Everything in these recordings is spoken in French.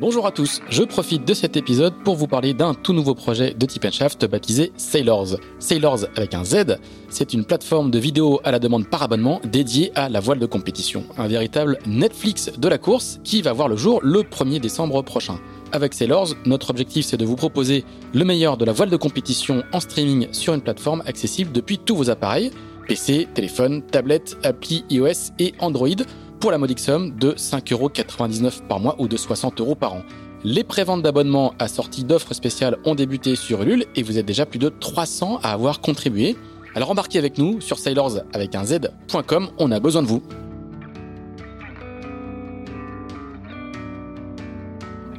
Bonjour à tous, je profite de cet épisode pour vous parler d'un tout nouveau projet de Tip Shaft baptisé Sailors. Sailors avec un Z, c'est une plateforme de vidéos à la demande par abonnement dédiée à la voile de compétition. Un véritable Netflix de la course qui va voir le jour le 1er décembre prochain. Avec Sailors, notre objectif c'est de vous proposer le meilleur de la voile de compétition en streaming sur une plateforme accessible depuis tous vos appareils, PC, téléphone, tablette, appli iOS et Android pour la modique somme de 5,99€ par mois ou de 60€ par an. Les préventes d'abonnements assorties d'offres spéciales ont débuté sur Ulule et vous êtes déjà plus de 300 à avoir contribué. Alors embarquez avec nous sur sailors avec un z.com, on a besoin de vous.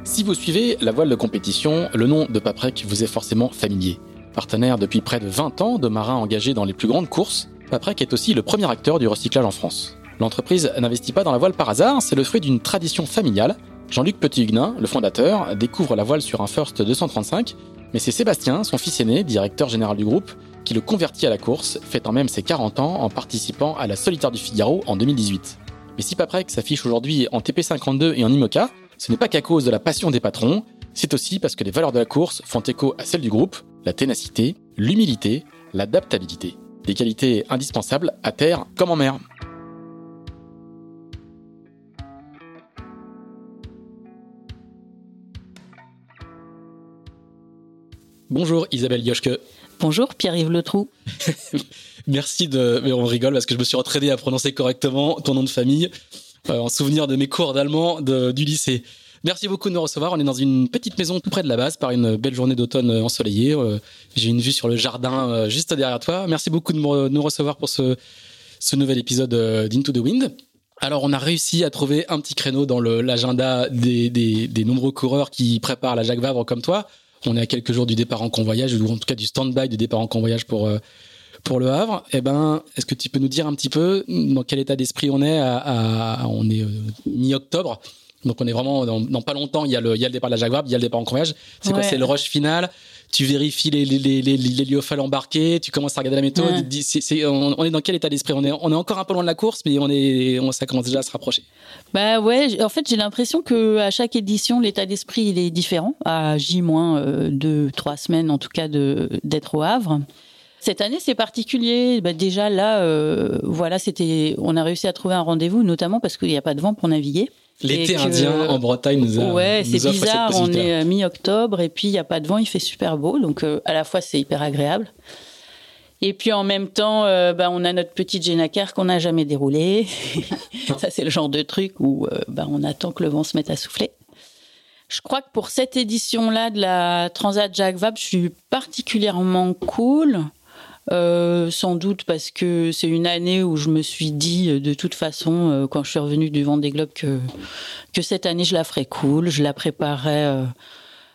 Si vous suivez la voile de compétition, le nom de Paprec vous est forcément familier. Partenaire depuis près de 20 ans de marins engagés dans les plus grandes courses, Paprec est aussi le premier acteur du recyclage en France. L'entreprise n'investit pas dans la voile par hasard, c'est le fruit d'une tradition familiale. Jean-Luc Petit-Huguenin, le fondateur, découvre la voile sur un First 235, mais c'est Sébastien, son fils aîné, directeur général du groupe, qui le convertit à la course, fêtant même ses 40 ans en participant à la Solitaire du Figaro en 2018. Mais si Paprec s'affiche aujourd'hui en TP52 et en IMOCA, ce n'est pas qu'à cause de la passion des patrons, c'est aussi parce que les valeurs de la course font écho à celles du groupe, la ténacité, l'humilité, l'adaptabilité. Des qualités indispensables à terre comme en mer. Bonjour Isabelle Yoshke. Bonjour Pierre-Yves Letrou. Merci de. Mais on rigole parce que je me suis entraîné à prononcer correctement ton nom de famille euh, en souvenir de mes cours d'allemand du lycée. Merci beaucoup de nous recevoir. On est dans une petite maison tout près de la base par une belle journée d'automne ensoleillée. Euh, j'ai une vue sur le jardin euh, juste derrière toi. Merci beaucoup de nous recevoir pour ce, ce nouvel épisode d'Into the Wind. Alors, on a réussi à trouver un petit créneau dans l'agenda des, des, des, nombreux coureurs qui préparent la Jacques Vabre comme toi. On est à quelques jours du départ en convoyage, ou en tout cas du stand-by du départ en convoyage pour, euh, pour le Havre. Eh ben, est-ce que tu peux nous dire un petit peu dans quel état d'esprit on est à, on est euh, mi-octobre. Donc on est vraiment dans, pas longtemps, il y, a le, il y a le départ de la Jaguar, il y a le départ en convoyage. C'est quoi? C'est le rush final? Tu vérifies les, les, les, les, les embarqués, tu commences à regarder la méthode. on, est dans quel état d'esprit? On est, on est encore un peu loin de la course, mais on est, on, ça commence déjà à se rapprocher. Bah ouais, en fait, j'ai l'impression que à chaque édition, l'état d'esprit il est différent. À J moins euh, deux, trois semaines en tout cas de d'être au Havre. Cette année, c'est particulier. Bah, déjà là, euh, voilà, c'était, on a réussi à trouver un rendez-vous, notamment parce qu'il n'y a pas de vent pour naviguer. L'été indien en Bretagne nous a. Ouais, c'est bizarre. On est mi-octobre et puis il n'y a pas de vent, il fait super beau, donc euh, à la fois c'est hyper agréable. Et puis en même temps, euh, bah, on a notre petite Genacar qu'on n'a jamais déroulée. Ça, c'est le genre de truc où euh, bah, on attend que le vent se mette à souffler. Je crois que pour cette édition-là de la Transat Jacques Vabre, je suis particulièrement cool. Euh, sans doute parce que c'est une année où je me suis dit euh, de toute façon euh, quand je suis revenue du Vendée Globe que que cette année je la ferais cool, je la préparais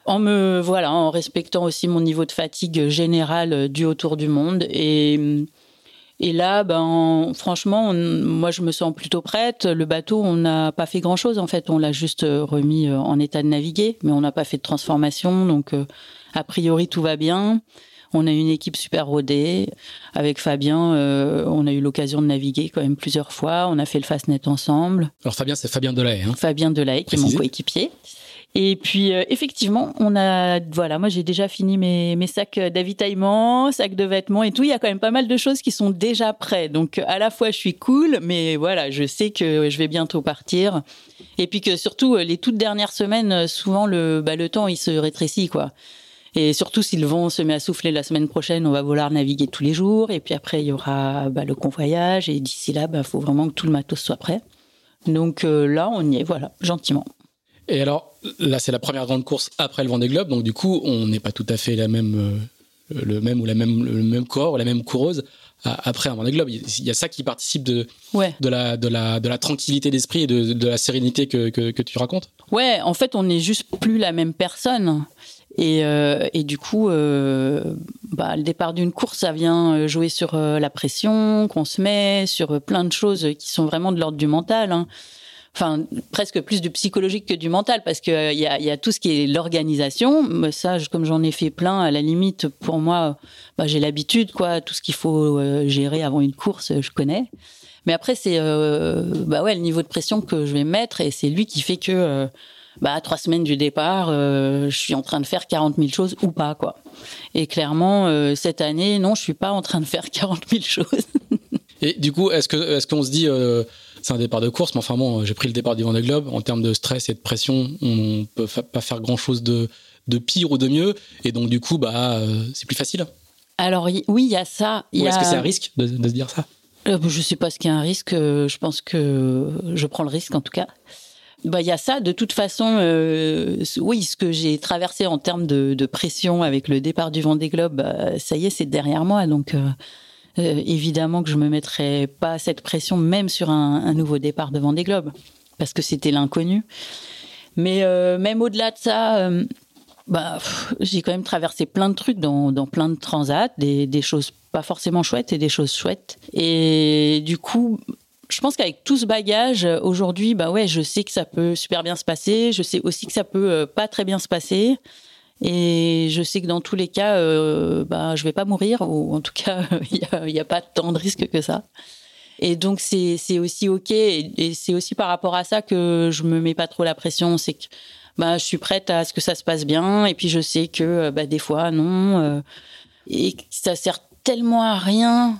en me voilà en respectant aussi mon niveau de fatigue générale du autour du monde et et là, ben, franchement, moi, je me sens plutôt prête. Le bateau, on n'a pas fait grand-chose, en fait. On l'a juste remis en état de naviguer, mais on n'a pas fait de transformation. Donc, a priori, tout va bien. On a une équipe super rodée. Avec Fabien, euh, on a eu l'occasion de naviguer quand même plusieurs fois. On a fait le Fastnet ensemble. Alors Fabien, c'est Fabien Delahaye. Hein Fabien Delahaye, qui est mon coéquipier. Et puis euh, effectivement, on a voilà, moi j'ai déjà fini mes, mes sacs d'avitaillement, sacs de vêtements et tout. Il y a quand même pas mal de choses qui sont déjà prêtes. Donc à la fois je suis cool, mais voilà, je sais que je vais bientôt partir. Et puis que surtout les toutes dernières semaines, souvent le bah, le temps il se rétrécit quoi. Et surtout, si le vent se met à souffler la semaine prochaine, on va vouloir naviguer tous les jours. Et puis après, il y aura bah, le convoyage. Et d'ici là, il bah, faut vraiment que tout le matos soit prêt. Donc euh, là, on y est, voilà, gentiment. Et alors, là, c'est la première grande course après le Vendée Globe. Donc du coup, on n'est pas tout à fait la même, euh, le même ou la même, le même corps ou la même coureuse après un Vendée Globe. Il y a ça qui participe de, de, la, de, la, de la tranquillité d'esprit et de, de la sérénité que, que, que, tu racontes? Ouais, en fait, on n'est juste plus la même personne. Et, euh, et du coup, euh, bah, le départ d'une course, ça vient jouer sur la pression qu'on se met, sur plein de choses qui sont vraiment de l'ordre du mental. Hein enfin presque plus du psychologique que du mental parce que il y, a, y, a, tout ce qui est l'organisation. Ça, comme j'en ai fait plein, à la limite pour moi, bah, j'ai l'habitude quoi. Tout ce qu'il faut euh, gérer avant une course, je connais. Mais après c'est euh, bah ouais le niveau de pression que je vais mettre et c'est lui qui fait que euh, bah trois semaines du départ, je suis en train de faire 40 000 choses ou pas quoi. Et clairement cette année, non, je suis pas en train de faire 40 000 choses. et du coup, est-ce que est-ce qu'on se dit c'est un départ de course, mais enfin bon, j'ai pris le départ du Vendée Globe. En termes de stress et de pression, on peut pas faire grand chose de, de pire ou de mieux. Et donc, du coup, bah, euh, c'est plus facile. Alors, oui, il y a ça. Ou est-ce que c'est un risque de, se dire ça? Euh, Je sais pas ce qu'est un risque. Euh, je pense que je prends le risque, en tout cas. Bah, il y a ça. De toute façon, oui, ce que j'ai traversé en termes de, pression avec le départ du Vendée Globe, bah, ça y est, c'est derrière moi. Donc, euh, évidemment que je me mettrais pas cette pression même sur un, nouveau départ devant des globes parce que c'était l'inconnu. Mais euh, même au-delà de ça, euh, bah, j'ai quand même traversé plein de trucs dans, dans plein de transats, des, des, choses pas forcément chouettes et des choses chouettes. Et du coup, je pense qu'avec tout ce bagage, aujourd'hui, bah ouais, je sais que ça peut super bien se passer. Je sais aussi que ça peut pas très bien se passer. Et je sais que dans tous les cas, euh, bah, je vais pas mourir, ou en tout cas, il n'y a, pas tant de risques que ça. Et donc, c'est aussi OK. Et, c'est aussi par rapport à ça que je me mets pas trop la pression. C'est que bah, je suis prête à ce que ça se passe bien. Et puis, je sais que bah, des fois, non. Euh, et ça sert tellement à rien.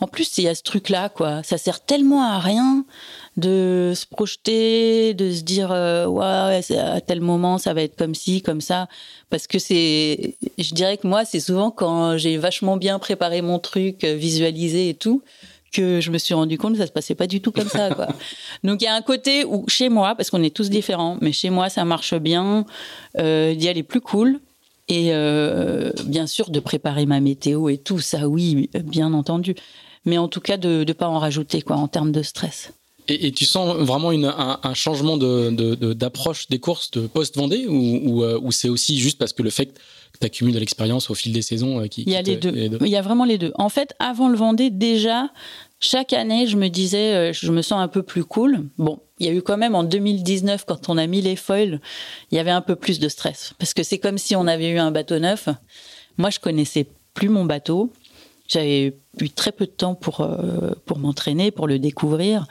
En plus, il y a ce truc-là, quoi. Ça sert tellement à rien de se projeter, de se dire euh, ouais, à tel moment ça va être comme ci, comme ça, parce que c'est, je dirais que moi c'est souvent quand j'ai vachement bien préparé mon truc, euh, visualisé et tout, que je me suis rendu compte que ça se passait pas du tout comme ça quoi. Donc il y a un côté où chez moi, parce qu'on est tous différents, mais chez moi ça marche bien, euh, d'y aller plus cool. Et euh, bien sûr de préparer ma météo et tout ça, oui, bien entendu. Mais en tout cas de ne pas en rajouter quoi en termes de stress. Et, tu sens vraiment une, un, changement d'approche de, des courses de post-Vendée ou, euh, ou, c'est aussi juste parce que le fait que tu accumules de l'expérience au fil des saisons euh, qui, Il y a les, deux. Il y a vraiment les deux. En fait, avant le Vendée, déjà, chaque année, je me disais, euh, je me sens un peu plus cool. Bon, il y a eu quand même en 2019, quand on a mis les foils, il y avait un peu plus de stress. Parce que c'est comme si on avait eu un bateau neuf. Moi, je connaissais plus mon bateau. J'avais eu très peu de temps pour, pour m'entraîner, pour le découvrir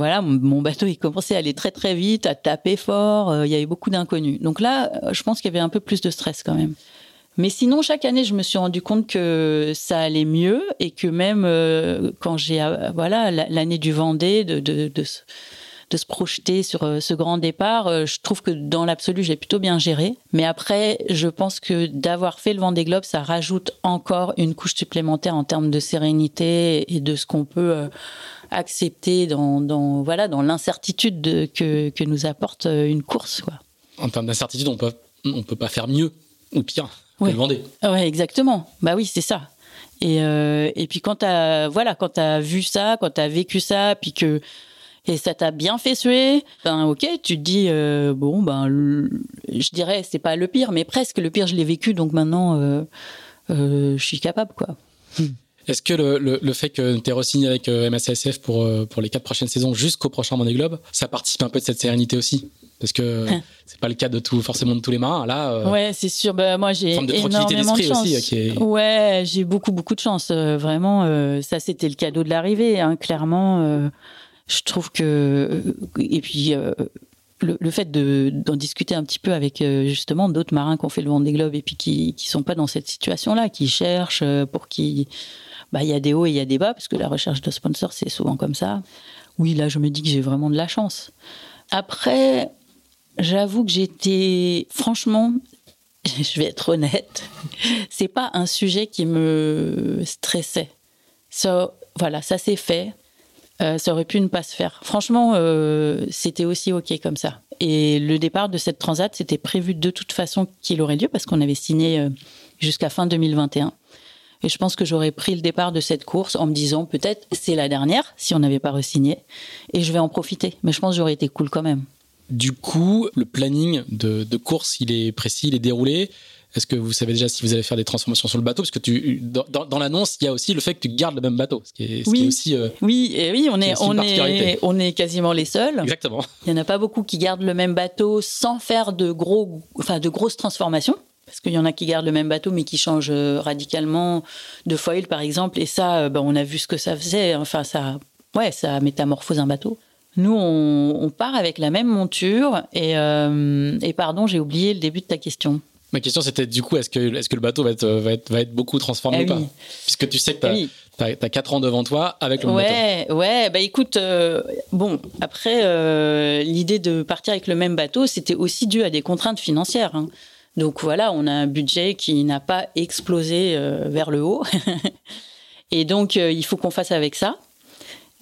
voilà, mon bateau il commençait à aller très très vite, à taper fort. Euh, il y avait beaucoup d'inconnus. Donc là, euh, je pense qu'il y avait un peu plus de stress quand même. Mais sinon, chaque année, je me suis rendu compte que ça allait mieux et que même euh, quand j'ai voilà l'année du Vendée, de, de, se projeter sur ce grand départ, je trouve que dans l'absolu, j'ai plutôt bien géré. Mais après, je pense que d'avoir fait le Vendée Globe, ça rajoute encore une couche supplémentaire en termes de sérénité et de ce qu'on peut accepter dans, dans voilà dans l'incertitude que, que nous apporte euh, une course quoi. En termes d'incertitude, on peut on peut pas faire mieux ou pire que le Vendée. Ouais, exactement. Bah oui, c'est ça. Et, euh, et puis quand tu voilà, quand tu as vu ça, quand tu as vécu ça, puis que et ça t'a bien fait suer, ben ok, tu te dis euh, bon ben je dirais c'est pas le pire, mais presque le pire je l'ai vécu donc maintenant euh, euh, je suis capable quoi. Hmm. Est-ce que le, le, fait que tu es re-signé avec MSASF pour, pour les quatre prochaines saisons jusqu'au prochain Vendée Globe, ça participe un peu de cette sérénité aussi? Parce que c'est pas le cas de tout forcément de tous les marins là euh, ouais c'est sûr. Bah, moi j'ai énormément de chance. aussi, ouais j'ai beaucoup beaucoup de chance. Vraiment ça c'était le cadeau de l'arrivée hein, clairement je trouve que et puis le, le, fait d'en discuter un petit peu avec justement d'autres marins qui ont fait le Vendée Globe et puis qui qui sont pas dans cette situation là qui cherchent pour qui bah, il y a des hauts et il y a des bas, parce que la recherche de sponsors, c'est souvent comme ça. Oui, là, je me dis que j'ai vraiment de la chance. Après, j'avoue que j'étais, franchement, je vais être honnête, c'est pas un sujet qui me stressait. Ça, voilà, ça s'est fait. Euh, ça aurait pu ne pas se faire. Franchement, euh, c'était aussi OK comme ça. Et le départ de cette transat, c'était prévu de toute façon qu'il aurait lieu parce qu'on avait signé euh, jusqu'à fin 2021. Et je pense que j'aurais pris le départ de cette course en me disant peut-être c'est la dernière si on n'avait pas re-signé et je vais en profiter. Mais je pense que j'aurais été cool quand même. du coup, le planning de, de course, il est précis, il est déroulé. Est-ce que vous savez déjà si vous allez faire des transformations sur le bateau? Parce que tu, dans, dans, l'annonce, il y a aussi le fait que tu gardes le même bateau, ce qui est, ce oui. qui est aussi. Euh, oui, et oui, on est, on est, on est quasiment les seuls. Exactement. Il n'y en a pas beaucoup qui gardent le même bateau sans faire de gros, enfin de grosses transformations. Parce qu'il y en a qui gardent le même bateau mais qui changent euh, radicalement de foil par exemple. Et ça, ben, on a vu ce que ça faisait. Enfin, ça, ouais, ça métamorphose un bateau. Nous, on, on part avec la même monture. Et, euh, et pardon, j'ai oublié le début de ta question. Ma question, c'était du coup, est-ce que, le bateau va être, va être, va être beaucoup transformé eh ou pas Puisque tu sais que tu as, 4 ans devant toi avec le ouais, bateau. Ouais, bah écoute, euh, bon, après, euh, l'idée de partir avec le même bateau, c'était aussi dû à des contraintes financières. Hein. Donc voilà, on a un budget qui n'a pas explosé euh, vers le haut. Et donc, il faut qu'on fasse avec ça.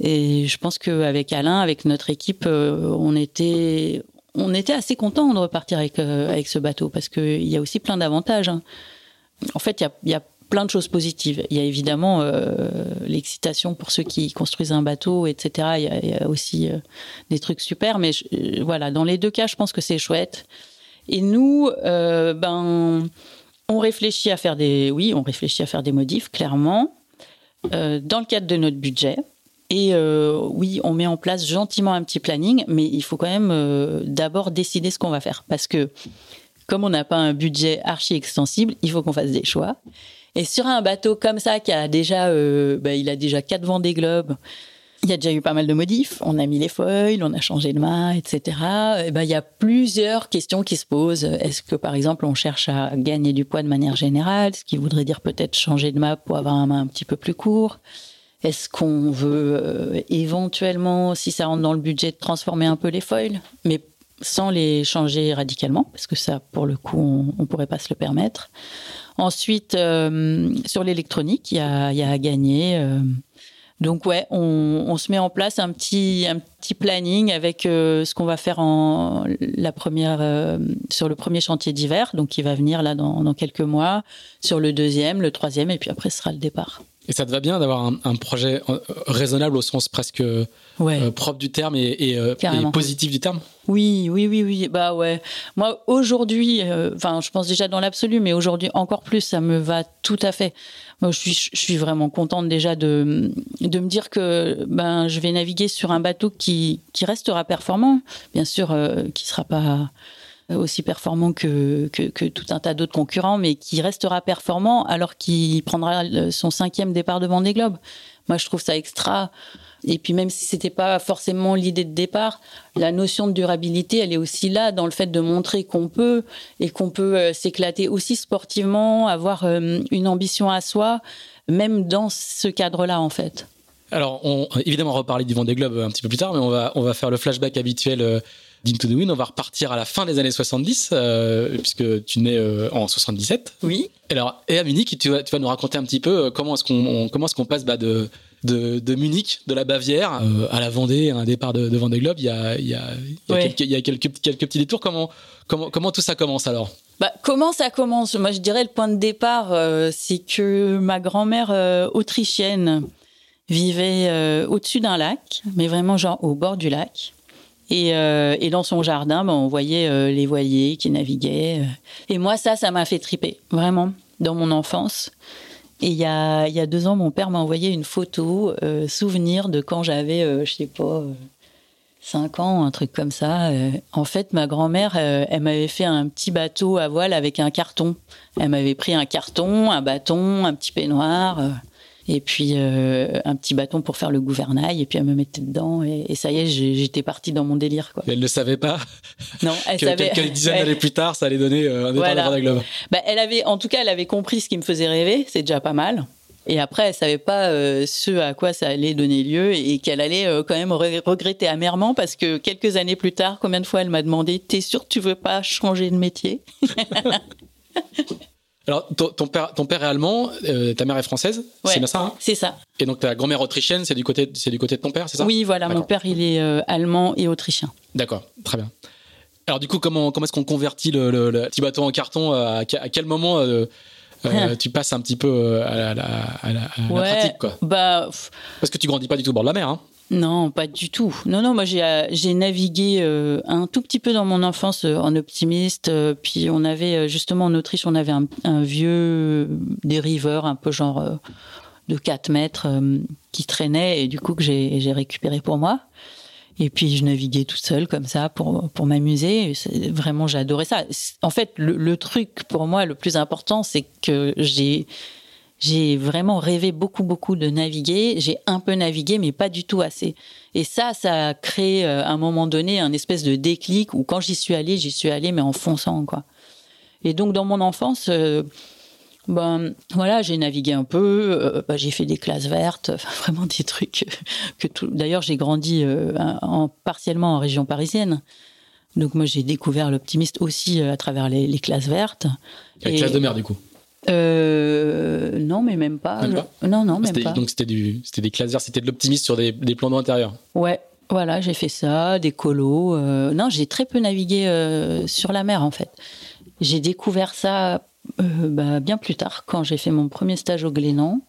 Et je pense qu'avec Alain, avec notre équipe, on était, on était assez content de repartir avec, euh, avec ce bateau parce qu'il y a aussi plein d'avantages. Hein. En fait, il y a, plein de choses positives. Il y a évidemment euh, l'excitation pour ceux qui construisent un bateau, etc. Il y a, aussi euh, des trucs super. Mais voilà, dans les deux cas, je pense que c'est chouette. Et nous, ben, on réfléchit à faire des, oui, on réfléchit à faire des modifs, clairement, dans le cadre de notre budget. Et euh, oui, on met en place gentiment un petit planning, mais il faut quand même euh, d'abord décider ce qu'on va faire. Parce que comme on n'a pas un budget archi extensible, il faut qu'on fasse des choix. Et sur un bateau comme ça, qui a déjà, euh, bah, il a déjà quatre vents des globes, il y a déjà eu pas mal de modifs. On a mis les foils, on a changé de mât, etc. Et ben, il y a plusieurs questions qui se posent. Est-ce que, par exemple, on cherche à gagner du poids de manière générale, ce qui voudrait dire peut-être changer de mât pour avoir un mât un petit peu plus court? Est-ce qu'on veut euh, éventuellement, si ça rentre dans le budget, transformer un peu les foils, mais sans les changer radicalement, parce que ça, pour le coup, on ne pourrait pas se le permettre. Ensuite, euh, sur l'électronique, il y a, y a, à gagner. Euh. donc ouais, on, se met en place un petit, un petit planning avec ce qu'on va faire en la première, sur le premier chantier d'hiver, donc qui va venir là dans, dans quelques mois, sur le deuxième, le troisième, et puis après ce sera le départ. Et ça te va bien d'avoir un, projet euh, raisonnable au sens presque euh, propre du terme et, euh, positif du terme Oui, oui, oui, oui. Bah ouais. Moi, aujourd'hui, enfin, je pense déjà dans l'absolu, mais aujourd'hui encore plus, ça me va tout à fait. Moi, je suis, je suis vraiment contente déjà de, de me dire que ben, je vais naviguer sur un bateau qui, qui restera performant, bien sûr, qui sera pas aussi performant que, tout un tas d'autres concurrents, mais qui restera performant alors qu'il prendra son cinquième départ de Vendée Globe. Moi, je trouve ça extra. Et puis même si c'était pas forcément l'idée de départ, la notion de durabilité, elle est aussi là dans le fait de montrer qu'on peut et qu'on peut euh, s'éclater aussi sportivement, avoir euh, une ambition à soi, même dans ce cadre-là en fait. Alors, évidemment, on va reparler du Vendée Globe un petit peu plus tard, mais on va faire le flashback habituel euh, d'Into the Wind, on va repartir à la fin des années 70, euh, puisque tu nais euh, en 77. Oui. Alors, et à Munich, tu vas, tu vas nous raconter un petit peu euh, comment est-ce qu'on comment est-ce qu'on passe bah, de, de, de, Munich, de la Bavière, à la Vendée, à un départ de, de Vendée Globe. Il y a, il y a, il y a, quelques, il y a quelques, quelques, petits détours. Comment, comment, comment tout ça commence alors? Bah, comment ça commence? Moi, je dirais le point de départ, c'est que ma grand-mère autrichienne vivait au-dessus d'un lac, mais vraiment genre au bord du lac. Et, euh, et, dans son jardin, ben, on voyait euh, les voiliers qui naviguaient. Euh. Et moi, ça, ça m'a fait triper, vraiment, dans mon enfance. Et il y a, y a deux ans, mon père m'a envoyé une photo, souvenir de quand j'avais, je sais pas, 5 ans, un truc comme ça. en fait, ma grand-mère, elle m'avait fait un petit bateau à voile avec un carton. Elle m'avait pris un carton, un bâton, un petit peignoir et puis euh, un petit bâton pour faire le gouvernail, et puis elle me mettait dedans, et, ça y est, j'étais partie dans mon délire. Quoi. Elle ne savait pas non, elle que savait... quelques dizaines d'années plus tard, ça allait donner euh, un départ voilà. de Globe. Bah, elle avait, en tout cas, elle avait compris ce qui me faisait rêver, c'est déjà pas mal. Et après, elle savait pas euh, ce à quoi ça allait donner lieu et qu'elle allait quand même regretter amèrement parce que quelques années plus tard, combien de fois elle m'a demandé T'es sûr que tu veux pas changer de métier? Alors, ton, père, ton père est allemand, euh, ta mère est française, c'est bien ça hein? C'est ça. Et donc ta grand-mère autrichienne, c'est du côté, c'est du côté de ton père, c'est ça? Oui, voilà, mon père il est euh, allemand et autrichien. D'accord, très bien. Alors du coup, comment, comment est-ce qu'on convertit le, petit bateau en carton à, quel moment euh, tu passes un petit peu à la, pratique quoi? bah, Parce que tu grandis pas du tout au bord de la mer. Hein? Non, pas du tout. Non, non, moi j'ai navigué un tout petit peu dans mon enfance en optimiste. puis on avait justement en Autriche, on avait un, un vieux dériveur, un peu genre de 4 mètres qui traînait et du coup que j'ai récupéré pour moi. Et puis je naviguais toute seule comme ça pour pour m'amuser. Vraiment, j'adorais ça. En fait, le, truc pour moi le plus important, c'est que j'ai j'ai vraiment rêvé beaucoup beaucoup de naviguer. J'ai un peu navigué, mais pas du tout assez. Et ça, ça a créé euh, à un moment donné un espèce de déclic où quand j'y suis allée, j'y suis allée mais en fonçant quoi. Et donc dans mon enfance. Euh, ben voilà, j'ai navigué un peu, euh, ben, j'ai fait des classes vertes, vraiment des trucs que tout. D'ailleurs, j'ai grandi euh, en, partiellement en région parisienne. Donc moi, j'ai découvert l'optimiste aussi à travers les, classes vertes. Les classes de mer, du coup. Non, mais même pas. Non, non, même pas. Donc c'était du, c'était des classes c'était de l'optimiste sur des, des plans d'eau intérieurs. Ouais, voilà, j'ai fait ça, des colos. non, j'ai très peu navigué sur la mer en fait. J'ai découvert ça euh, bah, Bien plus tard, quand j'ai fait mon premier stage au Glénan.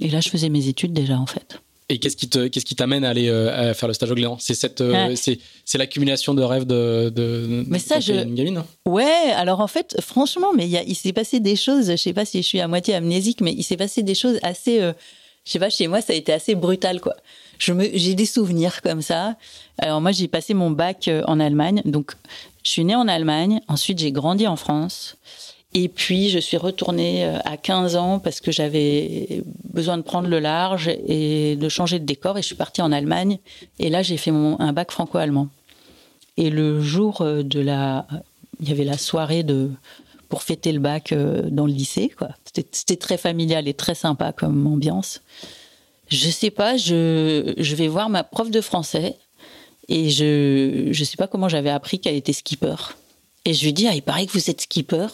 Et là, je faisais mes études déjà, en fait. Et qu'est-ce qui te, qu'est-ce qui t'amène à aller euh, à faire le stage au Glénan C'est cette, euh, c'est, c'est l'accumulation de rêves de, de, mais ça, je... une gamine. Ouais. Alors en fait, franchement, mais il, il s'est passé des choses. Je sais pas si je suis à moitié amnésique, mais il s'est passé des choses assez. je sais pas, chez moi, ça a été assez brutal, quoi. Je me, j'ai des souvenirs comme ça. Alors moi, j'ai passé mon bac en Allemagne, donc je suis née en Allemagne. Ensuite, j'ai grandi en France. Et puis, je suis retournée euh, à 15 ans parce que j'avais besoin de prendre le large et de changer de décor. Et je suis partie en Allemagne. Et là, j'ai fait mon, un bac franco-allemand. Et le jour euh, de la. Il y avait la soirée de, pour fêter le bac euh, dans le lycée. C'était très familial et très sympa comme ambiance. Je sais pas, je, je vais voir ma prof de français. Et je ne sais pas comment j'avais appris qu'elle était skipper. Et je lui dis, ah, il paraît que vous êtes skipper.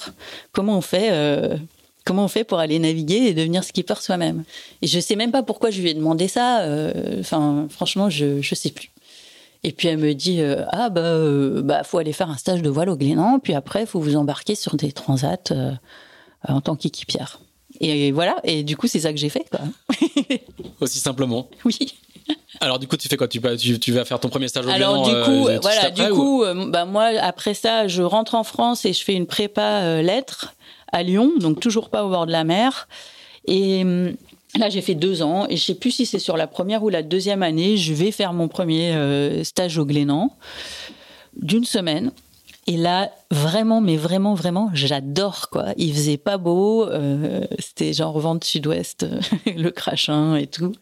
Comment on fait euh, Comment on fait pour aller naviguer et devenir skipper soi-même? Et je sais même pas pourquoi je lui ai demandé ça. Euh, enfin, franchement, je je sais plus. Et puis elle me dit, euh, ah bah bah faut aller faire un stage de voile au Glénan, puis après faut vous embarquer sur des transats en tant qu'équipière. Et voilà. Et du coup, c'est ça que j'ai fait. Quoi. Aussi simplement. Oui. Alors du coup, tu fais quoi? Tu, tu, vas faire ton premier stage au Alors du coup, euh, voilà, du coup, euh, bah, moi après ça, je rentre en France et je fais une prépa euh, lettres à Lyon, donc toujours pas au bord de la mer. Et hum, là, j'ai fait deux ans et je sais plus si c'est sur la première ou la deuxième année, je vais faire mon premier stage au Glénan d'une semaine. Et là, vraiment, mais vraiment, vraiment, j'adore quoi. Il faisait pas beau, c'était genre vente sud-ouest, le crachin et tout.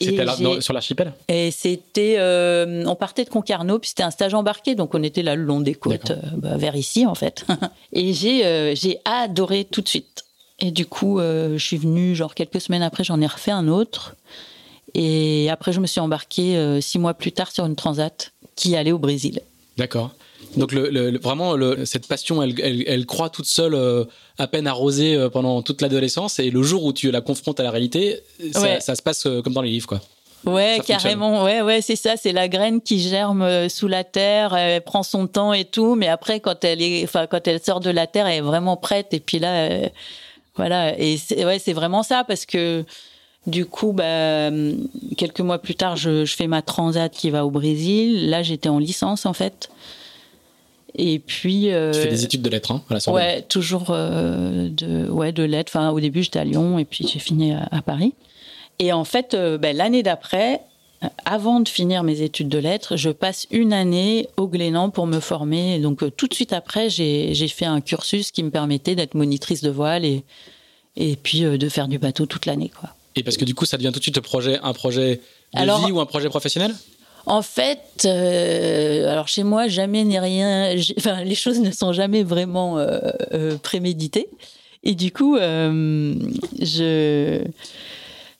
C'était sur l'archipel? Et c'était, euh, on partait de Concarneau, puis c'était un stage embarqué, donc on était là le long des côtes, euh, bah, vers ici en fait. et j'ai, euh, j'ai adoré tout de suite. Et du coup, je suis venue, genre quelques semaines après, j'en ai refait un autre. Et après, je me suis embarquée six mois plus tard sur une transat qui allait au Brésil. D'accord. Donc le, vraiment, cette passion, elle, elle, croît toute seule, euh, à peine arrosée euh, pendant toute l'adolescence. Et le jour où tu la confrontes à la réalité, ça, se passe euh, comme dans les livres, quoi. Ouais, carrément. Ouais, ouais, c'est ça. C'est la graine qui germe sous la terre. Elle prend son temps et tout, mais après, quand elle est, enfin, quand elle sort de la terre, elle est vraiment prête. Et puis là, voilà. Et ouais, c'est vraiment ça parce que du coup, bah, quelques mois plus tard, je, je, fais ma transat qui va au Brésil. Là, j'étais en licence en fait. Et puis. Euh, tu fais des études de lettres, hein, à Ouais, toujours euh, de, ouais, de lettres. Enfin, au début, j'étais à Lyon et puis j'ai fini à, Paris. Et en fait, euh, ben, l'année d'après, avant de finir mes études de lettres, je passe une année au Glénan pour me former. donc, tout de suite après, j'ai fait un cursus qui me permettait d'être monitrice de voile et, et puis de faire du bateau toute l'année, quoi. Et parce que du coup, ça devient tout de suite projet, un projet de vie ou un projet professionnel? En fait, euh, alors chez moi, jamais ni rien. Enfin, les choses ne sont jamais vraiment euh, euh, préméditées. Et du coup, je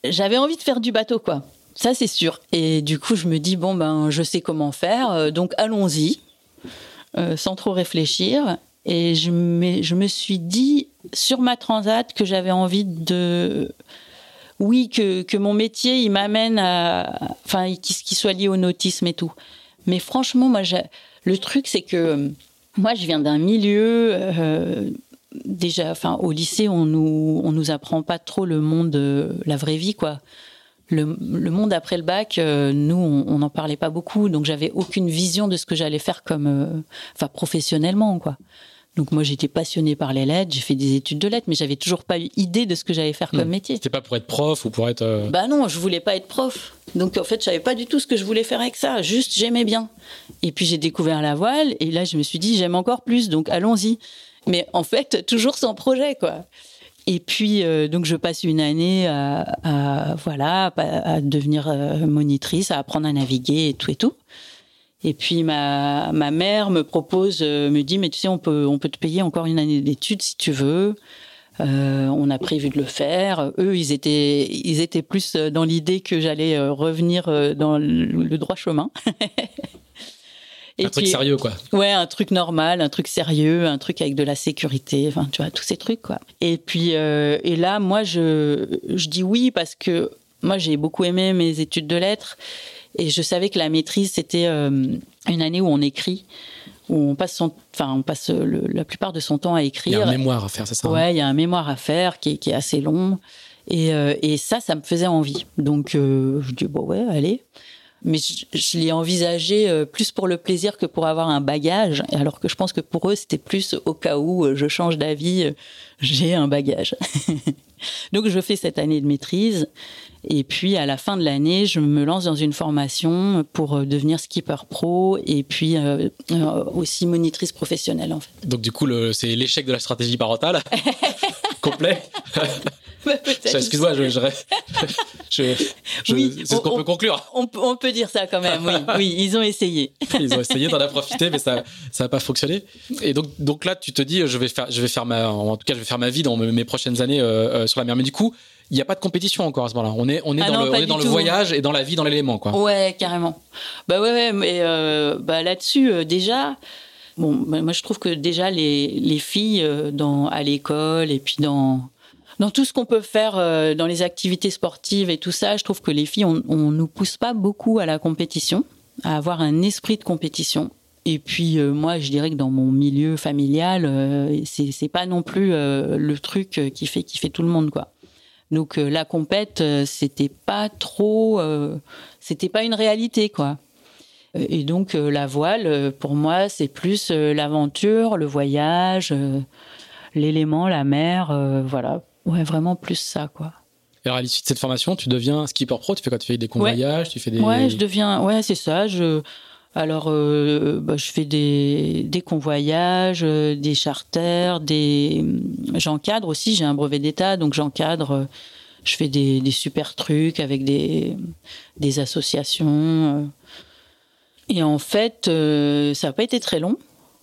j'avais envie de faire du bateau, quoi. Ça, c'est sûr. Et du coup, je me dis bon ben, je sais comment faire, donc allons-y, sans trop réfléchir. Et je me, je me suis dit sur ma transat que j'avais envie de oui, que, que mon métier, il m'amène à, enfin, qu'il soit lié au nautisme et tout. Mais franchement, moi, le truc, c'est que moi, je viens d'un milieu, euh, déjà, enfin, au lycée, on nous, on nous apprend pas trop le monde, la vraie vie, quoi. le, monde après le bac, euh, nous, on n'en parlait pas beaucoup, donc j'avais aucune vision de ce que j'allais faire comme, euh, enfin, professionnellement, quoi. Donc moi, j'étais passionnée par les lettres, j'ai fait des études de lettres, mais j'avais toujours pas eu idée de ce que j'allais faire comme hmm. métier. C'était pas pour être prof ou pour être. Euh, bah non, je voulais pas être prof. Donc en fait, je savais pas du tout ce que je voulais faire avec ça. Juste, j'aimais bien. Et puis j'ai découvert la voile, et là, je me suis dit, j'aime encore plus, donc allons-y. Mais en fait, toujours sans projet, quoi. Et puis, euh, donc, je passe une année à, voilà, à devenir euh, monitrice, à apprendre à naviguer et tout et tout. Et puis, ma, ma mère me propose, euh, me dit, mais tu sais, on peut, on peut te payer encore une année d'études si tu veux. on a prévu de le faire. Eux, ils étaient, ils étaient plus dans l'idée que j'allais revenir dans le droit chemin. un truc sérieux, quoi. Ouais, un truc normal, un truc sérieux, un truc avec de la sécurité, enfin, tu vois, tous ces trucs, quoi. Et puis, euh, et là, moi, je, je dis oui parce que moi, j'ai beaucoup aimé mes études de lettres et je savais que la maîtrise, c'était euh, une année où on écrit où on passe son, enfin, on passe la plupart de son temps à écrire. Il y a un mémoire à faire, c'est ça hein? Ouais, il y a un mémoire à faire qui est, qui est assez long. Et, euh, et, ça, ça me faisait envie. Donc, je dis, bon, ouais, allez mais je, l'ai envisagé euh, plus pour le plaisir que pour avoir un bagage, alors que je pense que pour eux, c'était plus au cas où euh, je change d'avis, euh, j'ai un bagage. Donc je fais cette année de maîtrise, et puis à la fin de l'année, je me lance dans une formation pour devenir skipper pro, et puis aussi monitrice professionnelle en fait. Donc du coup, c'est l'échec de la stratégie parentale complet Excuse-moi, je, je, c'est ce qu'on peut conclure. On, peut dire ça quand même, oui. oui, ils ont essayé. ils ont essayé d'en profiter, mais ça ça n'a pas fonctionné. Et donc, donc là, tu te dis, je vais faire, je vais faire ma, en tout cas, je vais faire ma vie dans mes prochaines années euh, euh, sur la mer. Mais du coup, il n'y a pas de compétition encore à ce moment-là. On est, on est ah dans, le, on est dans le, voyage et dans la vie, dans l'élément, quoi. Ouais, carrément. Bah ouais, ouais mais euh, bah là-dessus, déjà. Bon, bah, moi je trouve que déjà les, les filles dans, à l'école et puis dans, dans tout ce qu'on peut faire euh, dans les activités sportives et tout ça, je trouve que les filles, on, on nous pousse pas beaucoup à la compétition, à avoir un esprit de compétition. Et puis euh, moi, je dirais que dans mon milieu familial, euh, c'est pas non plus euh, le truc qui fait qui fait tout le monde quoi. Donc la compète, c'était pas trop, c'était pas une réalité quoi. Et donc la voile, pour moi, c'est plus l'aventure, le voyage, l'élément, la mer, voilà. Ouais, vraiment plus ça, quoi. Alors à l'issue de cette formation, tu deviens skipper pro. Tu fais quoi? Tu fais des convoyages Tu fais des. Ouais, je deviens. Ouais, c'est ça. Je. Alors, euh, bah, je fais des, des convoyages, euh, des charters. J'encadre aussi. J'ai un brevet d'état, donc j'encadre. Je fais des, super trucs avec des, des associations. Et en fait, euh, ça n'a pas été très long.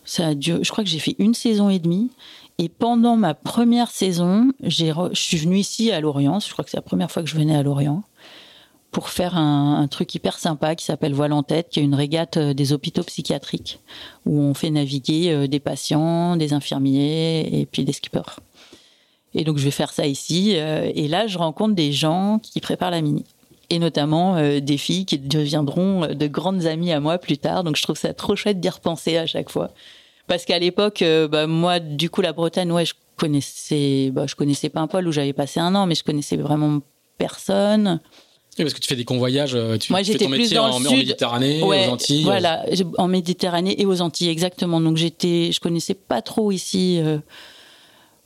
Ça a je crois que j'ai fait une saison et demie. Et pendant ma première saison, je suis venue ici à Lorient. Je crois que c'est la première fois que je venais à Lorient pour faire un, truc hyper sympa qui s'appelle Voile en tête, qui est une régate euh, des hôpitaux psychiatriques où on fait naviguer euh, des patients, des infirmiers et puis des skippers. Et donc je vais faire ça ici. Euh, et là, je rencontre des gens qui préparent la mini. Et notamment des filles qui deviendront de grandes amies à moi plus tard. Donc je trouve ça trop chouette d'y repenser à chaque fois. Parce qu'à l'époque, bah, moi, du coup, la Bretagne, ouais, je connaissais, bah, je connaissais pas un poil où j'avais passé un an, mais je connaissais vraiment personne. Oui, parce que tu fais des convoyages, euh, tu Moi, fais ton métier en, Méditerranée, aux Antilles. Voilà, en Méditerranée et aux Antilles, exactement. Donc j'étais, je connaissais pas trop ici, euh,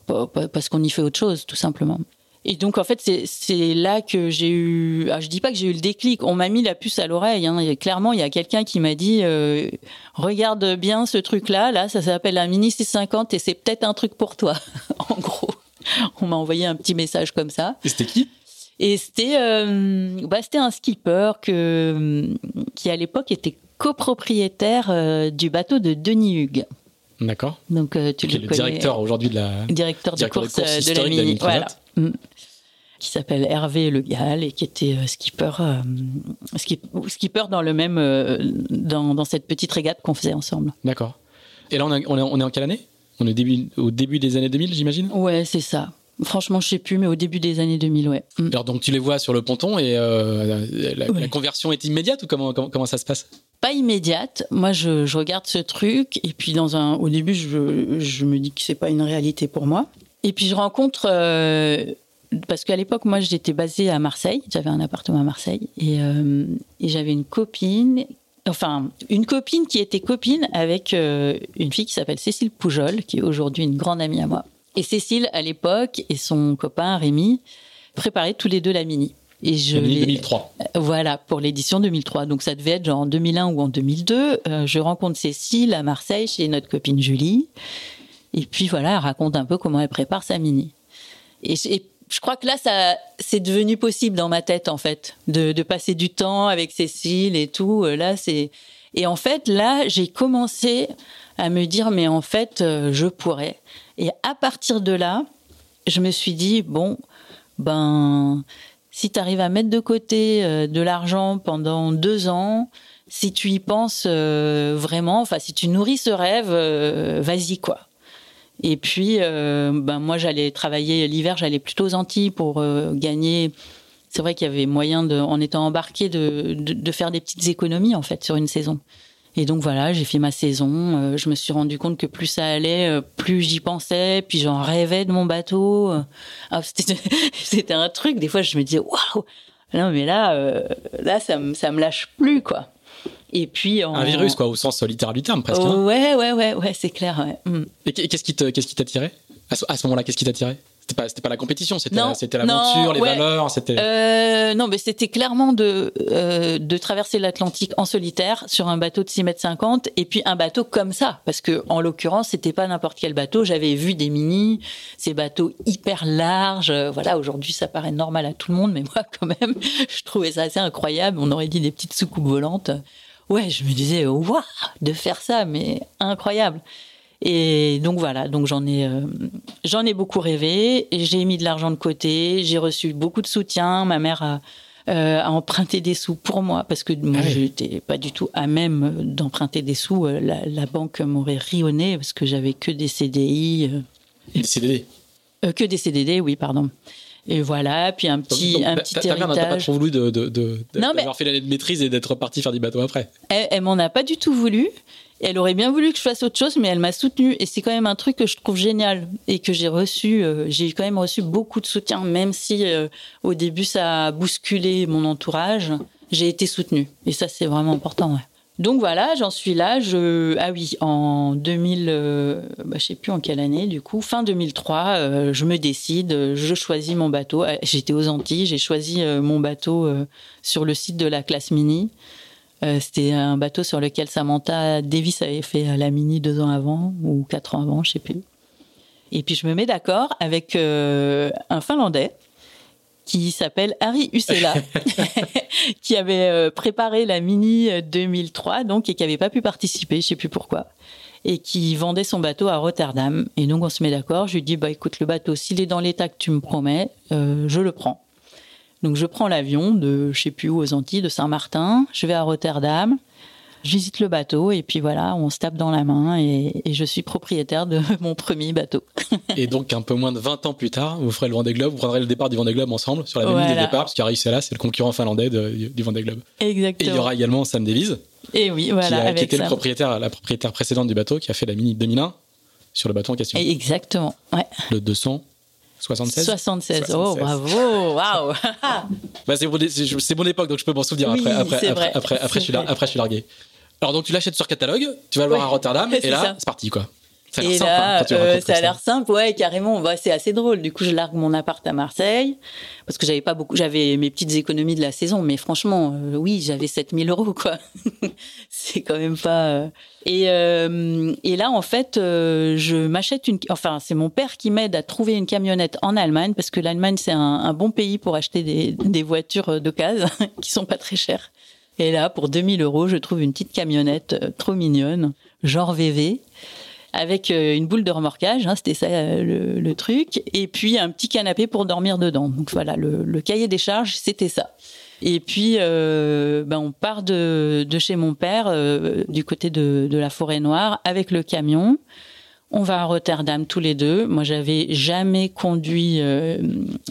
parce qu'on y fait autre chose, tout simplement. Et donc en fait c'est là que j'ai eu, ah, je dis pas que j'ai eu le déclic, on m'a mis la puce à l'oreille. Hein. Clairement il y a quelqu'un qui m'a dit euh, regarde bien ce truc là, là ça s'appelle un Mini 650 et c'est peut-être un truc pour toi. en gros, on m'a envoyé un petit message comme ça. Et c'était qui? Et c'était euh, bah, un skipper que qui à l'époque était copropriétaire euh, du bateau de Denis Hugues. D'accord. Donc tu le, le directeur aujourd'hui de la directeur, de course, de, la mini. Voilà. Mm. qui s'appelle Hervé Le Gall et qui était euh, skipper, euh, skipper dans le même euh, dans, cette petite régate qu'on faisait ensemble. D'accord. Et là, on, est, on est en quelle année? On est début, au début des années 2000, j'imagine? Ouais, c'est ça. Franchement, je sais plus, mais au début des années 2000, ouais. Mm. Alors, donc tu les vois sur le ponton et la, conversion est immédiate ou comment, comment, ça se passe? Pas immédiate. Moi, je, regarde ce truc et puis dans un, au début, je, je me dis que c'est pas une réalité pour moi. Et puis je rencontre euh, parce qu'à l'époque, moi, j'étais basée à Marseille. J'avais un appartement à Marseille et, euh, et j'avais une copine, enfin, une copine qui était copine avec euh, une fille qui s'appelle Cécile Poujol, qui est aujourd'hui une grande amie à moi. Et Cécile, à l'époque, et son copain Rémi préparaient tous les deux la mini. Et je 2003. Voilà, pour l'édition 2003. Donc ça devait être genre en 2001 ou en 2002. Euh, je rencontre Cécile à Marseille chez notre copine Julie. Et puis voilà, elle raconte un peu comment elle prépare sa mini. Et, je crois que là, ça, c'est devenu possible dans ma tête en fait, de, de passer du temps avec Cécile et tout. Euh, là, c'est et en fait là, j'ai commencé à me dire mais en fait, euh, je pourrais. Et à partir de là, je me suis dit bon, ben si tu arrives à mettre de côté euh, de l'argent pendant deux ans, si tu y penses vraiment, enfin si tu nourris ce rêve, vas-y quoi. Et puis, euh, ben moi, j'allais travailler l'hiver, j'allais plutôt aux Antilles pour euh, gagner. C'est vrai qu'il y avait moyen, de, en étant embarqué, de, de, faire des petites économies en fait sur une saison. Et donc voilà, j'ai fait ma saison. Euh, je me suis rendu compte que plus ça allait, euh, plus j'y pensais. Puis j'en rêvais de mon bateau. Ah, C'était un truc. Des fois, je me disais waouh. Non, mais là, là, ça, ça me lâche plus quoi. Et puis un virus quoi, au sens littéral du terme presque. Hein. ouais, ouais, ouais, ouais, c'est clair. Ouais. Mm. Et qu'est-ce qui qu'est-ce qui t'attirait à ce, moment-là Qu'est-ce qui t'attirait c'était pas, c'était pas la compétition, c'était, c'était l'aventure, les valeurs, c'était. Euh, non, mais c'était clairement de euh, de traverser l'Atlantique en solitaire sur un bateau de 6 mètres 50 et puis un bateau comme ça, parce que en l'occurrence c'était pas n'importe quel bateau. J'avais vu des mini, ces bateaux hyper larges. Voilà, aujourd'hui ça paraît normal à tout le monde, mais moi quand même, je trouvais ça assez incroyable. On aurait dit des petites soucoupes volantes ouais, je me disais, waouh, de faire ça, mais incroyable. Et donc voilà, donc j'en ai, euh, j'en ai beaucoup rêvé. J'ai mis de l'argent de côté, j'ai reçu beaucoup de soutien. Ma mère a, euh, a emprunté des sous pour moi parce que moi ah j'étais pas du tout à même d'emprunter des sous. Euh, la, la banque m'aurait rionné parce que j'avais que des CDI. des CDD. que des CDD, oui, pardon. Et voilà, puis un petit, un petit ta, héritage. Ta pas trop voulu de, de, de, d'avoir fait l'année de maîtrise et d'être parti faire du bateau après. Elle, elle m'en a pas du tout voulu. Elle aurait bien voulu que je fasse autre chose, mais elle m'a soutenue. Et c'est quand même un truc que je trouve génial et que j'ai reçu. Euh, j'ai quand même reçu beaucoup de soutien, même si euh, au début ça a bousculé mon entourage. J'ai été soutenue. Et ça, c'est vraiment important. Ouais. Donc voilà, j'en suis là. Je ah oui, en 2000, euh, bah, je sais plus en quelle année du coup, fin 2003, euh, je me décide, je choisis mon bateau. J'étais aux Antilles, j'ai choisi mon bateau sur le site de la classe Mini. C'était un bateau sur lequel Samantha Davis avait fait la Mini deux ans avant ou quatre ans avant, je sais plus. Et puis je me mets d'accord avec un Finlandais qui s'appelle Harry Usela, qui avait euh, préparé la Mini 2003, donc et qui avait pas pu participer, je sais plus pourquoi, et qui vendait son bateau à Rotterdam. Et donc on se met d'accord. Je lui dis bah écoute le bateau, s'il est dans l'état que tu me promets, euh, je le prends. Donc je prends l'avion de je sais plus où aux Antilles, de Saint-Martin. Je vais à Rotterdam je visite le bateau et puis voilà, on se tape dans la main et, je suis propriétaire de mon premier bateau. et donc un peu moins de 20 ans plus tard, vous ferez le Vendée Globe, vous prendrez le départ du Vendée Globe ensemble sur la même ligne de départ, parce qu'Ari là, c'est le concurrent finlandais du Vendée Globe. Exactement. Et il y aura également Sam Davies. Et oui, voilà. Qui, était le propriétaire, la propriétaire précédente du bateau, qui a fait la Mini 2001 sur le bateau en question. Exactement, ouais. Le 200. 76 76. Oh, bravo, waouh. Bah, C'est mon, époque, donc je peux m'en souvenir après, après, après, après, après, je suis après, je suis largué. Alors donc tu l'achètes sur catalogue, tu vas le voir à Rotterdam et là c'est parti quoi. Ça a l'air simple. Là, hein, euh, ça a l'air simple, ouais, carrément. Bah, c'est assez drôle. Du coup, je largue mon appart à Marseille parce que j'avais pas beaucoup, j'avais mes petites économies de la saison, mais franchement, euh, oui, j'avais 7000 euros, quoi. c'est quand même pas. Euh... Et, euh, et là, en fait, euh, je m'achète une. Enfin, c'est mon père qui m'aide à trouver une camionnette en Allemagne parce que l'Allemagne c'est un, un, bon pays pour acheter des, des voitures d'occasion qui sont pas très chères. Et là, pour 2000 euros, je trouve une petite camionnette trop mignonne, genre VV, avec euh, une boule de remorquage, hein, c'était ça euh, le, truc, et puis un petit canapé pour dormir dedans. Donc voilà, le, cahier des charges, c'était ça. Et puis, ben, on part de, chez mon père, du côté de, la forêt noire, avec le camion. On va à Rotterdam tous les deux. Moi, j'avais jamais conduit, euh,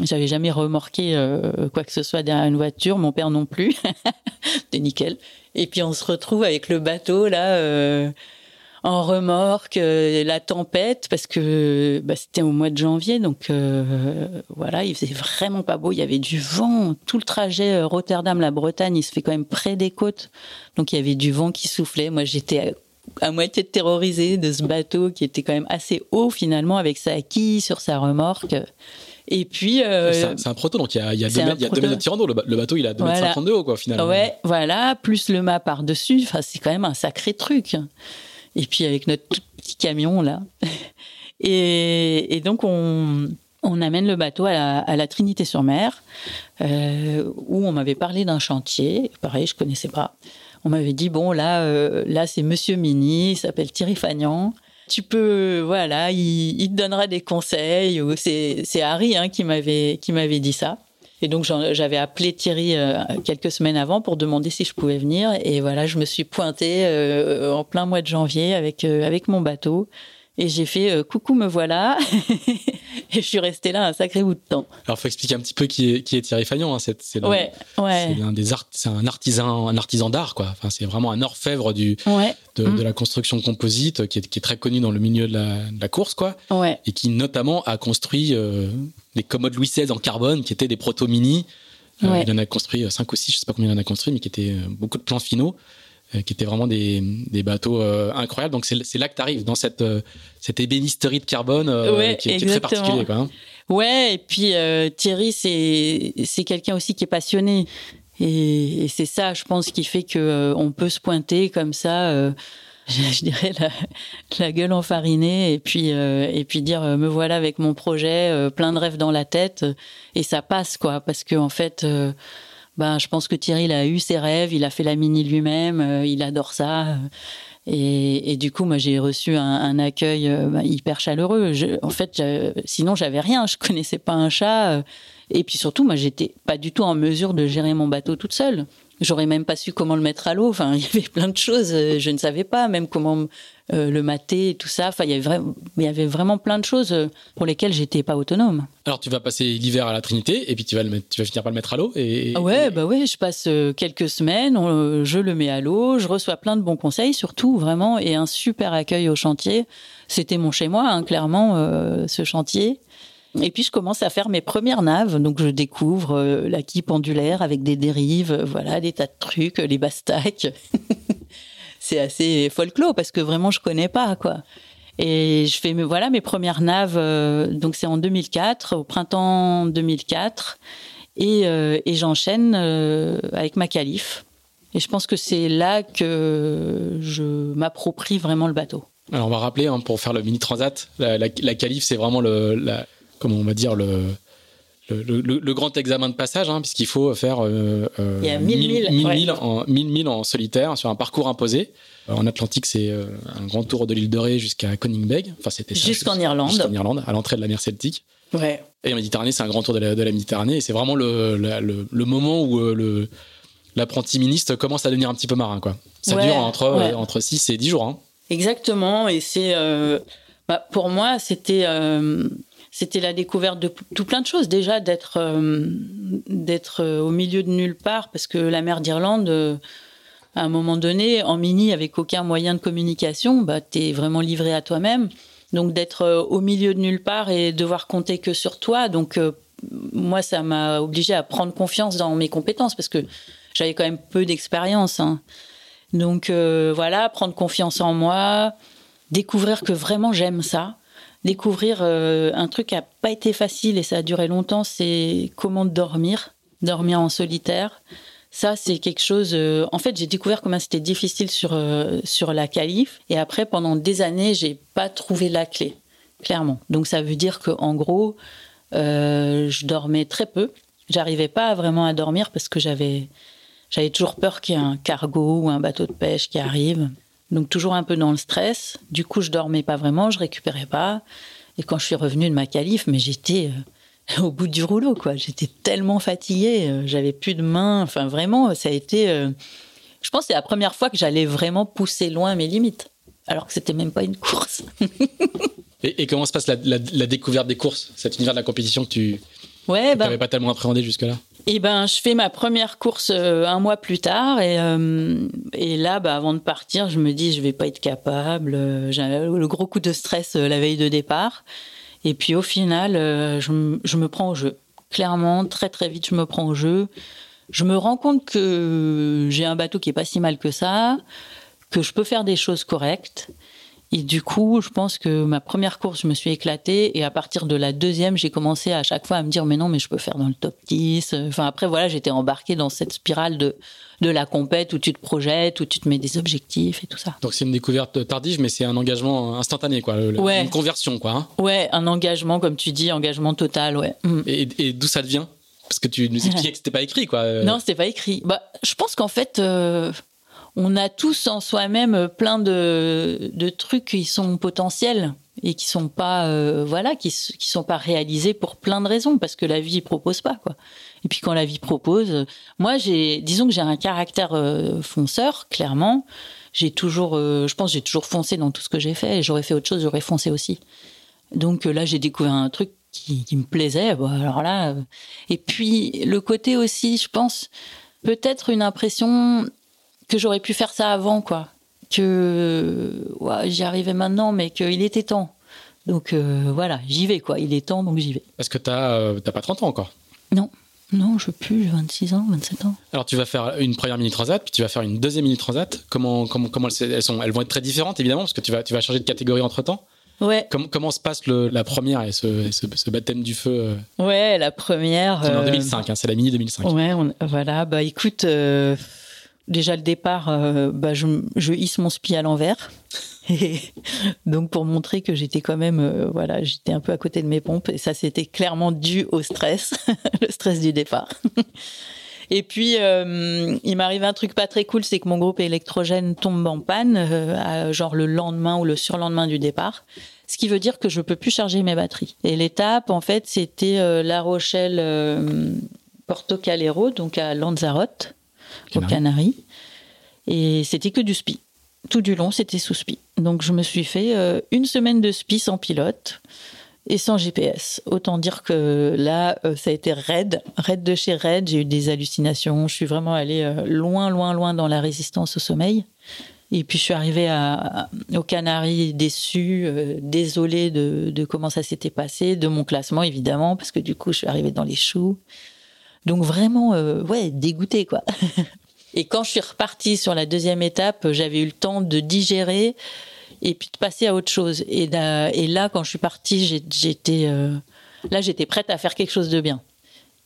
j'avais jamais remorqué euh, quoi que ce soit derrière une voiture. Mon père non plus. C'était nickel. Et puis on se retrouve avec le bateau là. En remorque, euh, la tempête, parce que bah, c'était au mois de janvier, donc euh, voilà, il faisait vraiment pas beau, il y avait du vent, tout le trajet euh, Rotterdam-la Bretagne, il se fait quand même près des côtes, donc il y avait du vent qui soufflait. Moi, j'étais à, moitié terrorisée de ce bateau qui était quand même assez haut finalement, avec sa quille sur sa remorque. Et puis. c'est un, proto, donc il y a, il y a 2 mètres, de tirant d'eau. Le, bateau, il a 2 mètres 50 de haut, quoi, finalement. Ouais, voilà, plus le mât par-dessus. Enfin, c'est quand même un sacré truc et puis avec notre tout petit camion là. Et, donc on, amène le bateau à la, Trinité-sur-Mer, euh, où on m'avait parlé d'un chantier. Pareil, je connaissais pas. On m'avait dit bon là, euh, là c'est Monsieur Mini, il s'appelle Thierry Fagnan. Tu peux, voilà, il, te donnera des conseils. C'est Harry hein, qui m'avait qui m'avait dit ça. Et donc j'avais appelé Thierry euh, quelques semaines avant pour demander si je pouvais venir. Et voilà, je me suis pointée euh, en plein mois de janvier avec euh, avec mon bateau. Et j'ai fait coucou me voilà et je suis restée là un sacré bout de temps. Alors faut expliquer un petit peu qui est, qui est Thierry Fagnon. Hein. C'est c'est ouais, ouais. un des art, c'est un artisan un artisan d'art quoi. Enfin c'est vraiment un orfèvre du de, mm. de, la construction composite qui est, qui est, très connu dans le milieu de la, de la course quoi. Et qui notamment a construit les commodes Louis XVI en carbone, qui étaient des proto-mini. Euh, il en a construit 5 ou 6, je sais pas combien il en a construit, mais qui étaient euh, beaucoup de plans finaux, euh, qui étaient vraiment des, des bateaux incroyables. Donc c'est là que tu arrives, dans cette, cette ébénisterie de carbone qui, est très particulier. Quoi, hein. Ouais, et puis Thierry, c'est quelqu'un aussi qui est passionné. Et, et c'est ça, je pense, qui fait que on peut se pointer comme ça je dirais la, la, gueule enfarinée et puis euh, et puis dire euh, me voilà avec mon projet euh, plein de rêves dans la tête et ça passe quoi parce que en fait ben je pense que Thierry a eu ses rêves il a fait la mini lui-même il adore ça et, et, du coup moi j'ai reçu un, accueil ben, hyper chaleureux en fait sinon j'avais rien je connaissais pas un chat et puis surtout moi j'étais pas du tout en mesure de gérer mon bateau toute seule J'aurais même pas su comment le mettre à l'eau. Enfin, il y avait plein de choses. Euh, je ne savais pas, même comment euh, le et tout ça. Enfin, il y avait vraiment plein de choses euh, pour lesquelles j'étais pas autonome. Alors, tu vas passer l'hiver à la Trinité et puis tu vas le mettre, tu vas finir par le mettre à l'eau. Et, ah ouais, bah ouais. Je passe quelques semaines, je le mets à l'eau, je reçois plein de bons conseils, surtout vraiment, et un super accueil au chantier. C'était mon chez moi, hein, clairement, ce chantier. Et puis je commence à faire mes premières naves, donc je découvre euh, la quille pendulaire avec des dérives, euh, voilà, des tas de trucs, les bastacs. c'est assez folklore parce que vraiment je connais pas quoi. Et je fais voilà mes premières naves, euh, donc c'est en 2004, au printemps 2004, et, et j'enchaîne avec ma calife. Et je pense que c'est là que je m'approprie vraiment le bateau. Alors on va rappeler hein, pour faire le mini transat, la, calife c'est vraiment le, comment on va dire, le, le, grand examen de passage, hein, puisqu'il faut faire euh, euh, Il y a 1000 milles en, en solitaire sur un parcours imposé. Euh, en Atlantique, c'est un grand tour de l'île de Ré jusqu'à Koningberg. Enfin, c'était jusqu'en Irlande. Jusqu'en Irlande, à l'entrée de la mer Celtique. Ouais. Et en Méditerranée, c'est un grand tour de la, de la Méditerranée. Et c'est vraiment le, le, moment où le, l'apprenti ministre commence à devenir un petit peu marin. Quoi. Ça dure entre, entre 6 et 10 jours. Hein. Exactement. Et c'est. Bah, pour moi, c'était c'était la découverte de tout plein de choses. Déjà d'être euh, d'être euh, au milieu de nulle part parce que la mer d'Irlande, euh, à un moment donné, en mini avec aucun moyen de communication, bah t'es vraiment livré à toi-même. Donc d'être au milieu de nulle part et devoir compter que sur toi. Donc moi, ça m'a obligé à prendre confiance dans mes compétences parce que j'avais quand même peu d'expérience. Hein. Donc voilà, prendre confiance en moi, découvrir que vraiment j'aime ça découvrir euh, un truc qui n'a pas été facile et ça a duré longtemps, c'est comment dormir, dormir en solitaire. Ça, c'est quelque chose. Euh, en fait, j'ai découvert comment c'était difficile sur euh, sur la calife. Et après, pendant des années, j'ai pas trouvé la clé, clairement. Donc, ça veut dire que, en gros, je dormais très peu. J'arrivais pas vraiment à dormir parce que j'avais j'avais toujours peur qu'il y ait un cargo ou un bateau de pêche qui arrive. Donc toujours un peu dans le stress. Du coup, je dormais pas vraiment, je récupérais pas. Et quand je suis revenue de ma calife, mais j'étais euh, au bout du rouleau, quoi. J'étais tellement fatiguée, euh, j'avais plus de mains. Enfin, vraiment, ça a été. Euh, je pense que c'est la première fois que j'allais vraiment pousser loin mes limites, alors que c'était même pas une course. et, comment se passe la, découverte des courses, cet univers de la compétition que tu ouais, n'avais bah pas tellement appréhendé jusque-là? Et ben, je fais ma première course un mois plus tard et, et là, bah, avant de partir, je me dis je vais pas être capable. J'ai le gros coup de stress la veille de départ. Et puis au final, je, je me prends au jeu. Clairement, très très vite, je me prends au jeu. Je me rends compte que j'ai un bateau qui est pas si mal que ça, que je peux faire des choses correctes. Et du coup, je pense que ma première course, je me suis éclatée. Et à partir de la deuxième, j'ai commencé à chaque fois à me dire, mais non, mais je peux faire dans le top 10. Enfin, après, voilà, j'étais embarquée dans cette spirale de, de la compète où tu te projettes, où tu te mets des objectifs et tout ça. Donc, c'est une découverte tardive, mais c'est un engagement instantané, quoi. Une conversion, quoi. Hein. Ouais, un engagement, comme tu dis, engagement total, ouais. Mm. Et, et d'où ça vient? Parce que tu nous expliquais que c'était pas écrit, quoi. Non, c'était pas écrit. Bah, je pense qu'en fait, euh, on a tous en soi-même plein de, trucs qui sont potentiels et qui sont pas, euh, voilà, qui, qui sont pas réalisés pour plein de raisons, parce que la vie propose pas, quoi. Et puis quand la vie propose, moi, j'ai, disons que j'ai un caractère euh, fonceur, clairement. J'ai toujours, je pense, j'ai toujours foncé dans tout ce que j'ai fait. Et j'aurais fait autre chose, j'aurais foncé aussi. Donc là, j'ai découvert un truc qui, me plaisait. alors là, euh, et puis le côté aussi, je pense, peut-être une impression que j'aurais pu faire ça avant, quoi. Que j'y arrivais maintenant, mais qu'il était temps. Donc euh, voilà, j'y vais, quoi. Il est temps, donc j'y vais. Parce que tu n'as euh, pas 30 ans encore Non. Non, je veux plus, j'ai 26 ans, 27 ans. Alors tu vas faire une première mini transat, puis tu vas faire une deuxième mini transat. Comment, comment, comment elles, sont, elles vont être très différentes évidemment, parce que tu vas, tu vas changer de catégorie entre temps. Ouais. comment se passe la première et ce, baptême du feu euh? Ouais, la première. C'est en 2005, euh, hein, c'est la mini 2005. Ouais, voilà. Bah écoute, déjà le départ, bah, je, hisse mon spi à l'envers. donc pour montrer que j'étais quand même, voilà, j'étais un peu à côté de mes pompes et ça c'était clairement dû au stress, le stress du départ. Et puis, euh, il m'arrive un truc pas très cool, c'est que mon groupe électrogène tombe en panne, euh, genre le lendemain ou le surlendemain du départ. Ce qui veut dire que je peux plus charger mes batteries. Et l'étape, en fait, c'était euh, La Rochelle, Porto Calero, donc à Lanzarote, aux Canaries. Et c'était que du spi. Tout du long, c'était sous spi. Donc, je me suis fait une semaine de spi sans pilote et sans GPS. Autant dire que là, euh, ça a été raide, raide de chez raide. J'ai eu des hallucinations. Je suis vraiment allée euh, loin, loin, loin dans la résistance au sommeil. Et puis je suis arrivée à, aux Canaries déçue, euh, désolée de, de, comment ça s'était passé, de mon classement évidemment, parce que du coup je suis arrivée dans les choux. Donc vraiment, ouais, dégoûtée quoi. Et quand je suis repartie sur la deuxième étape, j'avais eu le temps de digérer, et puis de passer à autre chose. Et, là, quand je suis partie, j'étais euh, là, j'étais prête à faire quelque chose de bien.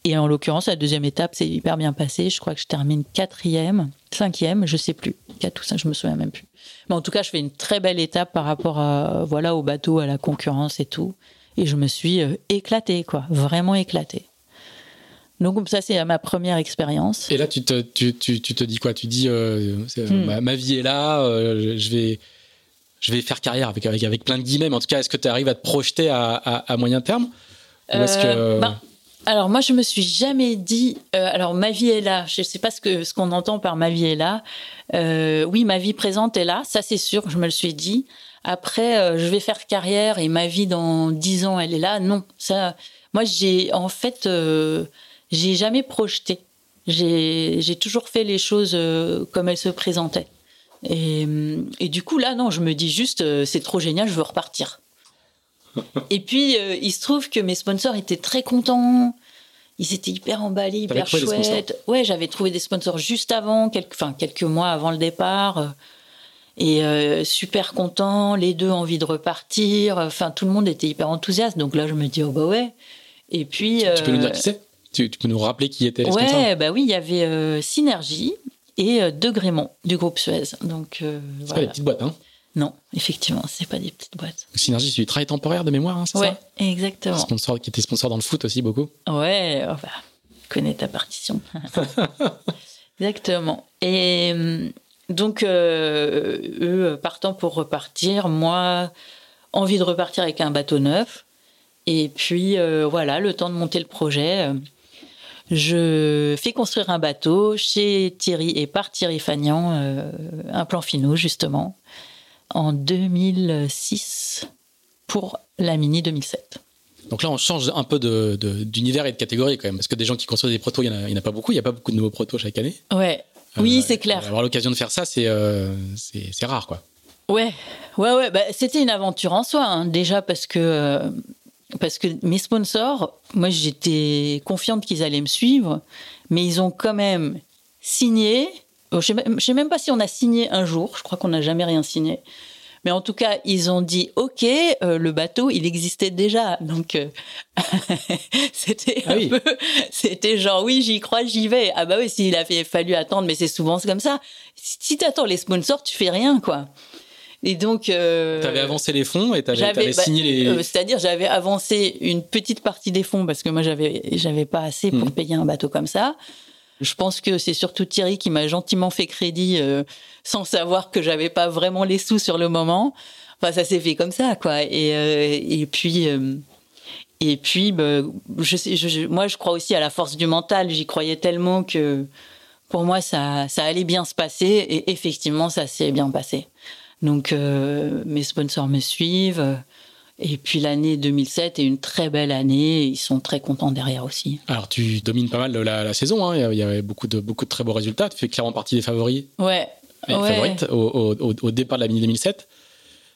Et en l'occurrence, la deuxième étape, c'est hyper bien passé. Je crois que je termine quatrième, cinquième, je sais plus. Quatre ou cinq, je me souviens même plus. Mais en tout cas, je fais une très belle étape par rapport voilà, au bateau, à la concurrence et tout. Et je me suis euh, éclatée, quoi. Vraiment éclatée. Donc ça, c'est ma première expérience. Et là, tu te, tu, tu, tu te dis quoi? Tu dis, euh, hmm. ma, vie est là, je vais je vais faire carrière avec, avec, avec plein de guillemets, mais en tout cas, est-ce que tu arrives à te projeter à, à, moyen terme? Euh, ben, alors moi je me suis jamais dit euh, alors ma vie est là. Je sais pas ce que ce qu'on entend par ma vie est là. Euh, oui ma vie présente est là ça c'est sûr je me le suis dit. Après je vais faire carrière et ma vie dans dix ans elle est là? Non ça moi j'ai en fait j'ai jamais projeté j'ai toujours fait les choses comme elles se présentaient et, et, du coup, là, non, je me dis juste, euh, c'est trop génial, je veux repartir. et puis, euh, il se trouve que mes sponsors étaient très contents. Ils étaient hyper emballés, hyper chouettes. Ouais, j'avais trouvé des sponsors juste avant, quelques, enfin, quelques mois avant le départ. Et euh, super contents, les deux envie de repartir. Enfin, tout le monde était hyper enthousiaste. Donc là, je me dis, oh bah ouais. Et puis. Tu, peux nous dire qui c'est? Tu, peux nous rappeler qui était Ouais, bah oui, il y avait Synergie, et euh, de Grémont du groupe Suez. Donc, euh, c'est pas des petites boîtes, hein? Non, effectivement, c'est pas des petites boîtes. Synergie, c'est du travail temporaire de mémoire, hein, c'est ouais, exactement. Sponsor, qui était sponsor dans le foot aussi beaucoup. Ouais, oh bah, connais ta partition. exactement. Et euh, donc, eux partant pour repartir, moi, envie de repartir avec un bateau neuf. Et puis, voilà, le temps de monter le projet je fais construire un bateau chez Thierry et par Thierry Fagnan, euh, un plan finaux justement, en 2006 pour la Mini 2007. Donc là, on change un peu d'univers et de catégorie quand même, parce que des gens qui construisent des protos, il n'y en, a pas beaucoup. Il n'y a pas beaucoup de nouveaux protos chaque année. Ouais. Oui, c'est clair. Avoir l'occasion de faire ça, c'est c'est rare, quoi. Ouais, ouais, ouais. Bah, c'était une aventure en soi, hein. déjà parce que parce que mes sponsors, moi, j'étais confiante qu'ils allaient me suivre, mais ils ont quand même signé. Je ne sais même pas si on a signé un jour. Je crois qu'on n'a jamais rien signé. Mais en tout cas, ils ont dit OK, euh, le bateau, il existait déjà. Donc euh, c'était ah un peu c'était genre oui, j'y crois, j'y vais. Ah bah oui, s'il avait fallu attendre, mais c'est souvent comme ça. Si tu attends les sponsors, tu fais rien quoi. Et donc. Euh, tu avais avancé les fonds et tu avais, bah, signé les. Euh, c'est-à-dire, j'avais avancé une petite partie des fonds parce que moi, j'avais, j'avais pas assez pour hmm. payer un bateau comme ça. Je pense que c'est surtout Thierry qui m'a gentiment fait crédit euh, sans savoir que j'avais pas vraiment les sous sur le moment. Enfin, ça s'est fait comme ça, quoi. Et, euh, et puis. et puis, bah, je sais, je, moi, je crois aussi à la force du mental. J'y croyais tellement que pour moi, ça, ça allait bien se passer. Et effectivement, ça s'est bien passé. Donc euh, mes sponsors me suivent. Et puis l'année 2007 est une très belle année. Ils sont très contents derrière aussi. Alors tu domines pas mal la, saison. Hein. Il y avait beaucoup de, beaucoup de très beaux résultats. Tu fais clairement partie des favoris. Ouais. Favorites au, départ de la mini 2007.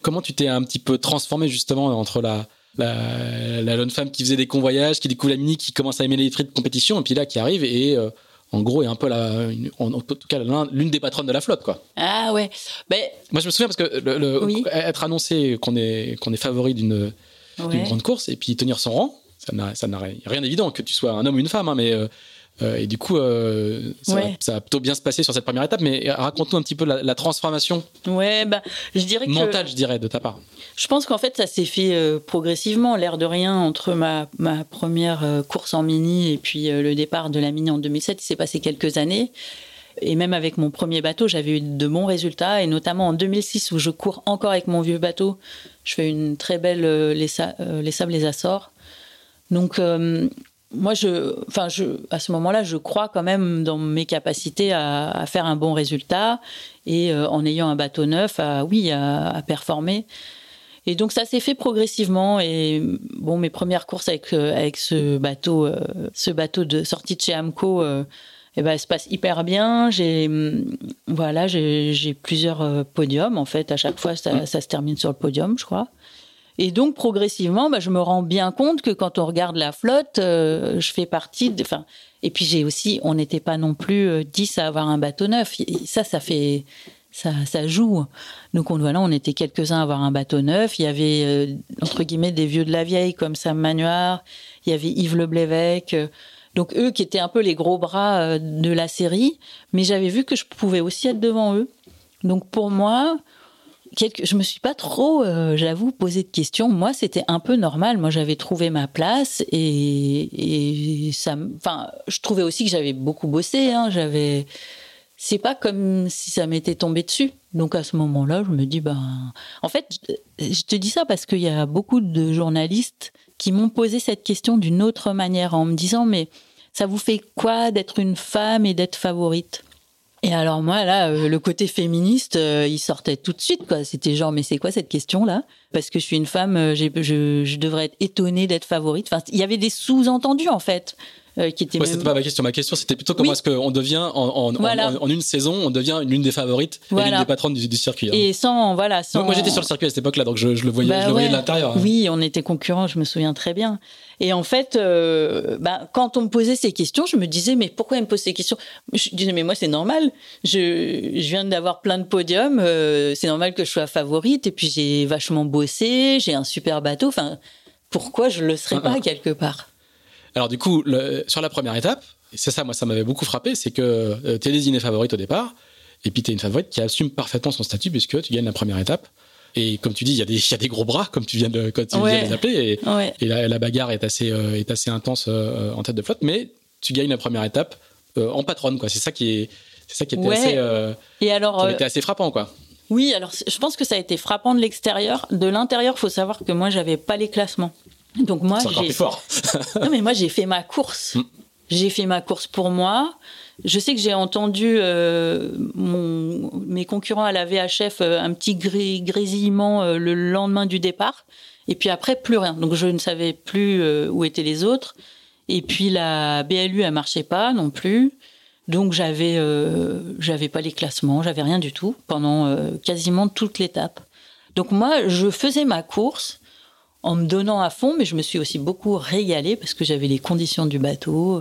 Comment tu t'es un petit peu transformé justement entre la, la, jeune femme qui faisait des convoyages, qui découvre la mini, qui commence à aimer les frites de compétition, et puis là qui arrive et euh, en gros, est un peu la, en, tout cas l'une des patronnes de la flotte, quoi. Ah ouais. Ben, Moi, je me souviens parce que le, être annoncé qu'on est qu'on est favori d'une grande course et puis tenir son rang, ça n'a rien d'évident que tu sois un homme ou une femme, hein, mais euh, et du coup, euh, ça, a plutôt bien se passer sur cette première étape. Mais raconte-nous un petit peu la, transformation. Ouais, bah, je dirais mentale, je dirais, de ta part. Je pense qu'en fait, ça s'est fait euh, progressivement, l'air de rien, entre ma, ma première course en mini et puis le départ de la mini en 2007. Il s'est passé quelques années. Et même avec mon premier bateau, j'avais eu de bons résultats. Et notamment en 2006, où je cours encore avec mon vieux bateau, je fais une très belle les, les sables, les Açores. Donc, moi, je, enfin, je, à ce moment-là, je crois quand même dans mes capacités à, faire un bon résultat et euh, en ayant un bateau neuf, à, oui, à, performer. Et donc ça s'est fait progressivement. Et bon, mes premières courses avec euh, avec ce bateau, euh, ce bateau de sortie de chez Amco, eh ben, se passe hyper bien. J'ai voilà, j'ai plusieurs podiums en fait. À chaque fois, ça, ça se termine sur le podium, je crois. Et donc progressivement, bah, je me rends bien compte que quand on regarde la flotte, euh, je fais partie. De, et puis j'ai aussi, on n'était pas non plus 10 euh, à avoir un bateau neuf. ça, ça fait, ça, ça joue. Donc on, voilà, on était quelques-uns à avoir un bateau neuf. Il y avait euh, entre guillemets des vieux de la vieille comme Sam Manoir. Il y avait Yves Leblévesque. Donc eux qui étaient un peu les gros bras de la série, mais j'avais vu que je pouvais aussi être devant eux. Donc pour moi, je me suis pas trop, euh, j'avoue, posé de questions. Moi, c'était un peu normal. Moi, j'avais trouvé ma place et, ça, enfin, je trouvais aussi que j'avais beaucoup bossé. Hein. J'avais, c'est pas comme si ça m'était tombé dessus. Donc à ce moment-là, je me dis, ben, en fait, je te dis ça parce qu'il y a beaucoup de journalistes qui m'ont posé cette question d'une autre manière en me disant, mais ça vous fait quoi d'être une femme et d'être favorite? Et alors moi là, euh, le côté féministe, euh, il sortait tout de suite quoi. C'était genre mais c'est quoi cette question là Parce que je suis une femme, euh, je, je devrais être étonnée d'être favorite. Enfin, il y avait des sous-entendus en fait. Euh, qui était. c'était pas ma question. Ma question, c'était plutôt comment est-ce qu'on devient en, en, une saison, on devient l'une des favorites et l'une des patronnes du, circuit. Hein. Et sans, voilà, sans... Moi, j'étais sur le circuit à cette époque-là, donc je, le voyais, je le voyais bah de l'intérieur. Hein. Oui, on était concurrents, je me souviens très bien. Et en fait, euh, bah, quand on me posait ces questions, je me disais, mais pourquoi elle me pose ces questions? Je disais, mais moi, c'est normal. Je, je viens d'avoir plein de podiums. Euh, c'est normal que je sois favorite. Et puis, j'ai vachement bossé. J'ai un super bateau. Enfin, pourquoi je le serais ah, pas ah. quelque part? Alors du coup, sur la première étape, c'est ça, moi, ça m'avait beaucoup frappé, c'est que euh, tu es désignée favorite au départ, et puis tu es une favorite qui assume parfaitement son statut puisque tu gagnes la première étape. Et comme tu dis, il y, a des, y a des gros bras, comme tu viens de, quand tu viens de les appeler, et, la, bagarre est assez, euh, est assez intense euh, en tête de flotte, mais tu gagnes la première étape en patronne, quoi. C'est ça qui est, c'est ça qui était assez, et alors, assez frappant, quoi. Oui, alors je pense que ça a été frappant de l'extérieur. De l'intérieur, faut savoir que moi, j'avais pas les classements. Donc moi, j'ai. fort. non, mais moi, j'ai fait ma course. Mm. J'ai fait ma course pour moi. Je sais que j'ai entendu euh, mes concurrents à la VHF euh, un petit grésillement euh, le lendemain du départ. Et puis après, plus rien. Donc je ne savais plus euh, où étaient les autres. Et puis la BLU, elle marchait pas non plus. Donc j'avais euh, j'avais pas les classements, j'avais rien du tout pendant quasiment toute l'étape. Donc moi, je faisais ma course en me donnant à fond, mais je me suis aussi beaucoup régalée parce que j'avais les conditions du bateau.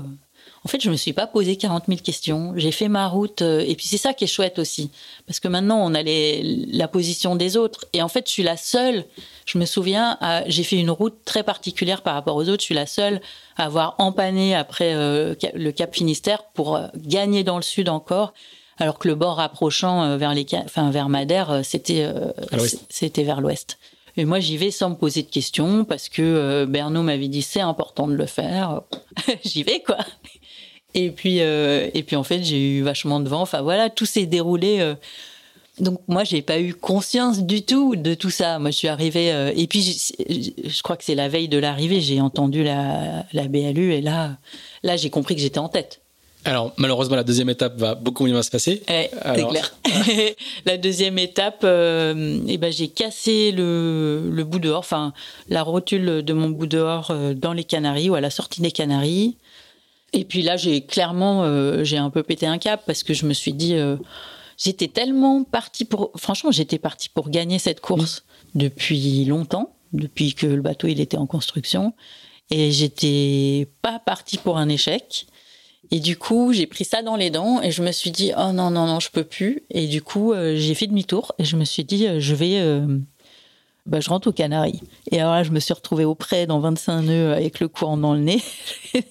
En fait, je me suis pas posé 40 000 questions. J'ai fait ma route. Euh, et puis, c'est ça qui est chouette aussi. Parce que maintenant, on a les, la position des autres. Et en fait, je suis la seule. Je me souviens, j'ai fait une route très particulière par rapport aux autres. Je suis la seule à avoir empanné après euh, le Cap Finistère pour euh, gagner dans le sud encore. Alors que le bord rapprochant vers les, enfin, vers Madère, c'était, c'était vers l'ouest. Et moi, j'y vais sans me poser de questions parce que Bernot m'avait dit c'est important de le faire. j'y vais, quoi. Et puis, euh, et puis en fait, j'ai eu vachement de vent. Enfin voilà, tout s'est déroulé. Euh. Donc moi, j'ai pas eu conscience du tout de tout ça. Moi, je suis arrivée. Euh, et puis, je, crois que c'est la veille de l'arrivée, j'ai entendu la, la BLU et là, là, j'ai compris que j'étais en tête. Alors malheureusement, la deuxième étape va beaucoup mieux se passer. c'est clair. la deuxième étape, eh ben j'ai cassé le, le bout dehors, enfin la rotule de mon bout dehors dans les Canaries ou à la sortie des Canaries. Et puis là, j'ai clairement, euh, j'ai un peu pété un cap parce que je me suis dit, euh, j'étais tellement partie pour, franchement, j'étais partie pour gagner cette course depuis longtemps, depuis que le bateau il était en construction, et j'étais pas partie pour un échec. Et du coup, j'ai pris ça dans les dents et je me suis dit, oh non, non, non, je peux plus. Et du coup, euh, j'ai fait demi-tour et je me suis dit, je vais bah, je rentre aux Canaries. Et alors là, je me suis retrouvée auprès dans 25 nœuds avec le courant dans le nez.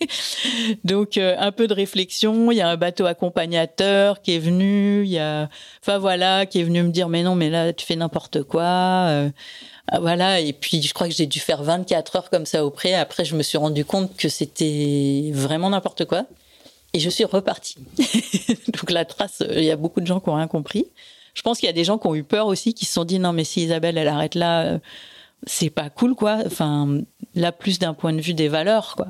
Donc, euh, un peu de réflexion. Il y a un bateau accompagnateur qui est venu. Il y a, enfin voilà, qui est venu me dire, mais non, mais là, tu fais n'importe quoi. Euh, ah, voilà. Et puis, je crois que j'ai dû faire 24 heures comme ça auprès. Après, je me suis rendu compte que c'était vraiment n'importe quoi. Et je suis repartie. Donc, la trace, il y a beaucoup de gens qui ont rien compris. Je pense qu'il y a des gens qui ont eu peur aussi, qui se sont dit non mais si Isabelle elle arrête là, euh, c'est pas cool quoi. Enfin là plus d'un point de vue des valeurs quoi.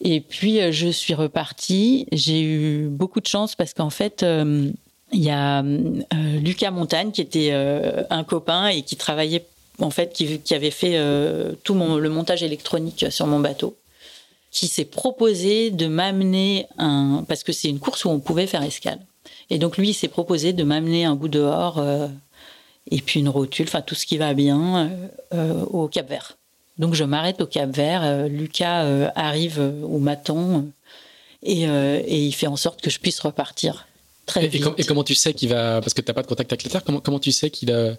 Et puis euh, je suis repartie. J'ai eu beaucoup de chance parce qu'en fait euh, il y a Lucas Montagne qui était un copain et qui travaillait en fait qui, qui avait fait tout mon, le montage électronique sur mon bateau qui s'est proposé de m'amener un parce que c'est une course où on pouvait faire escale et donc lui, il s'est proposé de m'amener un bout dehors euh, et puis une rotule, enfin tout ce qui va bien euh, euh, au Cap Vert. Donc je m'arrête au Cap Vert, Lucas arrive au maton et, et, il fait en sorte que je puisse repartir très vite. Et, comment tu sais qu'il va, parce que tu n'as pas de contact avec la Terre, comment, comment tu sais qu'il a...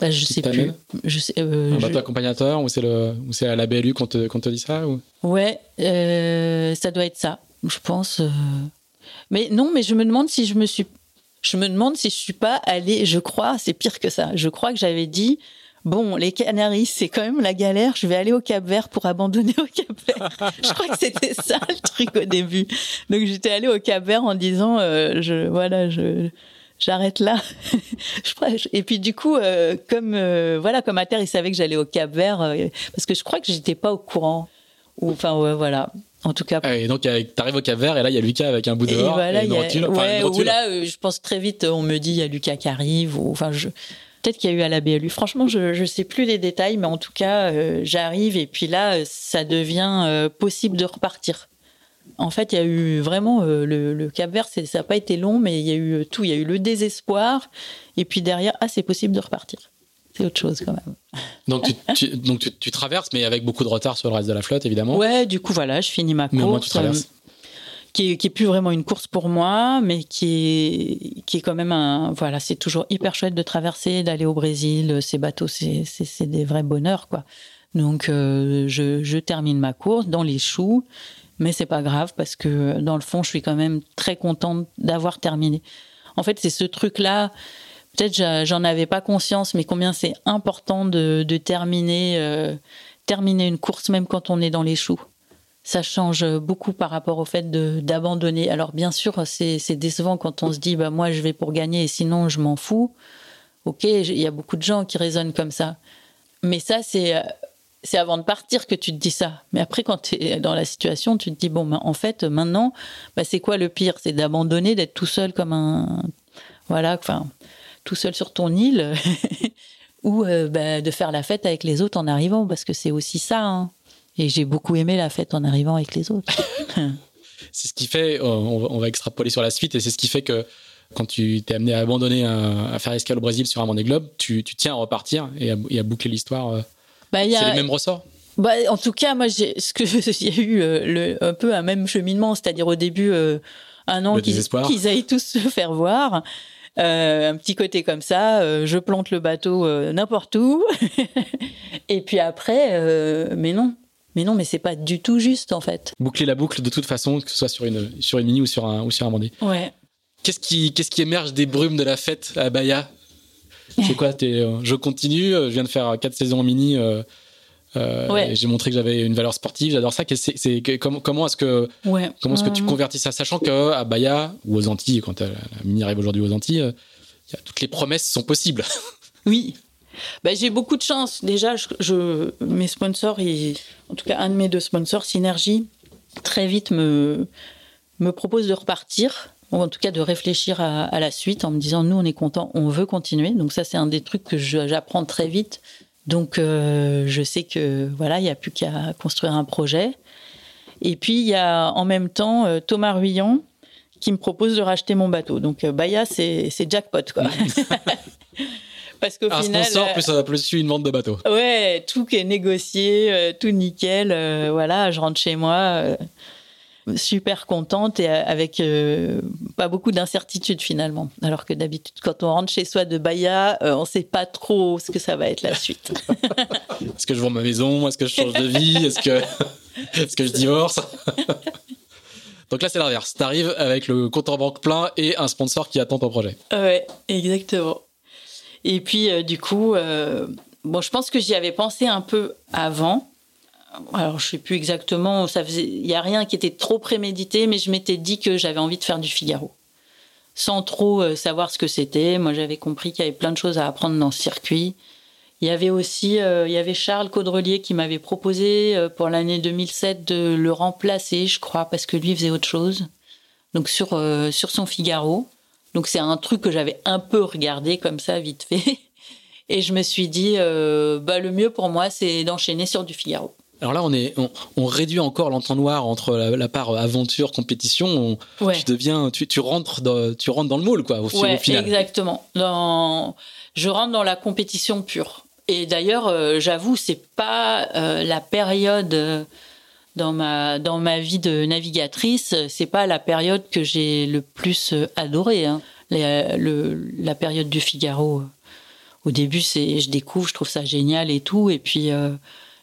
Bah, je sais plus. Je sais, un bateau accompagnateur ou c'est le ou c'est à la BLU qu'on te, te dit ça ou? Ouais, ça doit être ça. Je pense. Mais non, mais je me demande si je me suis, je me demande si je suis pas allée. Je crois, c'est pire que ça. Je crois que j'avais dit. Bon, les Canaries, c'est quand même la galère. Je vais aller au Cap Vert pour abandonner au Cap Vert. je crois que c'était ça le truc au début. Donc j'étais allée au Cap Vert en disant, euh, je voilà, je j'arrête là. et puis du coup, euh, comme euh, voilà, comme à terre, il savait que j'allais au Cap Vert parce que je crois que j'étais pas au courant. Ou enfin ouais, voilà. En tout cas. Ah, et donc, t'arrives au Cap Vert et là, il y a Lucas avec un bout dehors. Et, voilà, et une, rotule, ouais, Ou là, euh, je pense très vite, on me dit, il y a Lucas qui arrive. Ou, enfin, je, peut-être qu'il y a eu à la BLU. Franchement, je ne sais plus les détails, mais en tout cas, euh, j'arrive et puis là, ça devient euh, possible de repartir. En fait, il y a eu vraiment le, le, Cap Vert, ça n'a pas été long, mais il y a eu tout. Il y a eu le désespoir et puis derrière, ah, c'est possible de repartir c'est autre chose quand même. Donc, tu, donc tu, traverses, mais avec beaucoup de retard sur le reste de la flotte, évidemment. Ouais, du coup, voilà, je finis ma course. Mais au moins, tu traverses. Euh, qui est, qui est, plus vraiment une course pour moi, mais qui est, qui est quand même un. Voilà, c'est toujours hyper chouette de traverser, d'aller au Brésil. Ces bateaux, c'est des vrais bonheurs, quoi. Donc, euh, je, je, termine ma course dans les choux, mais c'est pas grave parce que dans le fond, je suis quand même très contente d'avoir terminé. En fait, c'est ce truc-là peut-être j'en avais pas conscience, mais combien c'est important de, terminer, euh, terminer une course même quand on est dans les choux. Ça change beaucoup par rapport au fait d'abandonner. Alors bien sûr, c'est décevant quand on se dit bah moi je vais pour gagner et sinon je m'en fous. Ok, il y a beaucoup de gens qui raisonnent comme ça. Mais ça c'est c'est avant de partir que tu te dis ça. Mais après, quand tu es dans la situation, tu te dis, bon, ben, en fait, maintenant, bah, c'est quoi le pire? C'est d'abandonner, d'être tout seul comme un... Voilà, enfin, tout seul sur ton île ou bah, de faire la fête avec les autres en arrivant, parce que c'est aussi ça. Hein. Et j'ai beaucoup aimé la fête en arrivant avec les autres. c'est ce qui fait, on va, extrapoler sur la suite, et c'est ce qui fait que quand tu t'es amené à abandonner, à faire escale au Brésil sur un Vendée Globe, tu, tu tiens à repartir et à, boucler l'histoire. Bah, c'est les mêmes ressorts bah, en tout cas, moi, j'ai, ce que il y a eu euh, le, un peu un même cheminement, c'est-à-dire au début euh, un an qu'ils, qu'ils aillent tous se faire voir. Euh, un petit côté comme ça, je plante le bateau n'importe où. et puis après, mais non, mais non, mais c'est pas du tout juste en fait. Boucler la boucle de toute façon, que ce soit sur une sur une mini ou sur un ou sur un bandé. Ouais. Qu'est-ce qui qu'est-ce qui émerge des brumes de la fête à Bahia? C'est quoi Je continue. Je viens de faire quatre saisons en mini. Euh, j'ai montré que j'avais une valeur sportive, j'adore ça. C'est, comment, comment est-ce que, comment est-ce que tu convertis ça, sachant qu'à Bahia ou aux Antilles, quand la, mini arrive aujourd'hui aux Antilles, euh, toutes les promesses sont possibles. Oui. Bah, j'ai beaucoup de chance. Déjà, je, mes sponsors, en tout cas un de mes deux sponsors, Synergie, très vite me, me propose de repartir ou en tout cas de réfléchir à, à, la suite en me disant nous on est content, on veut continuer. Donc ça c'est un des trucs que j'apprends très vite. Donc, euh, je sais que voilà, il n'y a plus qu'à construire un projet. Et puis, il y a en même temps euh, Thomas Ruyant qui me propose de racheter mon bateau. Donc, euh, Baya, c'est jackpot, quoi. Parce qu'au final. Sponsor plus, plus une vente de bateau. Ouais, tout qui est négocié, tout nickel. voilà, je rentre chez moi super contente et avec euh, pas beaucoup d'incertitude finalement. Alors que d'habitude, quand on rentre chez soi de Bahia, euh, on sait pas trop ce que ça va être la suite. Est-ce que je vends ma maison? Est-ce que je change de vie? Est-ce que, est que je divorce? Donc là, c'est l'inverse. Tu arrives avec le compte en banque plein et un sponsor qui attend ton projet. Ouais, exactement. Et puis, euh, du coup, bon, je pense que j'y avais pensé un peu avant alors je sais plus exactement, il y a rien qui était trop prémédité, mais je m'étais dit que j'avais envie de faire du Figaro, sans trop euh, savoir ce que c'était. Moi, j'avais compris qu'il y avait plein de choses à apprendre dans ce circuit. Il y avait aussi, euh, il y avait Charles Caudrelier qui m'avait proposé euh, pour l'année 2007 de le remplacer, je crois, parce que lui faisait autre chose. Donc sur sur son Figaro. Donc c'est un truc que j'avais un peu regardé comme ça vite fait. Et je me suis dit, bah, le mieux pour moi, c'est d'enchaîner sur du Figaro. Alors là, on, est, on, réduit encore l'entonnoir entre la, part aventure, compétition. Tu deviens, tu, rentres dans, tu rentres dans le moule, quoi, au, final. Exactement. Dans, je rentre dans la compétition pure. Et d'ailleurs, euh, j'avoue, c'est pas euh, la période euh, dans ma dans ma vie de navigatrice, c'est pas la période que j'ai le plus adoré. Hein. le, la période du Figaro. Au début, c'est, je découvre, je trouve ça génial et tout, et puis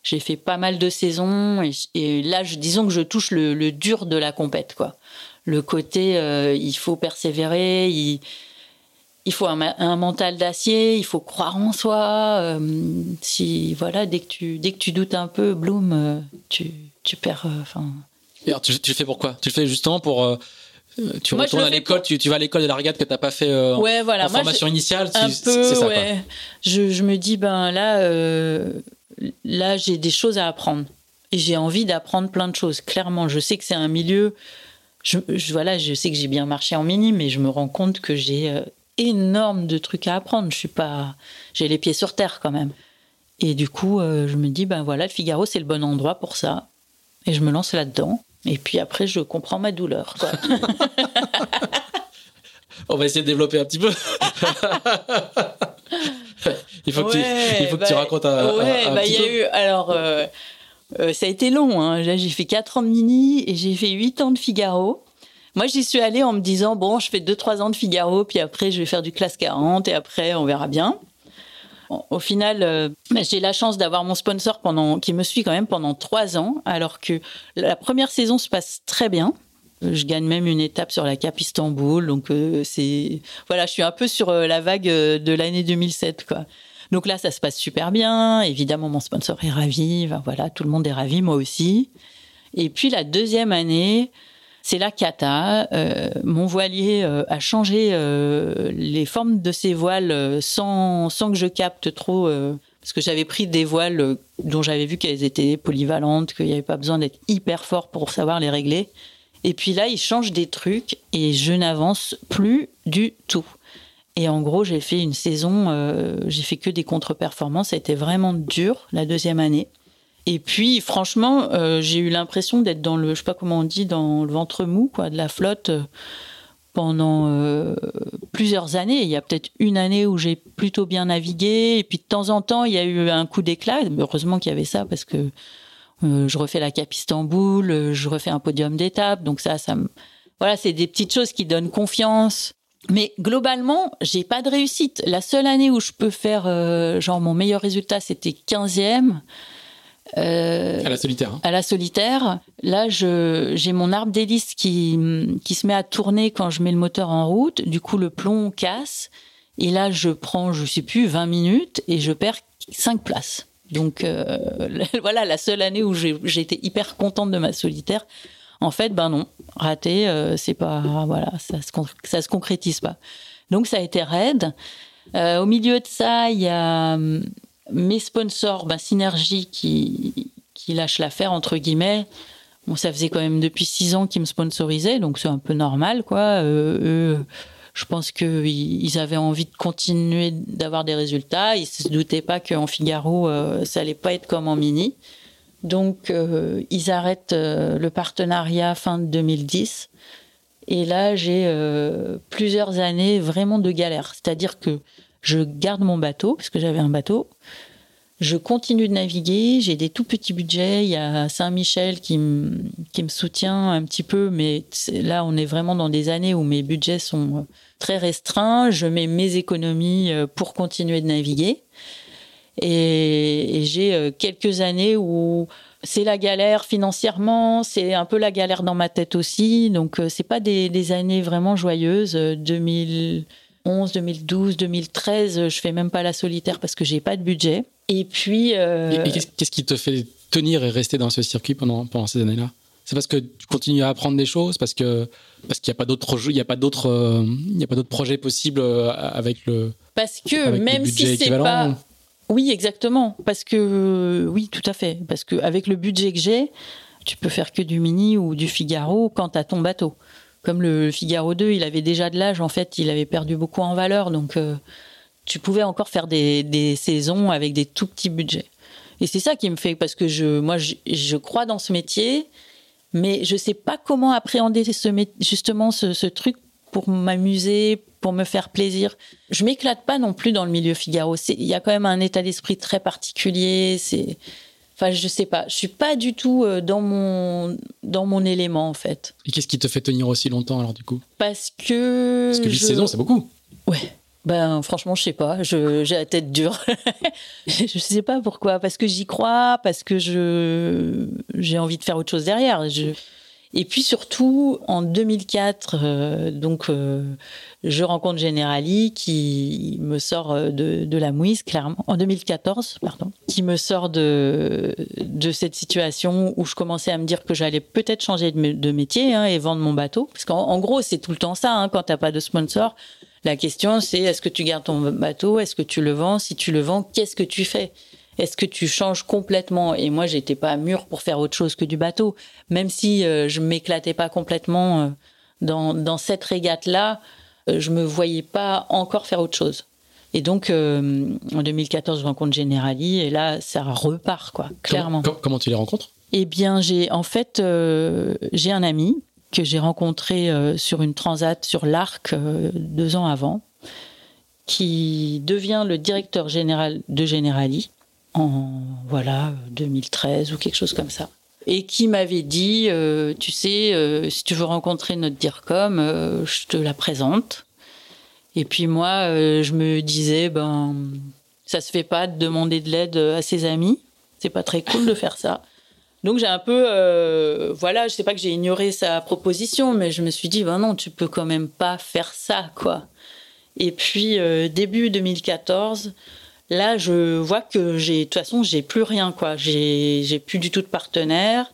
j'ai fait pas mal de saisons et, là, je, disons que je touche le, dur de la compète, quoi. Le côté, euh, il faut persévérer, il, il faut un, mental d'acier, il faut croire en soi. Euh, si voilà, dès que tu dès que tu doutes un peu, Bloom, euh, tu, tu perds. Enfin. tu, tu le fais pourquoi Tu le fais justement pour tu retournes à l'école, tu, tu, vas à l'école de la regate que t'as pas fait ouais, voilà. en formation initiale. Un peu, ça, ouais. Je, je, me dis ben là, là, j'ai des choses à apprendre. Et j'ai envie d'apprendre plein de choses. Clairement, je sais que c'est un milieu. Je, voilà, je sais que j'ai bien marché en mini, mais je me rends compte que j'ai euh, énorme de trucs à apprendre. Je suis pas, j'ai les pieds sur terre quand même. Et du coup, euh, je me dis, ben voilà, le Figaro, c'est le bon endroit pour ça. Et je me lance là-dedans. Et puis après, je comprends ma douleur. On va essayer de développer un petit peu. il faut que, tu, il faut que tu bah, racontes un, ouais, bah, y a eu, alors, euh, euh, ça a été long. Hein. j'ai fait 4 ans de mini et j'ai fait 8 ans de Figaro. Moi, j'y suis allée en me disant, bon, je fais 2-3 ans de Figaro, puis après, je vais faire du classe 40 et après, on verra bien. Au final, euh, bah, j'ai la chance d'avoir mon sponsor pendant, qui me suit quand même pendant 3 ans, alors que la première saison se passe très bien. Je gagne même une étape sur la Cap Istanbul. Donc, euh, c'est. Voilà, je suis un peu sur euh, la vague euh, de l'année 2007, quoi. Donc là, ça se passe super bien. Évidemment, mon sponsor est ravi. voilà, tout le monde est ravi, moi aussi. Et puis la deuxième année, c'est la cata. mon voilier a changé les formes de ses voiles sans, sans que je capte trop. parce que j'avais pris des voiles dont j'avais vu qu'elles étaient polyvalentes, qu'il n'y avait pas besoin d'être hyper fort pour savoir les régler. Et puis là, il change des trucs et je n'avance plus du tout. Et en gros, j'ai fait une saison, euh, j'ai fait que des contre-performances. Ça a été vraiment dur la deuxième année. Et puis, franchement, euh, j'ai eu l'impression d'être dans le, je sais pas comment on dit, dans le ventre mou, quoi, de la flotte euh, pendant plusieurs années. Il y a peut-être une année où j'ai plutôt bien navigué, et puis de temps en temps, il y a eu un coup d'éclat. Heureusement qu'il y avait ça parce que je refais la Cap Istanbul, je refais un podium d'étape, donc ça, ça me, voilà, c'est des petites choses qui donnent confiance. Mais globalement, j'ai pas de réussite. La seule année où je peux faire, euh, genre, mon meilleur résultat, c'était 15e. Euh, à la solitaire. Hein. À la solitaire. Là, j'ai mon arbre d'hélice qui, qui se met à tourner quand je mets le moteur en route. Du coup, le plomb casse. Et là, je prends, je sais plus, 20 minutes et je perds 5 places. Donc, euh, voilà, la seule année où j'ai été hyper contente de ma solitaire. En fait, ben non, raté, euh, c'est pas, voilà, ça se, ça se concrétise pas. Donc ça a été raide. Euh, au milieu de ça, il y a hum, mes sponsors, ben, Synergie, qui, qui lâchent l'affaire, entre guillemets. Bon, ça faisait quand même depuis six ans qu'ils me sponsorisaient, donc c'est un peu normal, quoi. Euh, eux, je pense qu'ils avaient envie de continuer d'avoir des résultats. Ils se doutaient pas qu'en Figaro, ça allait pas être comme en mini. Donc, euh, ils arrêtent euh, le partenariat fin de 2010. Et là, j'ai euh, plusieurs années vraiment de galère. C'est-à-dire que je garde mon bateau, puisque j'avais un bateau. Je continue de naviguer. J'ai des tout petits budgets. Il y a Saint-Michel qui, qui me soutient un petit peu. Mais là, on est vraiment dans des années où mes budgets sont très restreints. Je mets mes économies pour continuer de naviguer. Et, j'ai euh, quelques années où c'est la galère financièrement, c'est un peu la galère dans ma tête aussi. Donc, euh, c'est pas des, années vraiment joyeuses. 2011, 2012, 2013, je fais même pas la solitaire parce que j'ai pas de budget. Et puis. Euh, qu'est-ce qui te fait tenir et rester dans ce circuit pendant, pendant ces années-là? C'est parce que tu continues à apprendre des choses, parce que parce qu'il n'y a pas d'autres il y a pas d'autres il y a pas d'autres projets possibles avec le parce que même si c'est pas oui, exactement. Parce que, oui, tout à fait. Parce qu'avec le budget que j'ai, tu peux faire que du mini ou du Figaro quand tu as ton bateau. Comme le Figaro 2, il avait déjà de l'âge, en fait, il avait perdu beaucoup en valeur. Donc, euh, tu pouvais encore faire des, saisons avec des tout petits budgets. Et c'est ça qui me fait, parce que je, moi, je, crois dans ce métier, mais je sais pas comment appréhender justement ce truc pour m'amuser, pour me faire plaisir. Je m'éclate pas non plus dans le milieu Figaro. Il y a quand même un état d'esprit très particulier. C'est, enfin, je sais pas. Je suis pas du tout euh, dans mon dans mon élément en fait. Et qu'est-ce qui te fait tenir aussi longtemps alors du coup? Parce que parce que 8 saisons, c'est beaucoup. Ouais. Ben franchement, je sais pas. j'ai la tête dure. je sais pas pourquoi. Parce que j'y crois. Parce que je j'ai envie de faire autre chose derrière. Je et puis surtout, en 2004, euh, donc, euh, je rencontre Generali qui me sort euh, de, la mouise, clairement, en 2014, pardon, qui me sort de, cette situation où je commençais à me dire que j'allais peut-être changer de, métier hein, et vendre mon bateau. Parce qu'en gros, c'est tout le temps ça, hein, quand tu n'as pas de sponsor. La question, c'est est-ce que tu gardes ton bateau? Est-ce que tu le vends? Si tu le vends, qu'est-ce que tu fais? Est-ce que tu changes complètement? Et moi, j'étais pas mûre pour faire autre chose que du bateau, même si euh, je m'éclatais pas complètement euh, dans, dans cette régate-là. Euh, je me voyais pas encore faire autre chose. Et donc, en 2014, je rencontre Generali et là, ça repart, quoi, clairement. Comment, tu les rencontres? Eh bien, j'ai en fait, j'ai un ami que j'ai rencontré sur une transat sur l'Arc deux ans avant, qui devient le directeur général de Generali en voilà 2013 ou quelque chose comme ça. Et qui m'avait dit euh, tu sais euh, si tu veux rencontrer notre DIRCOM euh, je te la présente. Et puis moi je me disais ben ça se fait pas de demander de l'aide à ses amis. C'est pas très cool de faire ça. Donc j'ai un peu voilà je sais pas que j'ai ignoré sa proposition mais je me suis dit ben non tu peux quand même pas faire ça quoi. Et puis début 2014 Là, je vois que j'ai, de toute façon, j'ai plus rien, quoi. J'ai, plus du tout de partenaire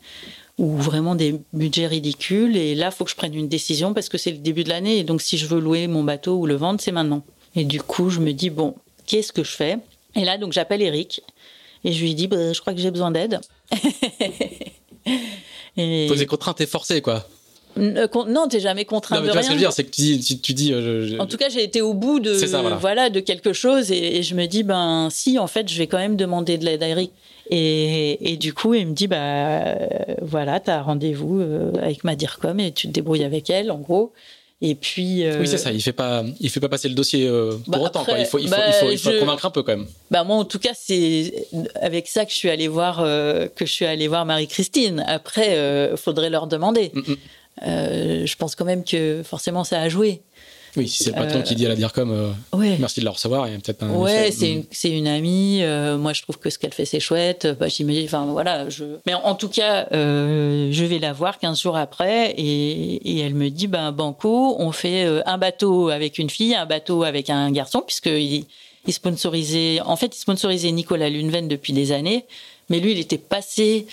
ou vraiment des budgets ridicules. Et là, il faut que je prenne une décision parce que c'est le début de l'année. Et donc, si je veux louer mon bateau ou le vendre, c'est maintenant. Et du coup, je me dis, bon, qu'est-ce que je fais? Et là, donc, j'appelle Eric et je lui dis, bah, je crois que j'ai besoin d'aide. Poser contrainte et forcé, quoi. Euh, non, t'es jamais contraint non, mais de rien. Ce que je veux dire, c'est que tu dis, tu, dis. En tout cas, j'ai été au bout de voilà. de quelque chose et, je me dis ben si en fait je vais quand même demander de l'aide à Eric. Et, et, du coup, il me dit bah voilà, t'as rendez-vous avec ma DIRCOM et tu te débrouilles avec elle, en gros. Et puis. Oui, c'est ça. Il fait pas, il fait pas passer le dossier pour bah, autant. Quoi. Il faut, il faut, il faut, il faut bah, convaincre un peu quand même. Bah moi, en tout cas, c'est avec ça que je suis allée voir que je suis allée voir Marie-Christine. Après, faudrait leur demander. Mm, mm. Euh, je pense quand même que forcément ça a joué. Oui, si c'est le patron qui dit à la DIRCOM euh, merci de la recevoir, il y a peut-être un. Ouais, c'est une, une, amie. Euh, moi, je trouve que ce qu'elle fait, c'est chouette. Bah, enfin, voilà. Je... Mais en, tout cas, je vais la voir 15 jours après et, et elle me dit ben, Banco, on fait un bateau avec une fille, un bateau avec un garçon, puisqu'il il sponsorisait. En fait, il sponsorisait Nicolas Luneven depuis des années, mais lui, il était passé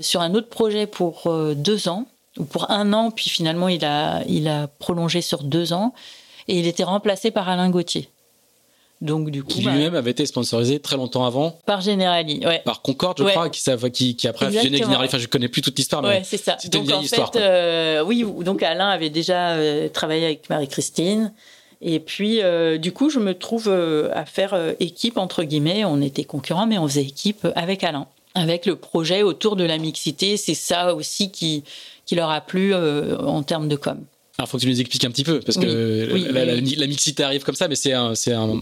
sur un autre projet pour deux ans pour un an, puis finalement il a, il a prolongé sur deux ans, et il était remplacé par Alain Gauthier. Donc du coup, qui bah, lui-même avait été sponsorisé très longtemps avant. Par Generali, ouais. Par Concorde, je crois, qui, qui, qui après a fusionné Generali. Enfin, je connais plus toute l'histoire, mais c'est ça. C'était une vieille en histoire. Fait, euh, oui, donc Alain avait déjà euh, travaillé avec Marie-Christine. Et puis, euh, du coup, je me trouve à faire équipe, entre guillemets. On était concurrents, mais on faisait équipe avec Alain. Avec le projet autour de la mixité. C'est ça aussi qui, qui leur a plu euh, en termes de com. Alors, faut que tu nous expliques un petit peu, parce que la, mixité arrive comme ça, mais c'est un, c'est un,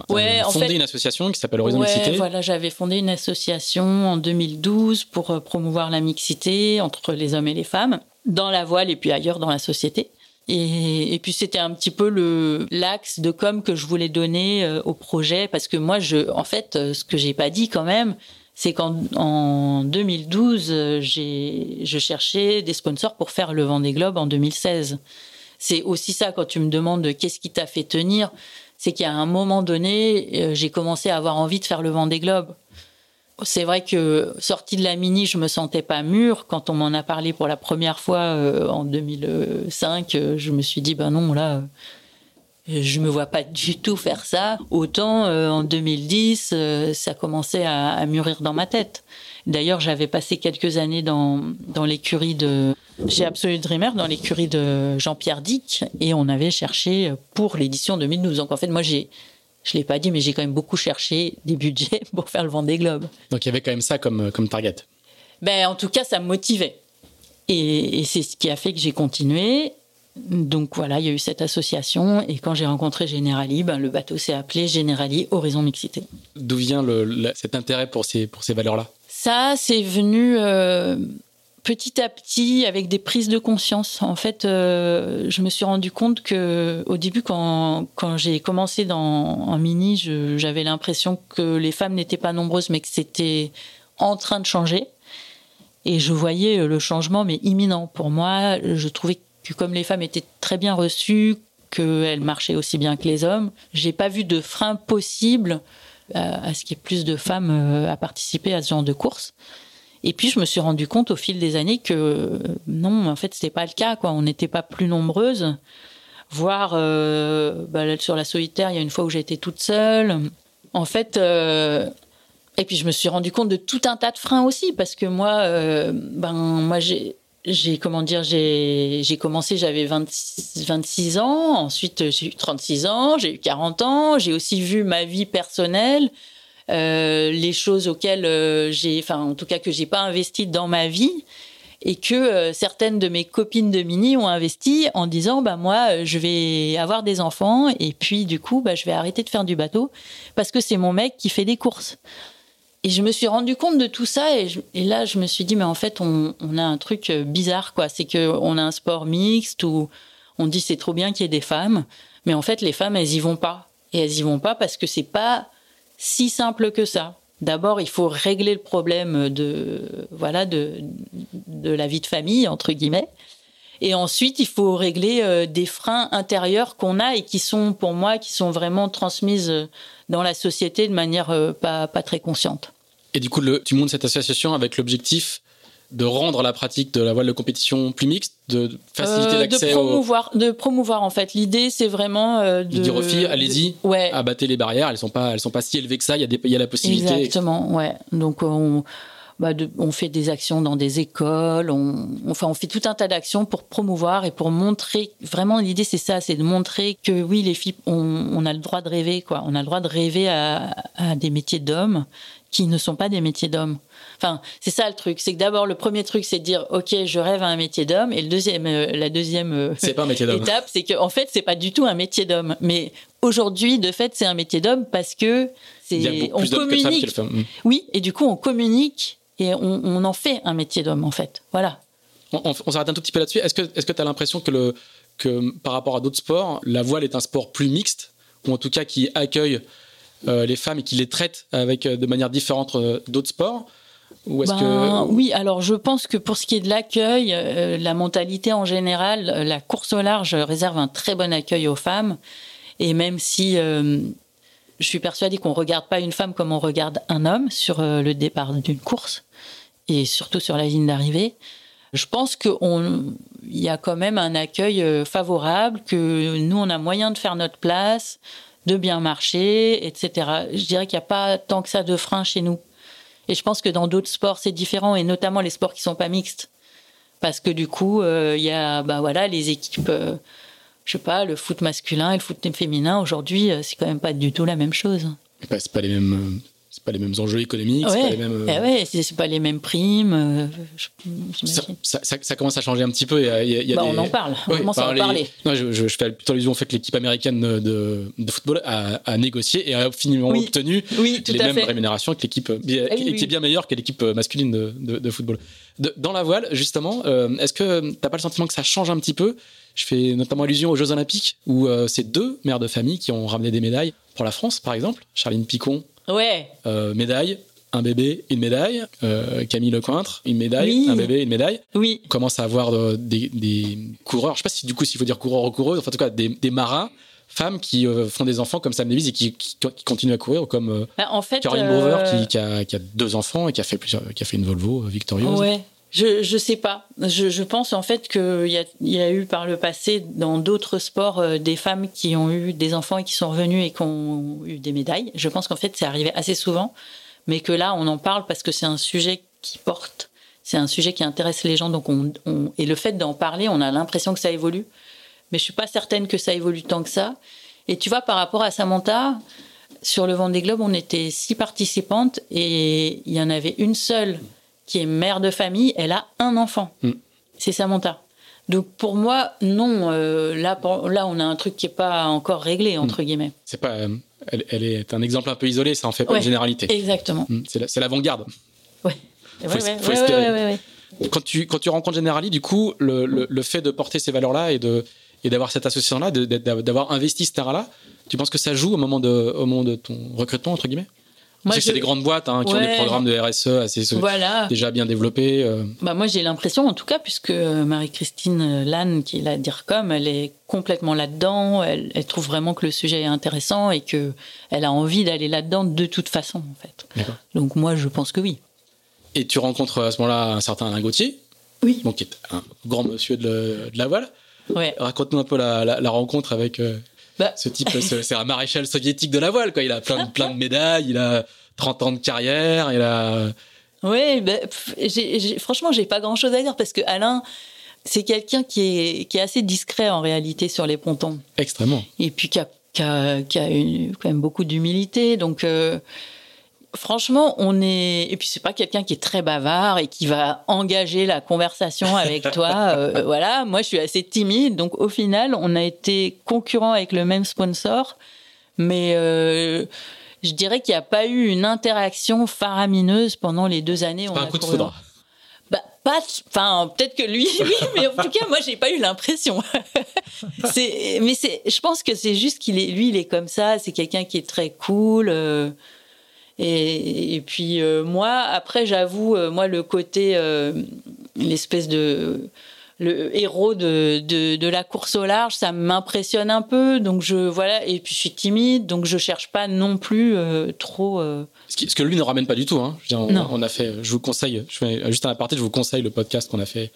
fondé une association qui s'appelle Horizon ouais, Mixité. Voilà, j'avais fondé une association en 2012 pour euh, promouvoir la mixité entre les hommes et les femmes dans la voile et puis ailleurs dans la société. Et, et puis c'était un petit peu le l'axe de com que je voulais donner euh, au projet, parce que moi, je, en fait, ce que j'ai pas dit quand même, c'est qu'en 2012, j'ai, je cherchais des sponsors pour faire le Vendée Globe en 2016. C'est aussi ça quand tu me demandes qu'est-ce qui t'a fait tenir, c'est qu'à un moment donné, euh, j'ai commencé à avoir envie de faire le Vendée Globe. C'est vrai que sortie de la mini, je me sentais pas mûre. Quand on m'en a parlé pour la première fois euh, en 2005, euh, je me suis dit ben non là, je me vois pas du tout faire ça. Autant euh, en 2010, euh, ça commençait à, mûrir dans ma tête. D'ailleurs, j'avais passé quelques années dans, dans l'écurie de chez Absolute Dreamer, dans l'écurie de Jean-Pierre Dick, et on avait cherché pour l'édition 2012. Donc en fait, moi j'ai je l'ai pas dit, mais j'ai quand même beaucoup cherché des budgets pour faire le Vendée Globe. Donc il y avait quand même ça comme, comme target. Ben, en tout cas, ça me motivait. Et, et c'est ce qui a fait que j'ai continué. Donc voilà, il y a eu cette association et quand j'ai rencontré Generali, ben, le bateau s'est appelé Generali Horizon Mixité. D'où vient le, cet intérêt pour ces, pour ces valeurs-là? Ça, c'est venu euh, petit à petit avec des prises de conscience. En fait, euh, je me suis rendu compte que au début, quand, quand j'ai commencé dans, en mini, j'avais l'impression que les femmes n'étaient pas nombreuses, mais que c'était en train de changer. Et je voyais le changement, mais imminent. Pour moi, je trouvais comme les femmes étaient très bien reçues, qu'elles marchaient aussi bien que les hommes, j'ai pas vu de frein possible à, ce qu'il y ait plus de femmes euh, à participer à ce genre de course. Et puis je me suis rendu compte au fil des années que non, en fait, c'était pas le cas. Quoi. On n'était pas plus nombreuses. Voire euh, bah, sur la solitaire, il y a une fois où j'ai été toute seule. En fait, euh, et puis je me suis rendu compte de tout un tas de freins aussi parce que moi, ben moi j'ai j'ai comment dire j'ai commencé j'avais 26, ans. Ensuite j'ai eu 36 ans j'ai eu 40 ans. J'ai aussi vu ma vie personnelle euh, les choses auxquelles euh, j'ai enfin en tout cas que j'ai pas investi dans ma vie et que euh, certaines de mes copines de mini ont investi en disant bah moi je vais avoir des enfants et puis du coup bah je vais arrêter de faire du bateau parce que c'est mon mec qui fait des courses et je me suis rendu compte de tout ça et, là je me suis dit mais en fait on, a un truc euh, bizarre quoi, c'est que on a un sport mixte où on dit c'est trop bien qu'il y ait des femmes, mais en fait les femmes elles y vont pas et elles y vont pas parce que c'est pas si simple que ça. D'abord il faut régler le problème de voilà de de la vie de famille entre guillemets. Et ensuite, il faut régler euh, des freins intérieurs qu'on a et qui sont, pour moi, qui sont vraiment transmises euh, dans la société de manière euh, pas, pas très consciente. Et du coup, le, tu montes cette association avec l'objectif de rendre la pratique de la voile de compétition plus mixte, de faciliter l'accès de promouvoir, de promouvoir en fait. L'idée, c'est vraiment de, de dire aux filles, allez-y, ouais. abattez les barrières. Elles sont pas, elles sont pas si élevées que ça. Il y a des, il y a la possibilité. Exactement, ouais. Donc on bah on fait des actions dans des écoles, on, enfin on fait tout un tas d'actions pour promouvoir et pour montrer. Vraiment, l'idée c'est ça, c'est de montrer que oui, les filles, on, a le droit de rêver, quoi. On a le droit de rêver à, à des métiers d'hommes qui ne sont pas des métiers d'hommes. Enfin, c'est ça le truc. C'est que d'abord, le premier truc, c'est de dire, OK, je rêve à un métier d'homme. Et le deuxième, euh, la deuxième euh, étape, c'est qu'en en fait, c'est pas du tout un métier d'homme. Mais aujourd'hui, de fait, c'est un métier d'homme parce que c'est, on communique. Oui, et du coup, on communique et on, en fait un métier d'homme, en fait. Voilà. On, s'arrête un tout petit peu là-dessus. Est-ce que tu est as l'impression que, le, que par rapport à d'autres sports, la voile est un sport plus mixte, ou en tout cas qui accueille euh, les femmes et qui les traite avec, de manière différente d'autres sports? Ben, Oui, alors je pense que pour ce qui est de l'accueil, euh, la mentalité en général, euh, la course au large réserve un très bon accueil aux femmes. Et même si euh, je suis persuadée qu'on ne regarde pas une femme comme on regarde un homme sur le départ d'une course, et surtout sur la ligne d'arrivée, je pense qu'il y a quand même un accueil favorable, que nous, on a moyen de faire notre place, de bien marcher, etc. Je dirais qu'il n'y a pas tant que ça de frein chez nous. Et je pense que dans d'autres sports, c'est différent, et notamment les sports qui sont pas mixtes. Parce que du coup, euh, il y a bah, voilà, les équipes, euh, je sais pas, le foot masculin et le foot féminin, aujourd'hui, euh, c'est quand même pas du tout la même chose. C'est pas les mêmes c'est pas les mêmes enjeux économiques, c'est pas les mêmes. Euh, eh ouais, c'est pas les mêmes primes. Euh, ça, ça, ça, commence à changer un petit peu. Il y a, bah, On en parle. On commence à en parler. Non, je, je, fais plutôt allusion au fait que l'équipe américaine de, de, football a, a, négocié et a finalement obtenu les mêmes rémunérations que l'équipe, ah qui, qui, est bien meilleure que l'équipe masculine de, de football. dans la voile, justement, euh, est-ce que t'as pas le sentiment que ça change un petit peu? Je fais notamment allusion aux Jeux Olympiques où c'est deux mères de famille qui ont ramené des médailles pour la France, par exemple. Charline Picon Ouais. Euh, médaille, un bébé, une médaille. Euh, Camille Lecointre, une médaille, un bébé, une médaille. Oui. On commence à avoir euh, des, coureurs, je sais pas si du coup s'il faut dire coureurs ou coureuses, enfin en tout cas des, marins femmes qui font des enfants comme Sam Davis et qui, continuent à courir, comme bah, en fait, Caroline qui, a, deux enfants et qui a fait, plusieurs, qui a fait une Volvo victorieuse. Ouais. Je je sais pas. Je, je pense en fait qu'il y a, y a eu par le passé dans d'autres sports euh, des femmes qui ont eu des enfants et qui sont revenus et qui ont eu des médailles. Je pense qu'en fait c'est arrivé assez souvent, mais que là on en parle parce que c'est un sujet qui porte, c'est un sujet qui intéresse les gens. Donc on, on et le fait d'en parler, on a l'impression que ça évolue, mais je suis pas certaine que ça évolue tant que ça. Et tu vois par rapport à Samantha, sur le Vendée Globe, on était six participantes et il y en avait une seule qui est mère de famille, elle a un enfant. Mm. C'est Samantha. Donc pour moi, non. Euh, là, là, on a un truc qui n'est pas encore réglé entre mm. guillemets. C'est pas. Euh, elle, est un exemple un peu isolé. Ça en fait pas une généralité. Exactement. Mm. C'est l'avant-garde. Ouais. ouais, quand tu quand tu rencontres Generali, du coup, le, le, fait de porter ces valeurs-là et de et d'avoir cette association-là, d'avoir investi ce terrain-là, tu penses que ça joue au moment de au moment de ton recrutement entre guillemets? Moi, c'est des grandes boîtes hein, qui ont des programmes de RSE assez déjà bien développés. Euh. Bah moi, j'ai l'impression, en tout cas, puisque euh, Marie-Christine Lannes, qui est la DIRCOM, elle est complètement là-dedans. Elle, elle, trouve vraiment que le sujet est intéressant et que elle a envie d'aller là-dedans de toute façon, en fait. Donc moi, je pense que oui. Et tu rencontres à ce moment-là un certain Alain Gauthier, oui. donc qui est un grand monsieur de, la voile. Ouais. Raconte-nous un peu la, rencontre avec euh, bah. Ce type, c'est un maréchal soviétique de la voile, quoi. Il a plein, plein de médailles, il a 30 ans de carrière, il a. Oui, bah, franchement, j'ai pas grand chose à dire parce que Alain, c'est quelqu'un qui est, qui est assez discret en réalité sur les pontons. Extrêmement. Et puis qui a, qui a, qui a quand même beaucoup d'humilité. Donc, euh, franchement, on est. Et puis, c'est pas quelqu'un qui est très bavard et qui va engager la conversation avec toi. Euh, voilà, moi, je suis assez timide. Donc, au final, on a été concurrents avec le même sponsor. Mais euh, je dirais qu'il n'y a pas eu une interaction faramineuse pendant les deux années. Pas un coup de foudre. Bah, pas, enfin, peut-être que lui, oui, mais en tout cas, moi, j'ai pas eu l'impression. c'est, mais c'est, je pense que c'est juste qu'il est, lui, il est comme ça. C'est quelqu'un qui est très cool. Euh, et, puis euh, moi, après, j'avoue, euh, moi, le côté, euh, l'espèce de le héros de, de, la course au large, ça m'impressionne un peu. Donc je voilà, et puis je suis timide, donc je cherche pas non plus trop. Ce, que lui ne ramène pas du tout. Hein. Je on, a fait, je vous conseille, je fais juste un aparté, je vous conseille le podcast qu'on a fait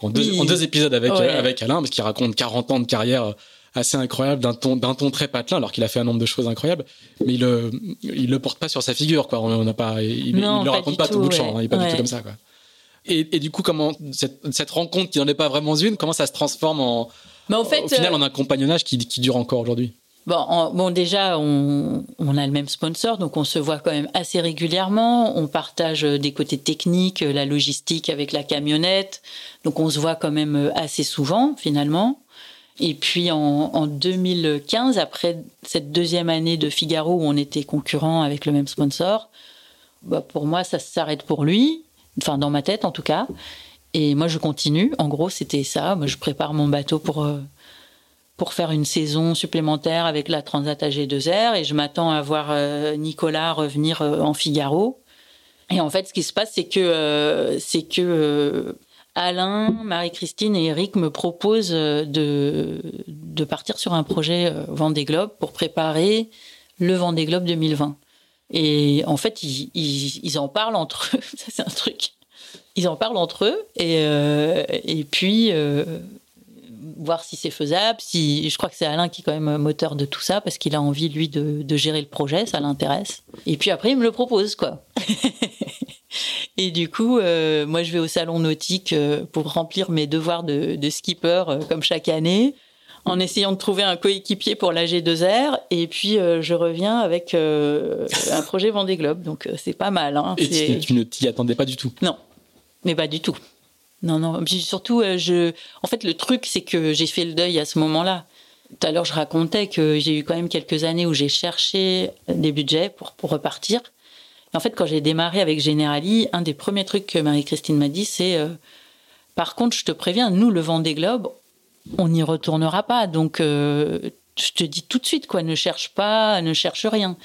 en deux, en deux épisodes avec avec Alain, parce qu'il raconte 40 ans de carrière assez incroyable d'un ton d'un ton très patelin alors qu'il a fait un nombre de choses incroyables mais il il le porte pas sur sa figure quoi on n'a pas il, ne le raconte pas tout, bout de champ hein, il est pas du tout comme ça quoi et, et du coup comment cette, cette rencontre qui n'en est pas vraiment une comment ça se transforme en mais en fait, au final en un compagnonnage qui, qui dure encore aujourd'hui? Bon, bon déjà, on, on, a le même sponsor, donc on se voit quand même assez régulièrement. On partage des côtés techniques, la logistique avec la camionnette. Donc on se voit quand même assez souvent, finalement. Et puis en, 2015, après cette deuxième année de Figaro où on était concurrent avec le même sponsor, bah pour moi ça s'arrête pour lui, enfin dans ma tête en tout cas. Et moi je continue. En gros c'était ça. Moi je prépare mon bateau pour euh, pour faire une saison supplémentaire avec la Transat AG2R et je m'attends à voir euh, Nicolas revenir euh, en Figaro. Et en fait ce qui se passe c'est que c'est que Alain, Marie-Christine et Eric me proposent euh, de, partir sur un projet euh, Vendée Globe pour préparer le Vendée Globe 2020. Et en fait, ils, en parlent entre eux. Ça, c'est un truc. Ils en parlent entre eux et, euh, et puis voir si c'est faisable. Si je crois que c'est Alain qui est quand même moteur de tout ça parce qu'il a envie lui de, de gérer le projet, ça l'intéresse. Et puis après, il me le propose quoi. Et du coup, euh, moi, je vais au salon nautique euh, pour remplir mes devoirs de, de skipper euh, comme chaque année, en essayant de trouver un coéquipier pour la G2R. Et puis, je reviens avec un projet Vendée Globe. Donc, c'est pas mal. Hein. Et tu ne t'y attendais pas du tout? Non, mais pas du tout. Non, non. Surtout, je... en fait, le truc, c'est que j'ai fait le deuil à ce moment-là. Tout à l'heure, je racontais que j'ai eu quand même quelques années où j'ai cherché des budgets pour, pour repartir en fait, quand j'ai démarré avec Generali, un des premiers trucs que Marie-Christine m'a dit, c'est euh, par contre, je te préviens, nous, le vent des globes, on n'y retournera pas. Donc, euh, je te dis tout de suite, quoi, ne cherche pas, ne cherche rien.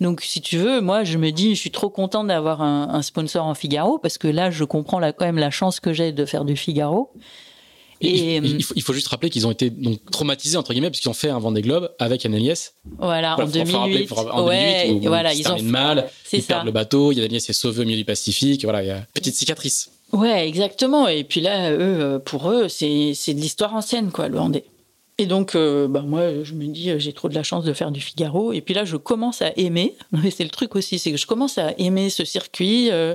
Donc, si tu veux, moi, je me dis, je suis trop content d'avoir un, sponsor en Figaro parce que là, je comprends quand même la chance que j'ai de faire du Figaro. Et, il, faut, juste rappeler qu'ils ont été donc traumatisés entre guillemets puisqu'ils ont fait un Vendée Globe avec Annelies. Voilà, en 2008. en ouais, voilà, ils ont mal, ils perdent le bateau, il y a Annelies est sauvé au milieu du Pacifique, voilà, il y a une petite cicatrice. Ouais, exactement. Et puis là, eux, pour eux, c'est c'est de l'histoire ancienne quoi, le Vendée. Et donc, euh, bah moi, je me dis, j'ai trop de la chance de faire du Figaro. Et puis là, je commence à aimer. C'est le truc aussi, c'est que je commence à aimer ce circuit. Euh,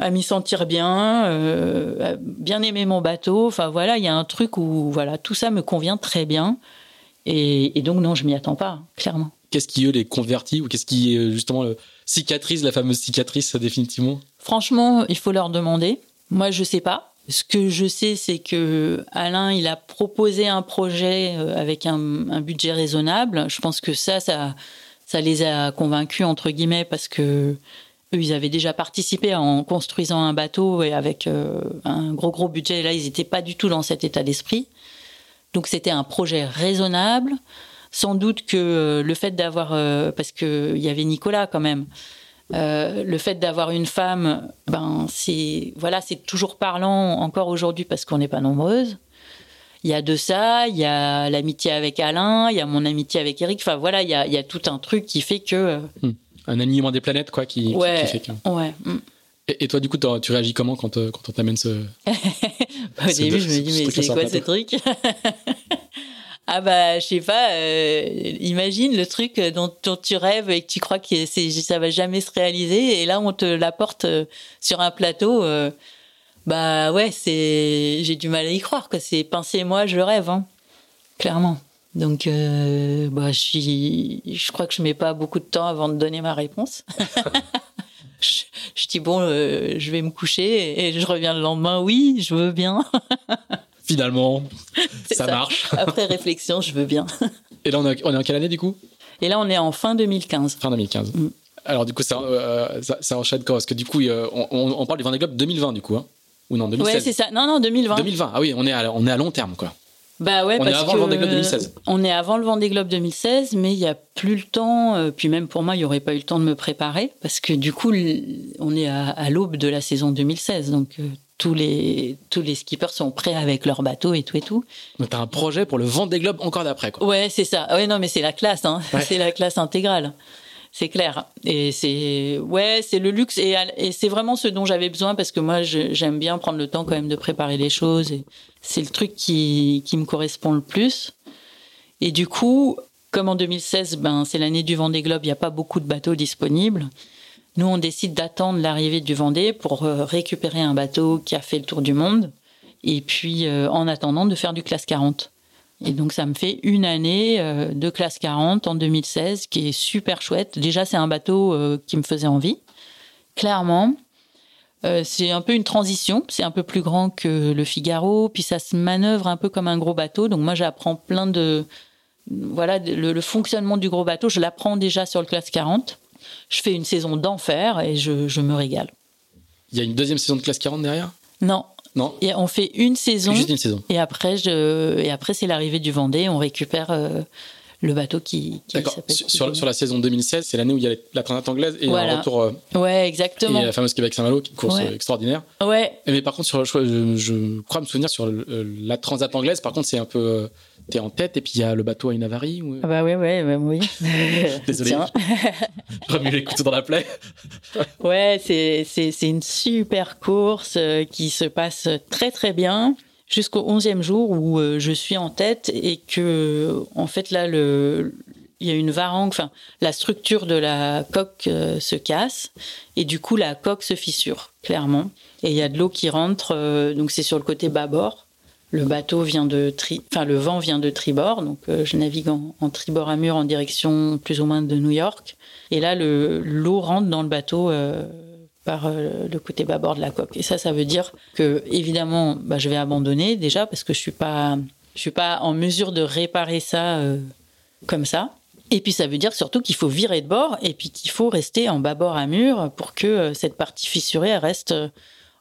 à m'y sentir bien, euh, à bien aimer mon bateau. Enfin voilà, il y a un truc où voilà tout ça me convient très bien. Et, donc non, je m'y attends pas, clairement. Qu'est-ce qui eux les convertit ou qu'est-ce qui euh, justement le cicatrice, la fameuse cicatrice définitivement? Franchement, il faut leur demander. Moi, je sais pas. Ce que je sais, c'est que Alain, il a proposé un projet euh, avec un, budget raisonnable. Je pense que ça, ça, ça les a convaincus entre guillemets parce que eux, ils avaient déjà participé en construisant un bateau et avec euh, un gros gros budget. Là, ils n'étaient pas du tout dans cet état d'esprit. Donc c'était un projet raisonnable. Sans doute que euh, le fait d'avoir, euh, parce qu'il y avait Nicolas quand même, le fait d'avoir une femme, ben c'est voilà, c'est toujours parlant encore aujourd'hui parce qu'on n'est pas nombreuses. Il y a de ça, il y a l'amitié avec Alain, il y a mon amitié avec Eric. Enfin voilà, il y a, il y a tout un truc qui fait que hmm un alignement des planètes quoi qui, ouais, fait que... ouais. Mm. Et, toi du coup tu réagis comment quand, euh, quand on t'amène ce au début je me dis mais c'est quoi ce truc? ah bah je sais pas euh, imagine le truc dont, tu rêves et que tu crois que ça va jamais se réaliser et là on te l'apporte euh, sur un plateau bah ouais c'est j'ai du mal à y croire que c'est penser moi je rêve hein, clairement donc, euh, bah, je, je crois que je mets pas beaucoup de temps avant de donner ma réponse. je, dis bon, euh, je vais me coucher et je reviens le lendemain. Oui, je veux bien. Finalement, ça, marche. Après réflexion, je veux bien. et là, on est, en quelle année du coup? Et là, on est en fin 2015. Fin 2015. Mm. Alors du coup, ça, euh, ça, ça, enchaîne quoi Parce que du coup, on, on, parle du Vendée Globe 2020 du coup, hein Ou non, 2016 Ouais, c'est ça. Non, non, 2020. 2020. Ah oui, on est à, on est à long terme quoi. Bah ouais, on est avant le Vendée Globe 2016. On est avant le Vendée Globe 2016, mais il n'y a plus le temps. Euh, puis même pour moi, il n'y aurait pas eu le temps de me préparer parce que du coup, on est à, l'aube de la saison 2016, donc euh, tous les tous les skippers sont prêts avec leur bateau et tout et tout. Donc t'as un projet pour le Vendée Globe encore d'après quoi. Ouais, c'est ça. Ouais, non, mais c'est la classe, hein. c'est la classe intégrale c'est clair. Et c'est ouais, c'est le luxe et, et c'est vraiment ce dont j'avais besoin parce que moi j'aime bien prendre le temps quand même de préparer les choses et c'est le truc qui, qui me correspond le plus. Et du coup, comme en 2016, ben, c'est l'année du Vendée Globe, il n'y a pas beaucoup de bateaux disponibles. Nous, on décide d'attendre l'arrivée du Vendée pour euh, récupérer un bateau qui a fait le tour du monde. Et puis, euh, en attendant, de faire du classe 40. Et donc, ça me fait une année euh, de classe 40 en 2016 qui est super chouette. Déjà, c'est un bateau qui me faisait envie, clairement. c'est un peu une transition. C'est un peu plus grand que le Figaro. Puis, ça se manœuvre un peu comme un gros bateau. Donc, moi, j'apprends plein de. Voilà, le, le fonctionnement du gros bateau, je l'apprends déjà sur le classe 40 je fais une saison d'enfer et je, me régale. Il y a une deuxième saison de classe 40 derrière? Non. Non. Et on fait une saison. Juste une saison. Et après, je, et après c'est l'arrivée du Vendée. On récupère euh, le bateau qui, qui D'accord. Sur, sur, la saison 2016, c'est l'année où il y a la transat anglaise et un retour. Euh, ouais, exactement. Et la fameuse Québec-Saint-Malo, qui course extraordinaire. Ouais. Mais par contre, sur, je, je, crois me souvenir sur la transat anglaise, par contre, c'est un peu. Euh, t'es en tête et puis il y a le bateau à une avarie ou... Ah bah oui, oui, oui. Désolé. Remue les couteaux dans la plaie. ouais, c'est une super course euh, qui se passe très très bien jusqu'au 11e jour où euh, je suis en tête et que, en fait, là, le, il y a une varangue, enfin, la structure de la coque euh, se casse et du coup, la coque se fissure, clairement. Et il y a de l'eau qui rentre, donc c'est sur le côté bâbord. Le bateau vient de tri, enfin, le vent vient de tribord, donc je navigue en, tribord à mur en direction plus ou moins de New York. Et là, l'eau rentre dans le bateau euh, par euh, le côté bâbord de la coque. Et ça, ça veut dire que, évidemment, bah, je vais abandonner déjà parce que je suis pas, je suis pas en mesure de réparer ça euh, comme ça. Et puis ça veut dire surtout qu'il faut virer de bord et puis qu'il faut rester en bâbord à mur pour que cette partie fissurée reste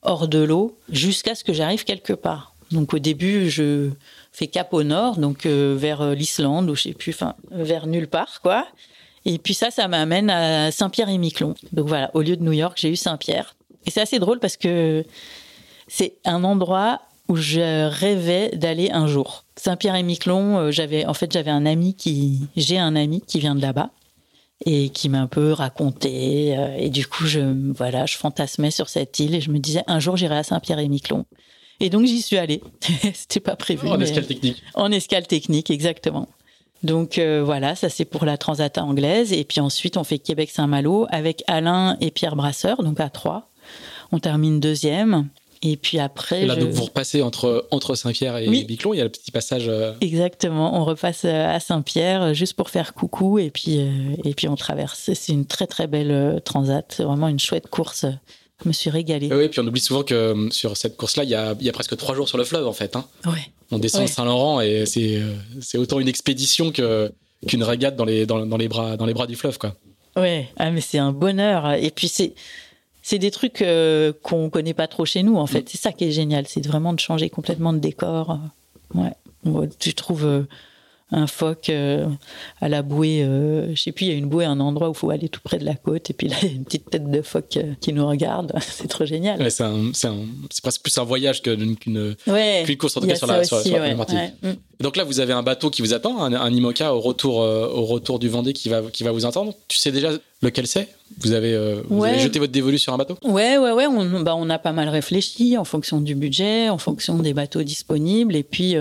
hors de l'eau jusqu'à ce que j'arrive quelque part. Donc au début, je fais cap au nord, donc vers l'Islande ou je sais plus, enfin vers nulle part quoi. Et puis ça, ça m'amène à Saint-Pierre-et-Miquelon. Donc voilà, au lieu de New York, j'ai eu Saint-Pierre. Et c'est assez drôle parce que c'est un endroit où je rêvais d'aller un jour. Saint-Pierre-et-Miquelon, euh, j'avais en fait j'avais un ami qui j'ai un ami qui vient de là-bas et qui m'a un peu raconté euh, et du coup je voilà, je fantasmais sur cette île et je me disais un jour j'irai à Saint-Pierre-et-Miquelon. Et donc j'y suis allée. C'était pas prévu. En escale technique. En escale technique, exactement. Donc euh, voilà, ça c'est pour la Transat anglaise. Et puis ensuite, on fait Québec-Saint-Malo avec Alain et Pierre Brasseur, donc à trois. On termine deuxième. Et puis après. là, donc vous repassez entre, entre Saint-Pierre et Biclon, il y a le petit passage. Euh, Exactement, on repasse euh, à Saint-Pierre juste pour faire coucou et puis, et puis on traverse. C'est une très très belle transat, vraiment une chouette course. Je me suis régalée. Oui, puis on oublie souvent que sur cette course-là, il y a, y a, presque trois jours sur le fleuve en fait. Hein. Ouais. On descend Saint-Laurent et c'est, c'est autant une expédition que, qu'une régate dans les, dans, dans, les bras, dans les bras du fleuve. Quoi. Ouais, ah, mais c'est un bonheur. Et puis c'est, c'est des trucs euh, qu'on connaît pas trop chez nous en fait. Mm. C'est ça qui est génial, c'est vraiment de changer complètement de décor. Ouais. Tu trouves euh, un phoque euh, à la bouée. Euh, je sais plus, il y a une bouée, un endroit où il faut aller tout près de la côte, et puis là, il y a une petite tête de phoque euh, qui nous regarde. c'est trop génial. Ouais, c'est presque plus un voyage qu'une qu'une course, en tout cas, sur la, sur, la, partie. Mm. Donc là, vous avez un bateau qui vous attend, un, IMOCA au retour, au retour du Vendée qui va, qui va vous attendre. Tu sais déjà lequel c'est? Vous, avez, vous avez jeté votre dévolu sur un bateau? Ouais, ouais, ouais. On, bah, on a pas mal réfléchi en fonction du budget, en fonction des bateaux disponibles. Et puis,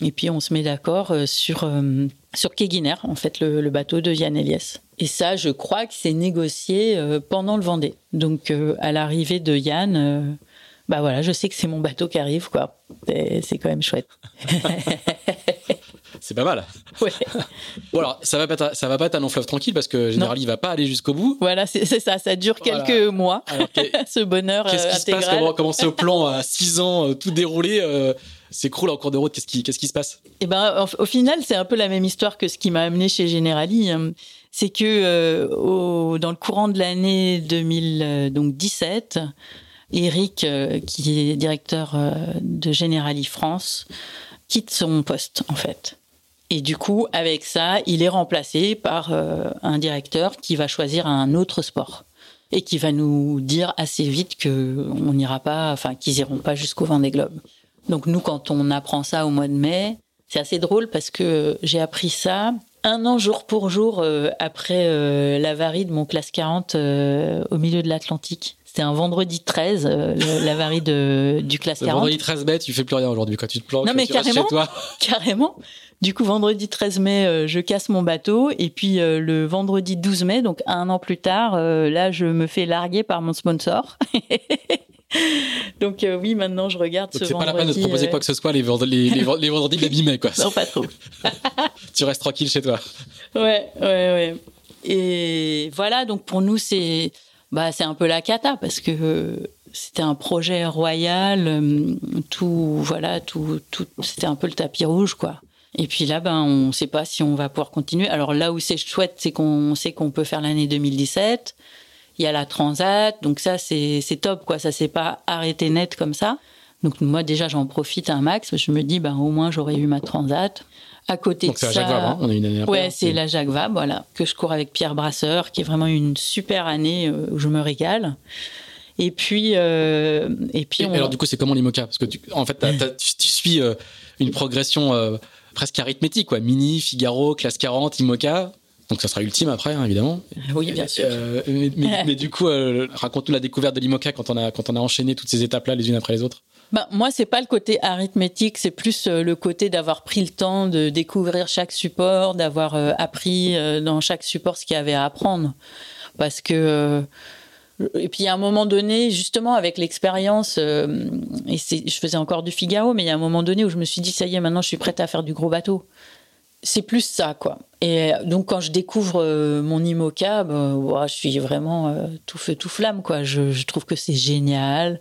et puis on se met d'accord euh, sur euh, sur Keguiner, en fait, le, bateau de Yann Eliès. Et ça, je crois que c'est négocié euh, pendant le Vendée. Donc à l'arrivée de Yann, bah voilà, je sais que c'est mon bateau qui arrive, quoi. C'est quand même chouette. c'est pas mal. Ouais. bon alors, ça va pas, ça va pas être un long fleuve tranquille parce que généralement il va pas aller jusqu'au bout. Voilà, c'est ça, ça dure quelques mois. ce bonheur Qu'est-ce qui se passe commence au plan à 6 ans, tout déroulé s'écroule en cours de route? Qu'est-ce qui, qu'est-ce qui se passe? Eh ben, au, final, c'est un peu la même histoire que ce qui m'a amené chez Generali. Hein. C'est que euh, au, dans le courant de l'année 2017, Eric, euh, qui est directeur euh, de Generali France, quitte son poste en fait. Et du coup, avec ça, il est remplacé par un directeur qui va choisir un autre sport et qui va nous dire assez vite que n'ira pas, enfin qu'ils iront pas jusqu'au Vendée Globe. Donc nous, quand on apprend ça au mois de mai, c'est assez drôle parce que j'ai appris ça un an jour pour jour après l'avarie de mon classe 40 au milieu de l'Atlantique. C'était un vendredi 13, l'avarie de, du classe 40. vendredi 13 mai, tu fais plus rien aujourd'hui quand tu te planques. Non mais carrément, chez toi. carrément. Du coup, vendredi 13 mai, je casse mon bateau. Et puis le vendredi 12 mai, donc un an plus tard, là, je me fais larguer par mon sponsor. Donc euh, oui, maintenant je regarde ce vendredi. C'est pas la peine de te proposer quoi que ce soit les, vendredis, les, vendredis de mai, quoi. Non, pas trop. tu restes tranquille chez toi. Ouais, ouais, ouais. Et voilà, donc pour nous c'est bah c'est un peu la cata parce que euh, c'était un projet royal, euh, tout voilà, tout, tout c'était un peu le tapis rouge quoi. Et puis là, ben, on ne sait pas si on va pouvoir continuer. Alors là où c'est chouette, c'est qu'on sait qu'on peut faire l'année 2017 il y a la Transat, donc ça c'est top quoi, ça s'est pas arrêté net comme ça. Donc moi déjà j'en profite un max, je me dis ben au moins j'aurais eu ma Transat. À côté donc de ça, Jacques Vabre, hein, on a une année. Ouais, c'est la Jacques Vabre, voilà, que je cours avec Pierre Brasseur, qui est vraiment une super année euh, où je me régale. Et puis, euh, et puis. Et alors du coup, c'est comment l'IMOCA? Parce que tu, en fait, tu, suis euh, une progression presque arithmétique, quoi. Mini, Figaro, classe 40, IMOCA. Donc ça sera ultime après, hein, évidemment. Oui, bien sûr. Euh, mais, du coup, raconte-nous la découverte de l'IMOCA quand on a quand on a enchaîné toutes ces étapes-là les unes après les autres. Bah, moi, c'est pas le côté arithmétique, c'est plus euh, le côté d'avoir pris le temps de découvrir chaque support, d'avoir appris dans chaque support ce qu'il y avait à apprendre. Parce que et puis à un moment donné, justement avec l'expérience, et je faisais encore du Figaro, mais il y a un moment donné où je me suis dit ça y est, maintenant je suis prête à faire du gros bateau c'est plus ça, quoi. Et donc, quand je découvre euh, mon IMOCA, ben, je suis vraiment euh, tout feu, tout flamme, quoi. Je, trouve que c'est génial.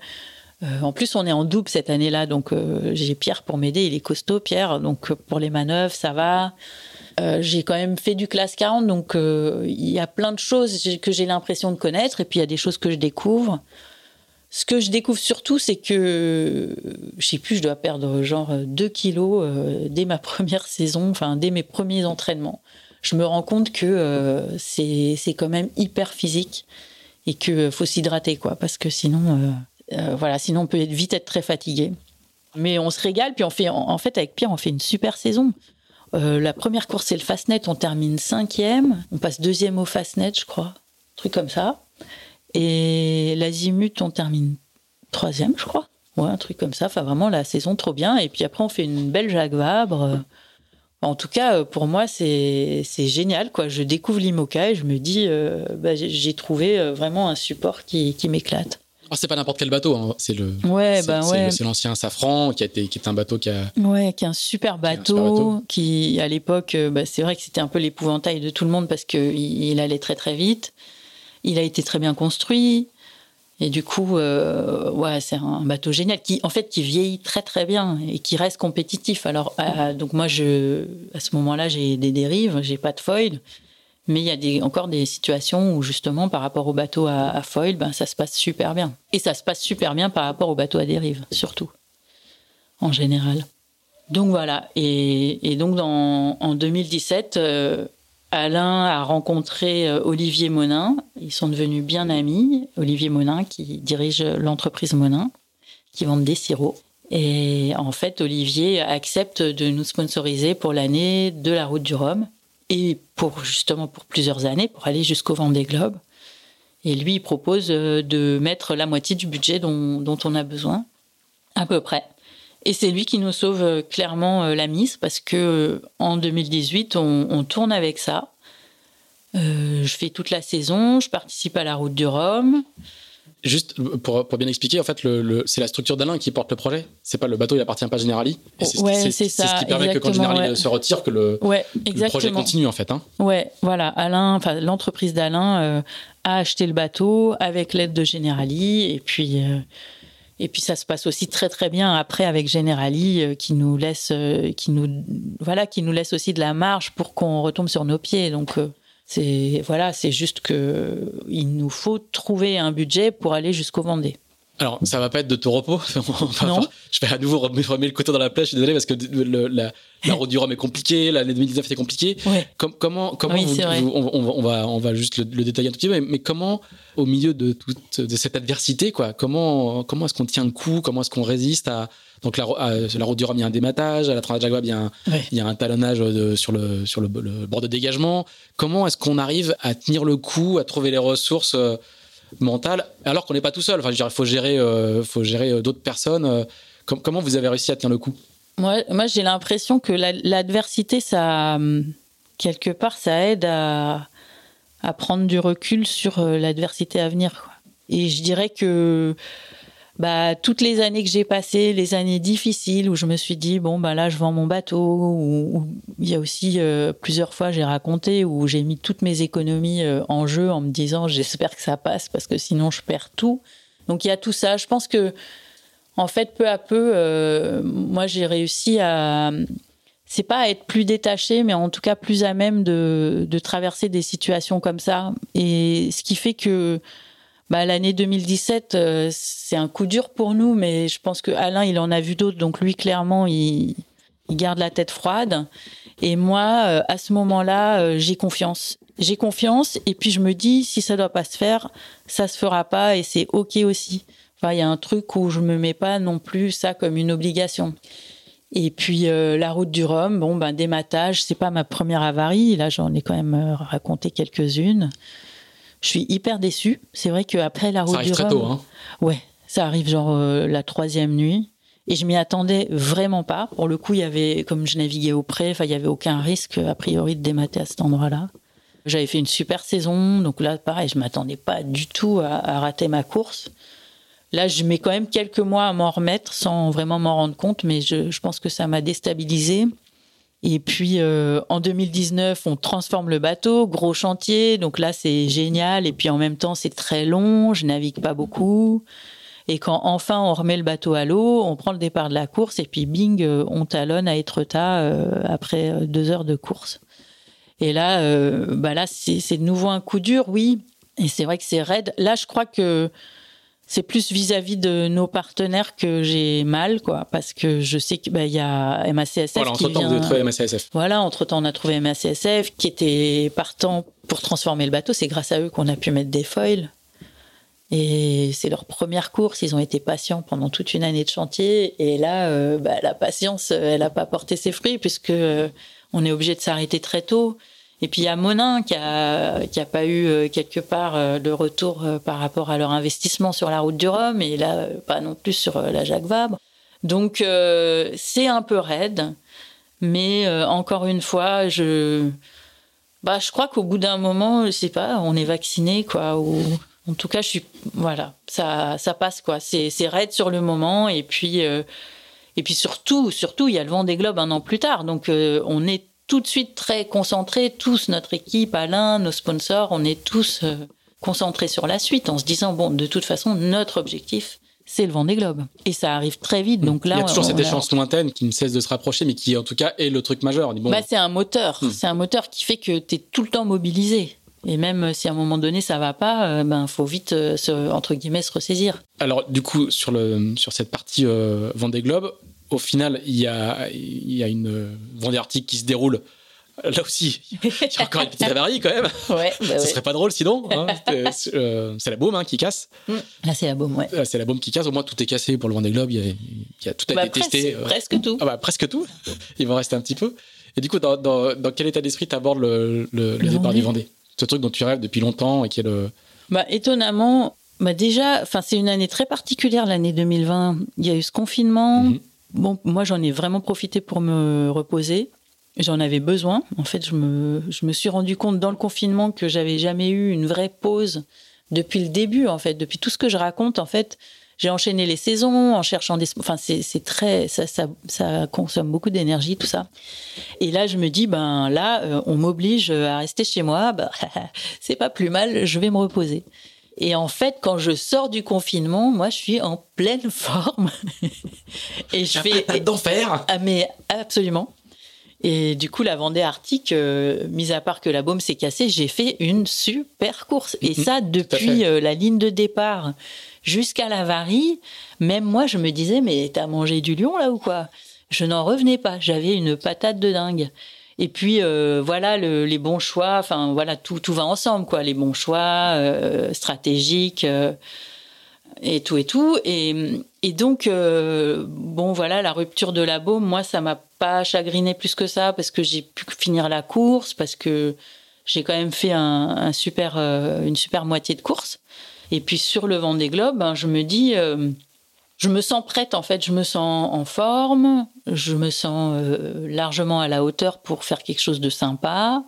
Euh, en plus, on est en double cette année-là, donc j'ai Pierre pour m'aider. Il est costaud, Pierre. Donc, pour les manœuvres, ça va. j'ai quand même fait du classe 40, donc il y a plein de choses que j'ai l'impression de connaître, et puis il y a des choses que je découvre. Ce que je découvre surtout, c'est que, je sais plus, je dois perdre genre 2 kilos euh, dès ma première saison, enfin, dès mes premiers entraînements. Je me rends compte que euh, c'est quand même hyper physique et qu'il faut s'hydrater, quoi, parce que sinon, euh, voilà, sinon on peut vite être très fatigué. Mais on se régale, puis on fait, en fait, avec Pierre, on fait une super saison. la première course, c'est le Fastnet, on termine cinquième, on passe deuxième au Fastnet, je crois, un truc comme ça. Et l'Azimut, on termine troisième, je crois. Ouais, un truc comme ça. Enfin, vraiment, la saison trop bien. Et puis après, on fait une belle Jacques Vabre. En tout cas, pour moi, c'est génial. Quoi. Je découvre l'IMOCA et je me dis, euh, bah, j'ai trouvé euh, vraiment un support qui m'éclate. Ah, c'est pas n'importe quel bateau, hein. c'est le. Ouais, bah ouais. C'est l'ancien Safran qui a été, qui est un bateau qui a. Ouais, qui est un super bateau, qui, à l'époque, euh, bah, c'est vrai que c'était un peu l'épouvantail de tout le monde parce qu'il il allait très très vite. Il a été très bien construit. Et du coup, euh, ouais, c'est un bateau génial qui, en fait, qui vieillit très très bien et qui reste compétitif. Alors, euh, donc moi, je, à ce moment-là, j'ai des dérives, j'ai pas de foil, mais il y a encore des situations où justement, par rapport au bateau à, foil, ben ça se passe super bien. Et ça se passe super bien par rapport au bateau à dérive, surtout, en général. Donc voilà. Et, donc en 2017, Alain a rencontré euh, Olivier Monin. Ils sont devenus bien amis. Olivier Monin, qui dirige l'entreprise Monin, qui vend des sirops. Et en fait, Olivier accepte de nous sponsoriser pour l'année de la route du Rhum et pour justement pour plusieurs années, pour aller jusqu'au Vendée Globe. Et lui, il propose euh, de mettre la moitié du budget dont, on a besoin, à peu près. Et c'est lui qui nous sauve euh, clairement euh, la mise parce que en 2018, on, tourne avec ça. je fais toute la saison, je participe à la route du Rhum. Juste pour, pour bien expliquer, en fait, le, c'est la structure d'Alain qui porte le projet. C'est pas le bateau, il appartient pas à Generali. c'est, ouais, c'est, ça. ce qui permet que quand Generali se retire, que le, projet continue en fait. Hein. Ouais, voilà. Alain, enfin l'entreprise d'Alain a acheté le bateau avec l'aide de Generali et puis et puis ça se passe aussi très très bien après avec Generali euh, qui nous laisse euh, qui nous voilà qui nous laisse aussi de la marge pour qu'on retombe sur nos pieds. Donc euh, c'est voilà, c'est juste que il nous faut trouver un budget pour aller jusqu'au Vendée. Alors, ça va pas être de tout repos. non. je vais à nouveau remettre le couteau dans la plaie. Je suis désolé parce que la, route du Rhum est compliquée. L'année 2019 était compliquée. comment, comment on, va, on va juste le, détailler un tout petit peu, mais, comment, au milieu de toute de cette adversité, quoi, comment, comment est-ce qu'on tient le coup Comment est-ce qu'on résiste à donc la, la, route du Rhum, il y a un dématage. À la Transat il y a un, il y a un talonnage sur, le, sur le, bord de dégagement. Comment est-ce qu'on arrive à tenir le coup, à trouver les ressources euh, mentale, alors qu'on n'est pas tout seul. Enfin, il faut gérer, euh, euh, d'autres personnes. Euh, comment vous avez réussi à tenir le coup? Moi, moi j'ai l'impression que l'adversité, quelque part, ça aide à prendre du recul sur l'adversité à venir. Et je dirais que bah, toutes les années que j'ai passées, les années difficiles où je me suis dit bon bah là je vends mon bateau, ou il y a aussi euh, plusieurs fois j'ai raconté où j'ai mis toutes mes économies euh, en jeu en me disant j'espère que ça passe parce que sinon je perds tout. Donc il y a tout ça. Je pense que en fait peu à peu, euh, moi j'ai réussi à c'est pas à être plus détaché, mais en tout cas plus à même de, de traverser des situations comme ça. Et ce qui fait que bah, l'année 2017, euh, c'est un coup dur pour nous, mais je pense que Alain, il en a vu d'autres, donc lui, clairement, il, garde la tête froide. Et moi, euh, à ce moment-là, euh, j'ai confiance. J'ai confiance, et puis je me dis, si ça doit pas se faire, ça se fera pas, et c'est ok aussi. Enfin, il y a un truc où je me mets pas non plus ça comme une obligation. Et puis la route du Rhum, bon ben dématage, c'est pas ma première avarie. Là, j'en ai quand même raconté quelques-unes. Je suis hyper déçue. C'est vrai qu'après la route ça arrive très tôt, hein. Ouais, ça arrive genre euh, la troisième nuit. Et je m'y attendais vraiment pas. Pour le coup, il y avait, comme je naviguais au enfin, il y avait aucun risque, a priori, de démater à cet endroit-là. J'avais fait une super saison. Donc là, pareil, je m'attendais pas du tout à, à, rater ma course. Là, je mets quand même quelques mois à m'en remettre sans vraiment m'en rendre compte, mais je, je pense que ça m'a déstabilisé. Et puis euh, en 2019, on transforme le bateau, gros chantier. Donc là, c'est génial. Et puis en même temps, c'est très long. Je navigue pas beaucoup. Et quand enfin on remet le bateau à l'eau, on prend le départ de la course et puis bing, euh, on talonne à Etretat euh, après deux heures de course. Et là, bah là, c'est de nouveau un coup dur, oui. Et c'est vrai que c'est raide. Là, je crois que c'est plus vis-à-vis de nos partenaires que j'ai mal, quoi, parce que je sais qu'il bah, y a MACSF voilà, qui vient... vous trouvé MACSF. Voilà, entre-temps, on a trouvé MACSF qui était partant pour transformer le bateau. C'est grâce à eux qu'on a pu mettre des foils. Et c'est leur première course. Ils ont été patients pendant toute une année de chantier. Et là, euh, bah, la patience, elle n'a pas porté ses fruits puisque euh, on est obligé de s'arrêter très tôt. Et puis il y a Monin qui a qui a pas eu euh, quelque part euh, de retour euh, par rapport à leur investissement sur la route du Rhum et là pas non plus sur la Jacques Vabre. Donc c'est un peu raide, mais encore une fois, je bah je crois qu'au bout d'un moment, je sais pas, on est vacciné quoi en tout cas, je suis voilà, ça passe quoi. C'est raide sur le moment et puis et puis surtout surtout il y a le vent des globes un an plus tard. Donc on est tout de suite très concentrés, tous, notre équipe, Alain, nos sponsors, on est tous euh, concentrés sur la suite en se disant, bon, de toute façon, notre objectif, c'est le vent des globes. Et ça arrive très vite. Donc là, il y a toujours cette échéance lointaine qui ne cesse de se rapprocher, mais qui en tout cas est le truc majeur. Bon, bah, c'est un moteur. Hmm. C'est un moteur qui fait que tu es tout le temps mobilisé. Et même si à un moment donné ça va pas, euh, ben faut vite euh, se, entre guillemets se ressaisir. Alors du coup sur le sur cette partie euh, Vendée Globe, au final, il y a, il y a une Vendée Arctique qui se déroule. Là aussi, il y a encore une petite avarie quand même. Ouais, bah Ça serait pas drôle sinon. Hein. Euh, c'est la baume hein, qui casse. Mm. Là, c'est la baume, ouais. C'est la baume qui casse. Au moins, tout est cassé pour le Vendée Globe. Il y a, il y a tout a bah, été presque, testé. Presque tout. Ah bah, presque tout. Il va en rester un petit peu. Et du coup, dans, dans, dans quel état d'esprit tu abordes le, le, le, départ du Vendée Ce truc dont tu rêves depuis longtemps et qui est le. Bah, étonnamment, bah déjà, enfin, c'est une année très particulière, l'année 2020. Il y a eu ce confinement. Mm-hmm. Bon, moi, j'en ai vraiment profité pour me reposer. J'en avais besoin. En fait, je me, je me suis rendu compte dans le confinement que j'avais jamais eu une vraie pause depuis le début, en fait. Depuis tout ce que je raconte, en fait, j'ai enchaîné les saisons en cherchant des. Enfin, c'est très. Ça, ça, ça, consomme beaucoup d'énergie, tout ça. Et là, je me dis, ben là, euh, on m'oblige à rester chez moi. Ben, c'est pas plus mal, je vais me reposer. Et en fait, quand je sors du confinement, moi, je suis en pleine forme. et je fais d'enfer. Ah, mais absolument. Et du coup, la Vendée Arctique, euh, mis à part que la baume s'est cassée, j'ai fait une super course. Et mhm. ça, depuis euh, la ligne de départ jusqu'à la varie, même moi, je me disais, mais t'as mangé du lion là ou quoi? Je n'en revenais pas. J'avais une patate de dingue. Et puis euh, voilà les bons choix. Enfin voilà tout tout va ensemble quoi. Les bons choix stratégiques et tout et tout. Et, et donc, euh, bon, voilà, la rupture de la baume, moi, ça m'a pas chagriné plus que ça parce que j'ai pu finir la course, parce que j'ai quand même fait un, super, euh, une super moitié de course. Et puis sur le vent des globes, ben, je me dis, euh, je me sens prête en fait, je me sens en forme, je me sens largement à la hauteur pour faire quelque chose de sympa.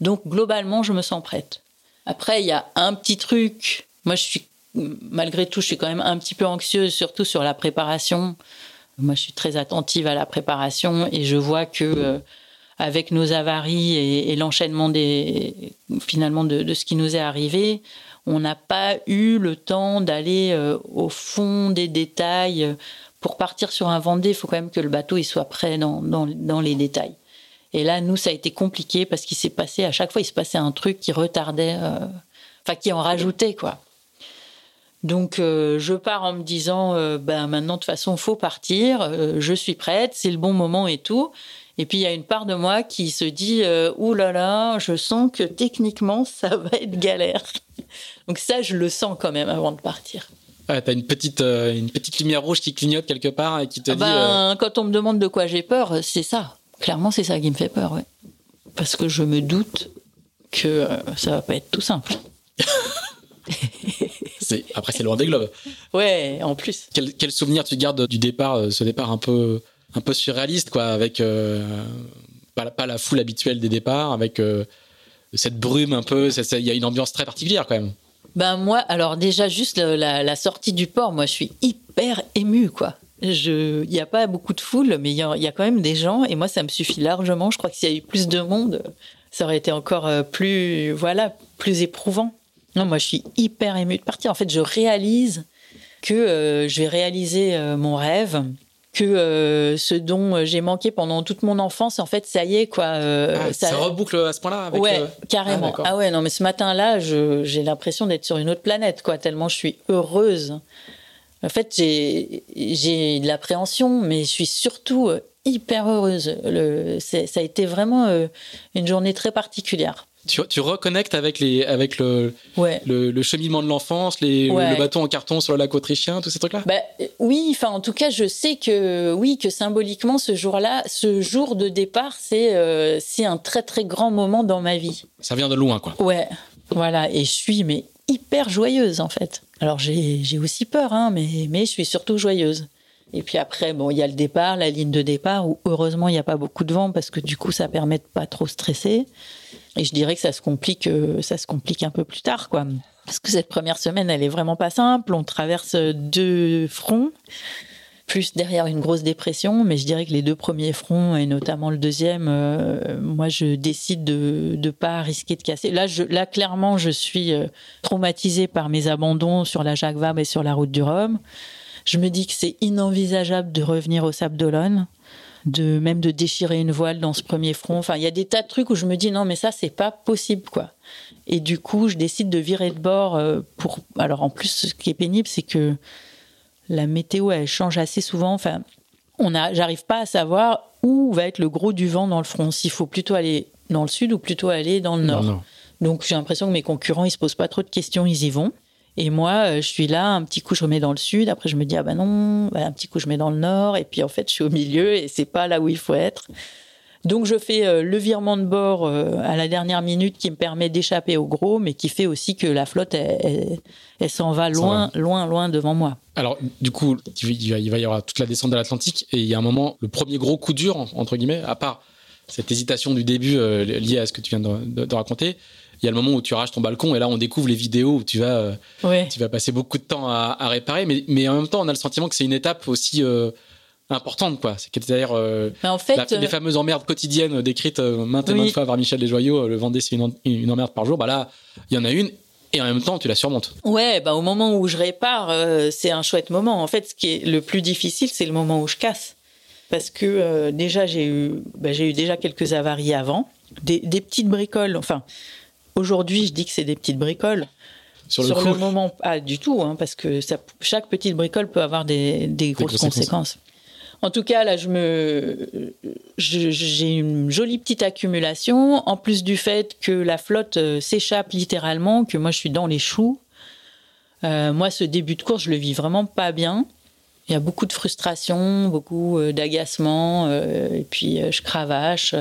Donc globalement, je me sens prête. Après, il y a un petit truc. Moi, je suis malgré tout, je suis quand même un petit peu anxieuse, surtout sur la préparation. Moi, je suis très attentive à la préparation et je vois que euh, avec nos avaries et, l'enchaînement des finalement de, ce qui nous est arrivé, on n'a pas eu le temps d'aller euh, au fond des détails. Pour partir sur un Vendée, il faut quand même que le bateau il soit prêt dans, dans, les détails. Et là, nous, ça a été compliqué parce qu'il s'est passé à chaque fois, il se passait un truc qui retardait, euh, enfin qui en rajoutait quoi. Donc euh, je pars en me disant euh, ben maintenant de toute façon faut partir, je suis prête, c'est le bon moment et tout. Et puis il y a une part de moi qui se dit ouh là là, je sens que techniquement ça va être galère. Donc ça je le sens quand même avant de partir. Ah, t'as une petite une petite lumière rouge qui clignote quelque part et qui te ah dit. Ben, quand on me demande de quoi j'ai peur, c'est ça. Clairement c'est ça qui me fait peur, ouais. Parce que je me doute que ça va pas être tout simple. après c'est loin des globes. Ouais, en plus. Quel, quel, souvenir tu gardes du départ, euh, ce départ un peu un peu surréaliste quoi, avec euh, pas, la foule habituelle des départs, avec euh, cette brume un peu. Il y a une ambiance très particulière quand même. Ben moi, alors déjà juste la, sortie du port, moi je suis hyper émue quoi. Il n'y a pas beaucoup de foule, mais il y, y, a quand même des gens et moi ça me suffit largement. Je crois que s'il y a eu plus de monde, ça aurait été encore plus voilà plus éprouvant. Non, moi, je suis hyper émue de partir. En fait, je réalise que euh, je vais réaliser euh, mon rêve, que euh, ce dont j'ai manqué pendant toute mon enfance, en fait, ça y est, quoi. Ah, ça... reboucle à ce point-là avec Ouais, carrément. Ah, ah, ouais, non, mais ce matin-là, j'ai l'impression d'être sur une autre planète, quoi, tellement je suis heureuse. En fait, j'ai de l'appréhension, mais je suis surtout hyper heureuse. Le, ça a été vraiment une journée très particulière tu, reconnectes avec, les, avec le, le, cheminement de l'enfance, les, le bateau en carton sur le lac autrichien, tous ces trucs-là? Bah, Oui, enfin, en tout cas, je sais que, oui, que symboliquement, ce jour-là, ce jour de départ, c'est euh, c'est un très, très grand moment dans ma vie. Ça vient de loin, quoi. Ouais, voilà. Et je suis mais, hyper joyeuse, en fait. Alors, j'ai aussi peur, hein, mais, mais je suis surtout joyeuse. Et puis après, bon, il y a le départ, la ligne de départ, où heureusement, il n'y a pas beaucoup de vent parce que du coup, ça permet de pas trop stresser. Et je dirais que ça se complique, euh, ça se complique un peu plus tard, quoi. Parce que cette première semaine, elle est vraiment pas simple. On traverse deux fronts, plus derrière une grosse dépression. Mais je dirais que les deux premiers fronts, et notamment le deuxième, euh, moi, je décide de ne pas risquer de casser. Là, là, clairement, je suis euh, traumatisée par mes abandons sur la Jacques Vabre et sur la route du Rhum. Je me dis que c'est inenvisageable de revenir au Sable d'Olonne de même de déchirer une voile dans ce premier front. Enfin, il y a des tas de trucs où je me dis non, mais ça c'est pas possible quoi. Et du coup, je décide de virer de bord euh, pour. Alors en plus, ce qui est pénible, c'est que la météo elle change assez souvent. Enfin, on a, j'arrive pas à savoir où va être le gros du vent dans le front. S'il faut plutôt aller dans le sud ou plutôt aller dans le nord. Donc j'ai l'impression que mes concurrents ils se posent pas trop de questions, ils y vont. Et moi, euh, je suis là, un petit coup je remets dans le sud, après je me dis ah ben non, un petit coup je mets dans le nord, et puis en fait je suis au milieu et c'est pas là où il faut être. Donc je fais euh, le virement de bord euh, à la dernière minute qui me permet d'échapper au gros, mais qui fait aussi que la flotte elle, s'en va loin, loin, loin devant moi. Alors du coup, il va y avoir toute la descente de l'Atlantique et il y a un moment, le premier gros coup dur entre guillemets, à part cette hésitation du début liée à ce que tu viens de raconter, il y a le moment où tu arraches ton balcon et là on découvre les vidéos où tu vas, euh, tu vas passer beaucoup de temps à, réparer, mais, mais, en même temps on a le sentiment que c'est une étape aussi euh, importante quoi. C'est-à-dire euh, en fait, les fameuses emmerdes quotidiennes décrites maintes et maintes fois par Michel Desjoyaux, le Vendée c'est une, une, emmerde par jour, bah là il y en a une et en même temps tu la surmontes. Ouais, bah au moment où je répare, c'est un chouette moment. En fait, ce qui est le plus difficile, c'est le moment où je casse. parce que déjà j'ai eu, bah, j'ai eu déjà quelques avaries avant, des, petites bricoles. Enfin, aujourd'hui je dis que c'est des petites bricoles. Sur le, moment, pas du tout, hein, parce que ça, chaque petite bricole peut avoir des, grosses, conséquences. En tout cas, là, je me, j'ai une jolie petite accumulation, en plus du fait que la flotte euh, s'échappe littéralement, que moi je suis dans les choux. Euh, moi, ce début de course, je le vis vraiment pas bien. Il y a beaucoup de frustration, beaucoup euh, d'agacement, et puis je cravache.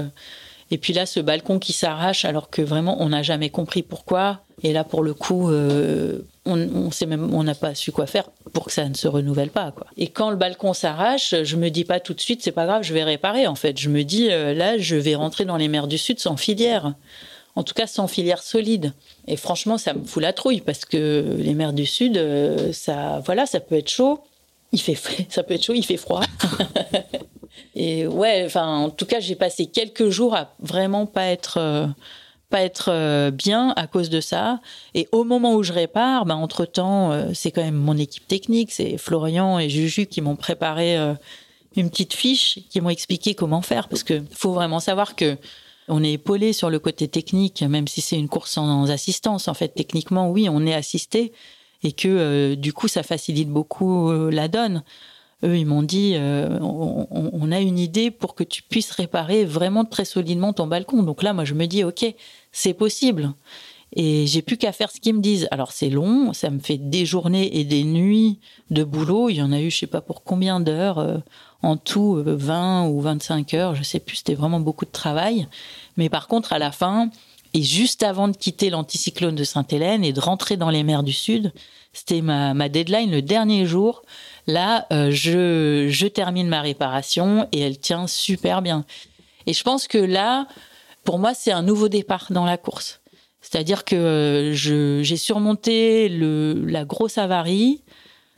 Et puis là, ce balcon qui s'arrache, alors que vraiment, on n'a jamais compris pourquoi. Et là, pour le coup, euh, on, on n'a pas su quoi faire pour que ça ne se renouvelle pas. Et quand le balcon s'arrache, je me dis pas tout de suite, c'est pas grave, je vais réparer. En fait, je me dis, euh, là, je vais rentrer dans les mers du Sud sans filière. En tout cas, sans filière solide. Et franchement, ça me fout la trouille parce que les mers du Sud, euh, ça, voilà, ça peut être chaud. Il fait, ça peut être chaud, il fait froid. Et ouais, enfin, en tout cas, j'ai passé quelques jours à vraiment pas être pas être euh, bien à cause de ça. Et au moment où je répare, ben, entre-temps, euh, c'est quand même mon équipe technique, c'est Florian et Juju qui m'ont préparé euh, une petite fiche, qui m'ont expliqué comment faire, parce que faut vraiment savoir que on est épaulé sur le côté technique, même si c'est une course sans assistance. En fait, techniquement, oui, on est assisté, et que du coup, ça facilite beaucoup la donne eux, ils m'ont dit, euh, on, a une idée pour que tu puisses réparer vraiment très solidement ton balcon. Donc là, moi, je me dis, ok, c'est possible. Et j'ai plus qu'à faire ce qu'ils me disent. Alors c'est long, ça me fait des journées et des nuits de boulot. Il y en a eu, je sais pas pour combien d'heures, euh, en tout 20 euh, ou 25 heures, je sais plus. C'était vraiment beaucoup de travail. Mais par contre, à la fin, et juste avant de quitter l'anticyclone de Sainte-Hélène et de rentrer dans les mers du Sud, c'était ma deadline le dernier jour. Là, euh, je, je termine ma réparation et elle tient super bien. Et je pense que là, pour moi, c'est un nouveau départ dans la course. C'est-à-dire que euh, j'ai surmonté le, la grosse avarie.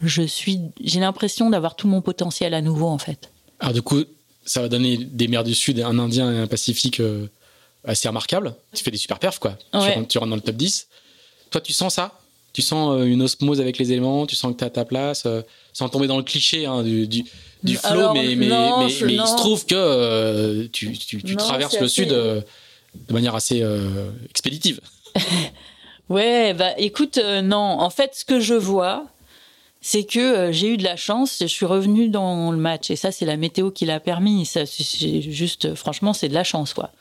Je suis, j'ai l'impression d'avoir tout mon potentiel à nouveau en fait. Alors du coup, ça va donner des mers du Sud, un Indien et un Pacifique euh, assez remarquables. Tu fais des super perfs quoi. Tu, rentres, tu rentres dans le top 10. Toi, tu sens ça? Tu sens euh, une osmose avec les éléments, tu sens que tu as ta place, euh, sans tomber dans le cliché hein, du, du, du flow, mais, mais, mais, il se trouve que euh, tu, tu, tu traverses le sud de manière assez expéditive. ouais, bah écoute, non, en fait, ce que je vois, c'est que j'ai eu de la chance, je suis revenu dans le match, et ça, c'est la météo qui l'a permis. Ça, juste, franchement, c'est de la chance, quoi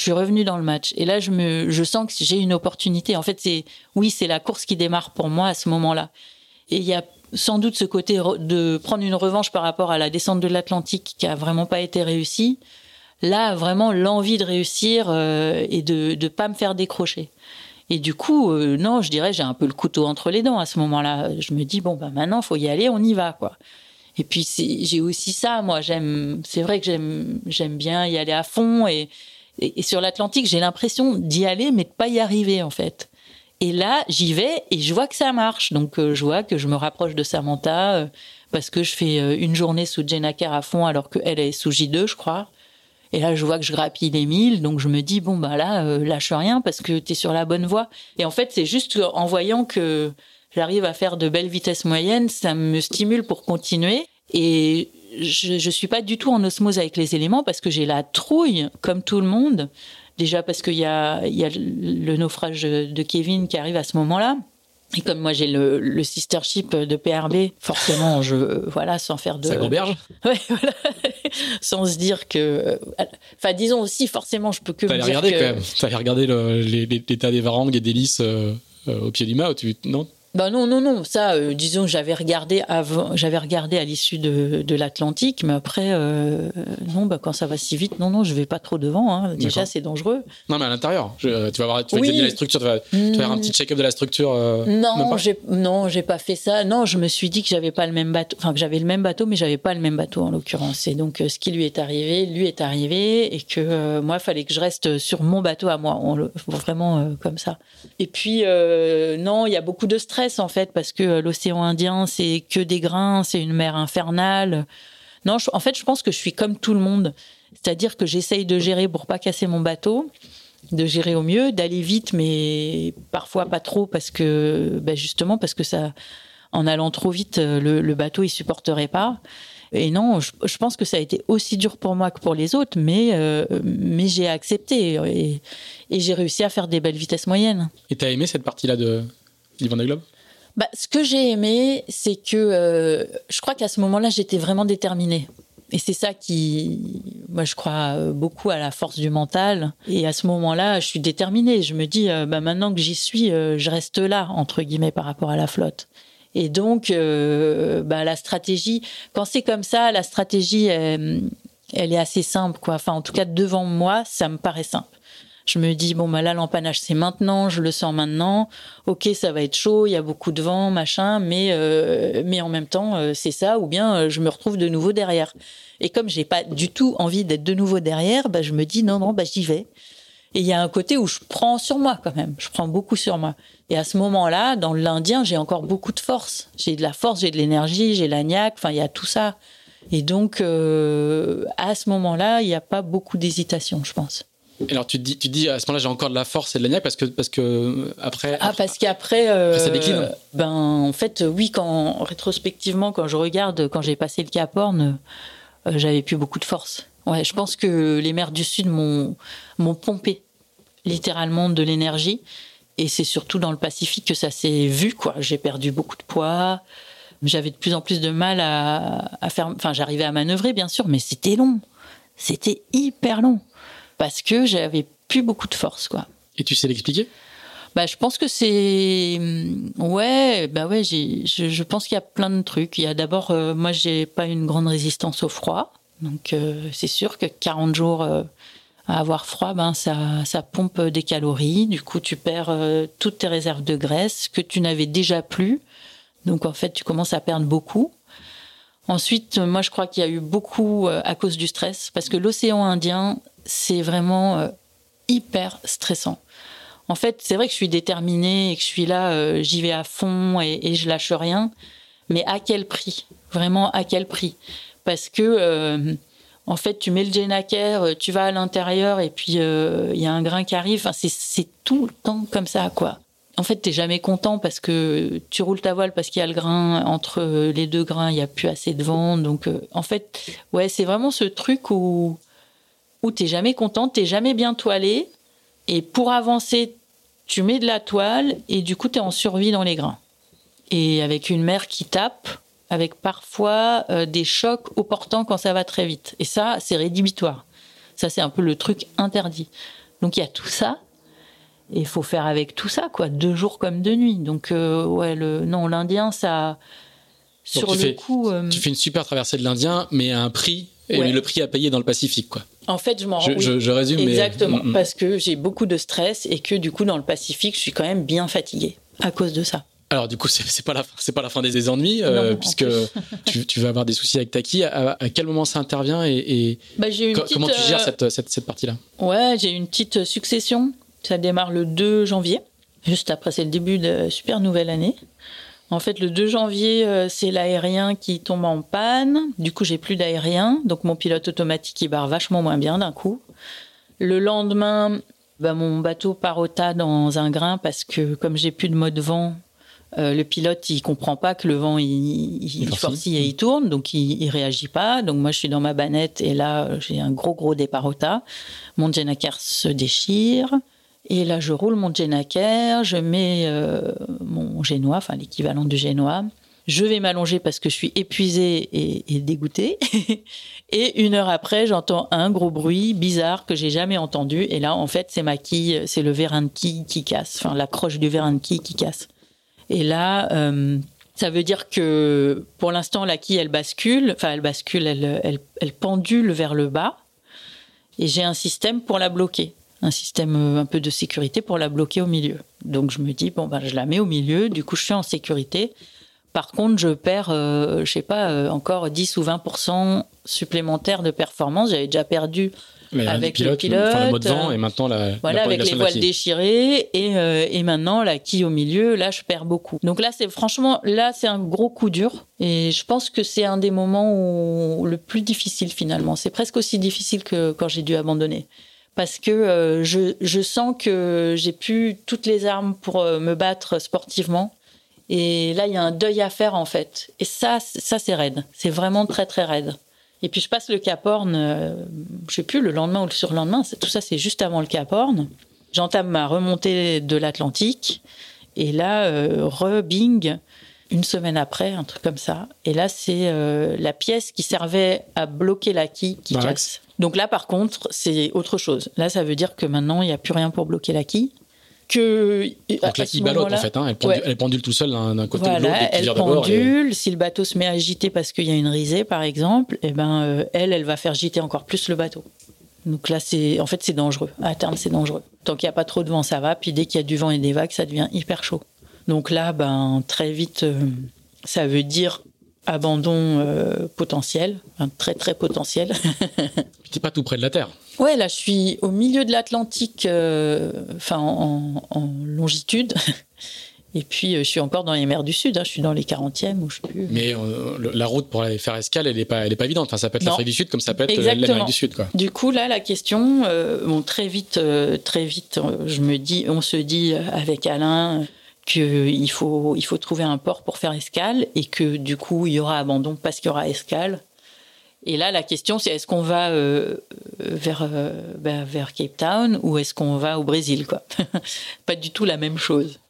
je suis revenu dans le match. Et là, je me, je sens que j'ai une opportunité. En fait, c'est, oui, c'est la course qui démarre pour moi à ce moment-là. Et il y a sans doute ce côté de prendre une revanche par rapport à la descente de l'Atlantique qui a vraiment pas été réussie. Là, vraiment l'envie de réussir euh, et de ne pas me faire décrocher. Et du coup, euh, non, je dirais j'ai un peu le couteau entre les dents à ce moment-là. Je me dis bon bah maintenant faut y aller, on y va quoi. Et puis j'ai aussi ça, moi j'aime, c'est vrai que j'aime j'aime bien y aller à fond et et, sur l'Atlantique, j'ai l'impression d'y aller, mais de pas y arriver en fait. Et là, j'y vais et je vois que ça marche. Donc, euh, je vois que je me rapproche de Samantha euh, parce que je fais euh, une journée sous Jennaker à fond alors qu'elle est sous J2, je crois. Et là, je vois que je grappille les 1000. Donc, je me dis, bon, bah là, lâche rien parce que tu es sur la bonne voie. Et en fait, c'est juste en voyant que j'arrive à faire de belles vitesses moyennes, ça me stimule pour continuer. Et je, je suis pas du tout en osmose avec les éléments parce que j'ai la trouille, comme tout le monde. Déjà parce qu'il y a, il y a le naufrage de Kevin qui arrive à ce moment-là. Et comme moi j'ai le, le sistership de PRB, forcément, je voilà, sans faire de. Ça Ouais, voilà. sans se dire que. Enfin, disons aussi, forcément, je peux que. T'allais regarder que... quand même. T'allais regarder l'état des varangues et des lys euh, euh, au pied du mât, tu non? Bah non, non, non. Ça, euh, disons, j'avais regardé avant, j'avais regardé à l'issue de, de l'Atlantique, mais après, euh, non, bah quand ça va si vite, non, non, je vais pas trop devant. Hein. Déjà, c'est dangereux. Non, mais à l'intérieur, tu vas voir, tu vas examiner la structure, tu vas, faire un petit check-up de la structure. Euh, non, j'ai, non, j'ai pas fait ça. Non, je me suis dit que j'avais pas le même bateau, enfin que j'avais le même bateau, mais j'avais pas le même bateau en l'occurrence. Et donc, ce qui lui est arrivé, lui est arrivé, et que moi, il fallait que je reste sur mon bateau à moi, on le, vraiment comme ça. Et puis, non, il y a beaucoup de stress en fait parce que euh, l'océan Indien c'est que des grains, c'est une mer infernale. Non, en fait, je pense que je suis comme tout le monde, c'est-à-dire que j'essaye de gérer pour pas casser mon bateau, de gérer au mieux, d'aller vite, mais parfois pas trop parce que, ben justement, parce que ça, en allant trop vite, euh, le, bateau il supporterait pas. Et non, je, pense que ça a été aussi dur pour moi que pour les autres, mais, euh, mais j'ai accepté et, j'ai réussi à faire des belles vitesses moyennes. Et tu as aimé cette partie-là de Vendée Globe bah, ce que j'ai aimé, c'est que euh, je crois qu'à ce moment-là, j'étais vraiment déterminée. Et c'est ça qui, moi, je crois beaucoup à la force du mental. Et à ce moment-là, je suis déterminée. Je me dis, bah, maintenant que j'y suis, je reste là, entre guillemets, par rapport à la flotte. Et donc, euh, bah, la stratégie, quand c'est comme ça, la stratégie, elle, est assez simple, quoi. Enfin, en tout cas, devant moi, ça me paraît simple. Je me dis, bon, bah là, l'empannage, c'est maintenant, je le sens maintenant. Ok, ça va être chaud, il y a beaucoup de vent, machin, mais, euh, mais en même temps, euh, c'est ça, ou bien je me retrouve de nouveau derrière. Et comme j'ai pas du tout envie d'être de nouveau derrière, bah, je me dis, non, non, bah, j'y vais. Et il y a un côté où je prends sur moi quand même. Je prends beaucoup sur moi. Et à ce moment-là, dans l'Indien, j'ai encore beaucoup de force. J'ai de la force, j'ai de l'énergie, j'ai l'agnac. Enfin, il y a tout ça. Et donc, euh, à ce moment-là, il n'y a pas beaucoup d'hésitation, je pense. Et alors tu te dis, tu dis à ce moment-là j'ai encore de la force et de l'agnac parce que parce que euh, après ah parce qu'après euh, ça décline ben en fait oui quand rétrospectivement quand je regarde quand j'ai passé le Cap Horn j'avais plus beaucoup de force Ouais, je pense que les mers du Sud m'ont pompé littéralement de l'énergie. Et c'est surtout dans le Pacifique que ça s'est vu, quoi. J'ai perdu beaucoup de poids. J'avais de plus en plus de mal à, à faire. Enfin, j'arrivais à manœuvrer, bien sûr, mais c'était long. C'était hyper long. Parce que j'avais plus beaucoup de force, quoi. Et tu sais l'expliquer? Bah, je pense que c'est ouais, bah ouais, je, je pense qu'il y a plein de trucs. Il y a d'abord, euh, moi, j'ai pas une grande résistance au froid. Donc euh, c'est sûr que 40 jours euh, à avoir froid, ben ça, ça pompe des calories. Du coup, tu perds euh, toutes tes réserves de graisse que tu n'avais déjà plus. Donc en fait, tu commences à perdre beaucoup. Ensuite, moi, je crois qu'il y a eu beaucoup à cause du stress, parce que l'océan Indien, c'est vraiment hyper stressant. En fait, c'est vrai que je suis déterminée et que je suis là, j'y vais à fond et, je lâche rien. Mais à quel prix? Vraiment, à quel prix? Parce que euh, en fait, tu mets le Genaker, euh, tu vas à l'intérieur et puis euh, il y a un grain qui arrive. Enfin, c'est tout le temps comme ça, quoi. En fait, t'es jamais content parce que tu roules ta voile parce qu'il y a le grain entre les deux grains, il y a plus assez de vent. Donc, en fait, ouais, c'est vraiment ce truc où où t'es jamais content, t'es jamais bien toilé. Et pour avancer, tu mets de la toile et du coup, tu es en survie dans les grains. Et avec une mer qui tape, avec parfois euh, des chocs opportants quand ça va très vite. Et ça, c'est rédhibitoire. Ça, c'est un peu le truc interdit. Donc il y a tout ça. Et il faut faire avec tout ça, quoi. Deux jours comme deux nuits. Donc, euh, ouais, le, non, l'Indien, ça. sur le coup. Euh, tu fais une super traversée de l'Indien, mais à un prix. Et le prix à payer dans le Pacifique, quoi. En fait, je m'en rends je, je, résume. Exactement. Mm, mm. Parce que j'ai beaucoup de stress et que, du coup, dans le Pacifique, je suis quand même bien fatiguée à cause de ça. Alors du coup, c'est pas la c'est pas la fin des, ennuis euh, puisque tu, vas avoir des soucis avec Taki. À, à quel moment ça intervient et, bah, comment tu gères euh, cette, cette, partie-là? Ouais, j'ai une petite succession. Ça démarre le 2 janvier, juste après c'est le début de super nouvelle année. En fait, le 2 janvier, euh, c'est l'aérien qui tombe en panne. Du coup, j'ai plus d'aérien, donc mon pilote automatique il barre vachement moins bien d'un coup. Le lendemain, bah, mon bateau part au tas dans un grain parce que comme j'ai plus de mode vent, euh, le pilote, il comprend pas que le vent, il, il, il et il tourne, donc il, il réagit pas. Donc moi, je suis dans ma banette et là, j'ai un gros, gros départ au tas. Mon Jenaker se déchire. Et là, je roule mon Jenaker, je mets euh, mon génois, enfin l'équivalent du génois. Je vais m'allonger parce que je suis épuisée et, dégoûtée. et une heure après, j'entends un gros bruit bizarre que j'ai jamais entendu. Et là, en fait, c'est ma quille, c'est le vérin de quille qui casse, enfin la croche du vérin de quille qui casse. Et là, euh, ça veut dire que pour l'instant, la quille, elle bascule, enfin, elle bascule, elle, pendule vers le bas. Et j'ai un système pour la bloquer, un système euh, un peu de sécurité pour la bloquer au milieu. Donc je me dis, bon, ben, je la mets au milieu, du coup, je suis en sécurité. Par contre, je perds, euh, je sais pas, encore 10 ou 20% supplémentaires de performance. J'avais déjà perdu avec le pilote, le mode vent, et maintenant la, voilà, avec les voiles déchirées et, euh, et maintenant la quille au milieu. Là, je perds beaucoup. Donc là, c'est franchement, là, c'est un gros coup dur. Et je pense que c'est un des moments où, le plus difficile finalement. C'est presque aussi difficile que quand j'ai dû abandonner parce que euh, je, je, sens que j'ai plus toutes les armes pour euh, me battre sportivement Et là, il y a un deuil à faire en fait. Et ça, ça c'est raide. C'est vraiment très très raide. Et puis je passe le Cap Horn, euh, je sais plus le lendemain ou le surlendemain. Tout ça, c'est juste avant le Cap Horn. J'entame ma remontée de l'Atlantique. Et là, euh, re-bing, une semaine après, un truc comme ça. Et là, c'est euh, la pièce qui servait à bloquer la quille qui casse. Donc là, par contre, c'est autre chose. Là, ça veut dire que maintenant, il n'y a plus rien pour bloquer la quille. Que, Donc la quille ballotte, en fait. Hein. elle, pendule, tout seul d'un côté voilà, de l'autre. Elle pendule. Si le bateau se met à gîter parce qu'il y a une risée, par exemple, eh ben, euh, elle, elle va faire gîter encore plus le bateau. Donc là, c'est en fait, c'est dangereux. À terme, c'est dangereux. Tant qu'il n'y a pas trop de vent, ça va. Puis dès qu'il y a du vent et des vagues, ça devient hyper chaud. Donc là, ben, très vite, euh, ça veut dire abandon euh, potentiel, très très potentiel. tu n'es pas tout près de la Terre. Ouais, là, je suis au milieu de l'Atlantique, euh, enfin en, longitude. Et puis, je suis encore dans les mers du Sud. Hein. je suis dans les 40e ou je sais plus. Mais la route pour aller faire escale, elle n'est pas, elle est pas évidente. Enfin, ça peut être l'Afrique du Sud comme ça peut être l'Amérique du Sud. Quoi. Du coup, là, la question, bon, très vite, très vite, je me dis, on se dit avec Alain, qu'il faut, il faut trouver un port pour faire escale et que du coup, il y aura abandon parce qu'il y aura escale. Et là, la question, c'est est-ce qu'on va euh, vers, euh, ben, vers Cape Town ou est-ce qu'on va au Brésil quoi Pas du tout la même chose.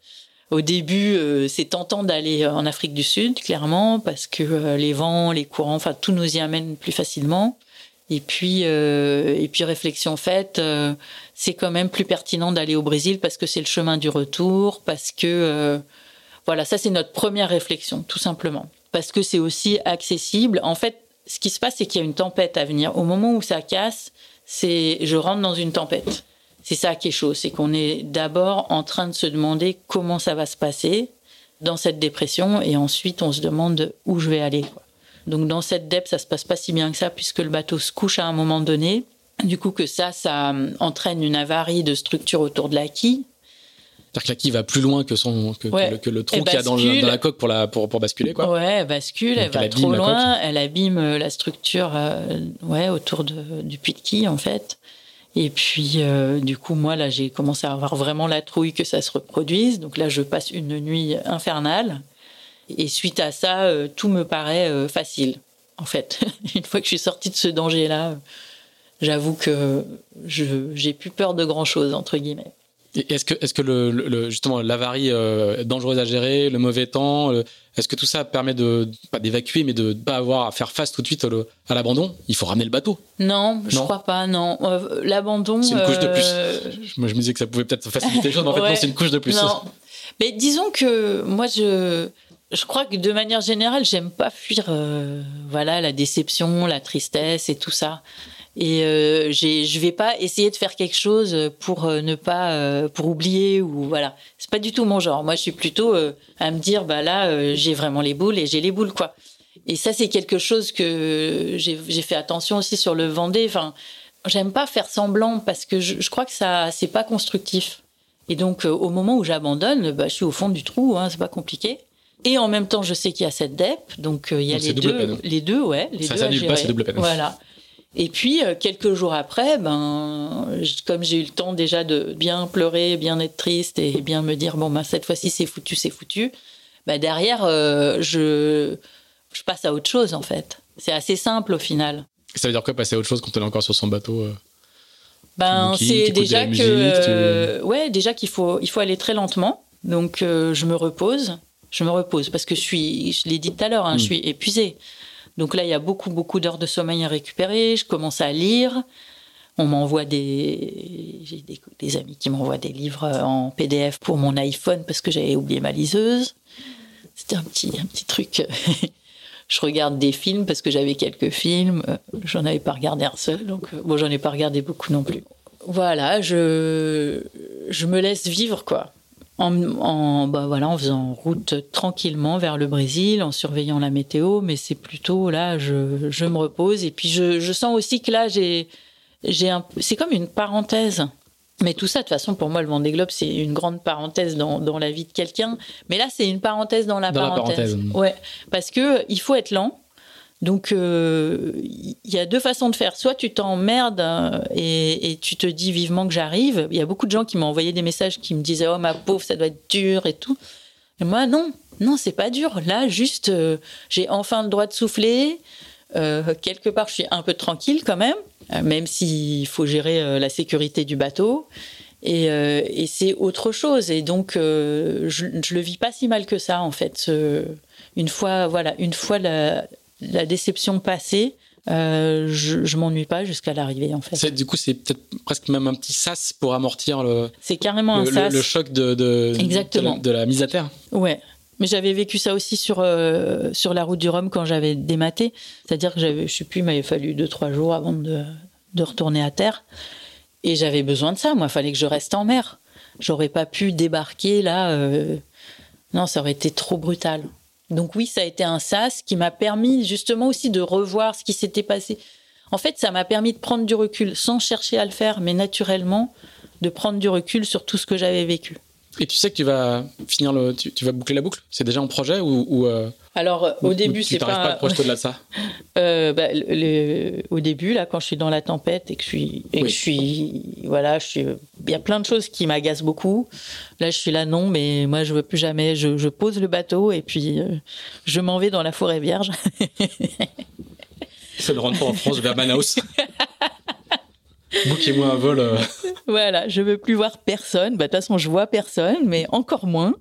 Au début, euh, c'est tentant d'aller en Afrique du Sud, clairement, parce que les vents, les courants, enfin, tout nous y amène plus facilement. Et puis, et puis réflexion faite, c'est quand même plus pertinent d'aller au Brésil parce que c'est le chemin du retour, parce que euh, voilà, ça c'est notre première réflexion, tout simplement. Parce que c'est aussi accessible. En fait, ce qui se passe, c'est qu'il y a une tempête à venir. Au moment où ça casse, c'est je rentre dans une tempête. C'est ça qui est chaud, c'est qu'on est d'abord en train de se demander comment ça va se passer dans cette dépression et ensuite on se demande où je vais aller. Donc dans cette dep, ça se passe pas si bien que ça puisque le bateau se couche à un moment donné du coup, que ça, ça euh, entraîne une avarie de structure autour de la quille. C'est-à-dire que la quille va plus loin que, son, que, le, trou qu'il y a dans, la coque pour, la, pour, pour basculer. Quoi. Ouais, elle bascule, elle va trop loin, elle abîme euh, la structure euh, ouais, autour de, du puits de quille, en fait. Et puis, du coup, moi, là, j'ai commencé à avoir vraiment la trouille que ça se reproduise. Donc là, je passe une nuit infernale. Et suite à ça, tout me paraît facile, en fait. une fois que je suis sortie de ce danger-là, j'avoue que j'ai plus peur de grand chose entre guillemets. Est-ce que, est-ce que le, justement l'avarie euh, dangereuse à gérer, le mauvais temps, est-ce que tout ça permet de pas d'évacuer, mais de ne pas avoir à faire face tout de suite à l'abandon? Il faut ramener le bateau. Non, je crois pas. Non, euh, l'abandon. C'est une couche de plus. Euh, moi, je me disais que ça pouvait peut-être faciliter les choses, mais en fait, non, c'est une couche de plus. Non. Mais disons que moi, je je crois que de manière générale, j'aime pas fuir, voilà, la déception, la tristesse et tout ça. Et euh, je vais pas essayer de faire quelque chose pour euh, ne pas euh, pour oublier ou voilà. C'est pas du tout mon genre. Moi je suis plutôt euh, à me dire bah là j'ai vraiment les boules et j'ai les boules quoi. Et ça c'est quelque chose que j'ai fait attention aussi sur le Vendée. Enfin j'aime pas faire semblant parce que je, je crois que ça c'est pas constructif. Et donc au moment où j'abandonne bah je suis au fond du trou hein, c'est pas compliqué et en même temps, je sais qu'il y a cette DEP, donc il y a les deux, les deux, ouais, les ça, deux gérer. Pas, double peine. Voilà. Et puis, euh, quelques jours après, ben, comme j'ai eu le temps déjà de bien pleurer, bien être triste et bien me dire, bon, ben, cette fois-ci, c'est foutu, c'est foutu, ben, derrière, euh, je, je passe à autre chose, en fait. C'est assez simple au final. Ça veut dire quoi, passer à autre chose quand on est encore sur son bateau euh, Ben, c'est déjà que, ouais, déjà qu'il faut, il faut aller très lentement. Donc, je me repose. Je me repose parce que je suis, je l'ai dit tout à l'heure, hein, je hmm. suis épuisée. Donc là, il y a beaucoup, beaucoup d'heures de sommeil à récupérer. Je commence à lire. On m'envoie des. J'ai des, amis qui m'envoient des livres en PDF pour mon iPhone parce que j'avais oublié ma liseuse. C'était un petit, un petit truc. je regarde des films parce que j'avais quelques films. J'en avais pas regardé un seul, donc bon, j'en ai pas regardé beaucoup non plus. Voilà, je, je me laisse vivre, quoi en, bah voilà, en faisant route tranquillement vers le Brésil, en surveillant la météo, mais c'est plutôt là, je, je, me repose. Et puis je, je sens aussi que là, j'ai, j'ai c'est comme une parenthèse. Mais tout ça, de toute façon, pour moi, le Vendée Globe, c'est une grande parenthèse dans, dans la vie de quelqu'un. Mais là, c'est une parenthèse dans la parenthèse. Ouais, parce que il faut être lent. Donc, euh, il y a deux façons de faire. Soit tu t'emmerdes euh, et, et, tu te dis vivement que j'arrive. Il y a beaucoup de gens qui m'ont envoyé des messages qui me disaient Oh, ma pauvre, ça doit être dur et tout. Moi, non. Non, c'est pas dur. Là, juste, euh, j'ai enfin le droit de souffler. Euh, quelque part, je suis un peu tranquille quand même, euh, même s'il faut gérer la sécurité du bateau. Et, et c'est autre chose. Et donc, je, je le vis pas si mal que ça, en fait. une fois, voilà, une fois la, la déception passée, euh, je, je m'ennuie pas jusqu'à l'arrivée en fait. Du coup, c'est peut-être presque même un petit sas pour amortir le. C'est carrément un sas. Le, choc de, de, Exactement. De, la, mise à terre. Ouais. Mais j'avais vécu ça aussi sur euh, sur la route du Rhum quand j'avais dématé. C'est-à-dire que j'avais, je sais plus, il m'avait fallu deux trois jours avant de, de retourner à terre. Et j'avais besoin de ça. Moi, il fallait que je reste en mer. J'aurais pas pu débarquer là. Euh... Non, ça aurait été trop brutal. Donc oui, ça a été un sas qui m'a permis justement aussi de revoir ce qui s'était passé. En fait, ça m'a permis de prendre du recul sans chercher à le faire, mais naturellement, de prendre du recul sur tout ce que j'avais vécu. Et tu sais que tu vas finir le, tu, vas boucler la boucle? C'est déjà en projet ou, euh, Alors euh, au début c'est pas. pas à te projeter de ça? Euh, bah, au début là, quand je suis dans la tempête et que je suis, et que je suis, voilà, je suis, il y a plein de choses qui m'agacent beaucoup. Là je suis là non, mais moi je veux plus jamais. Je, pose le bateau et puis je m'en vais dans la forêt vierge. ça ne rentre pas en France vers Manaus. Bouquez-moi un vol. Euh. voilà, je veux plus voir personne. Bah, de toute façon, je vois personne, mais encore moins.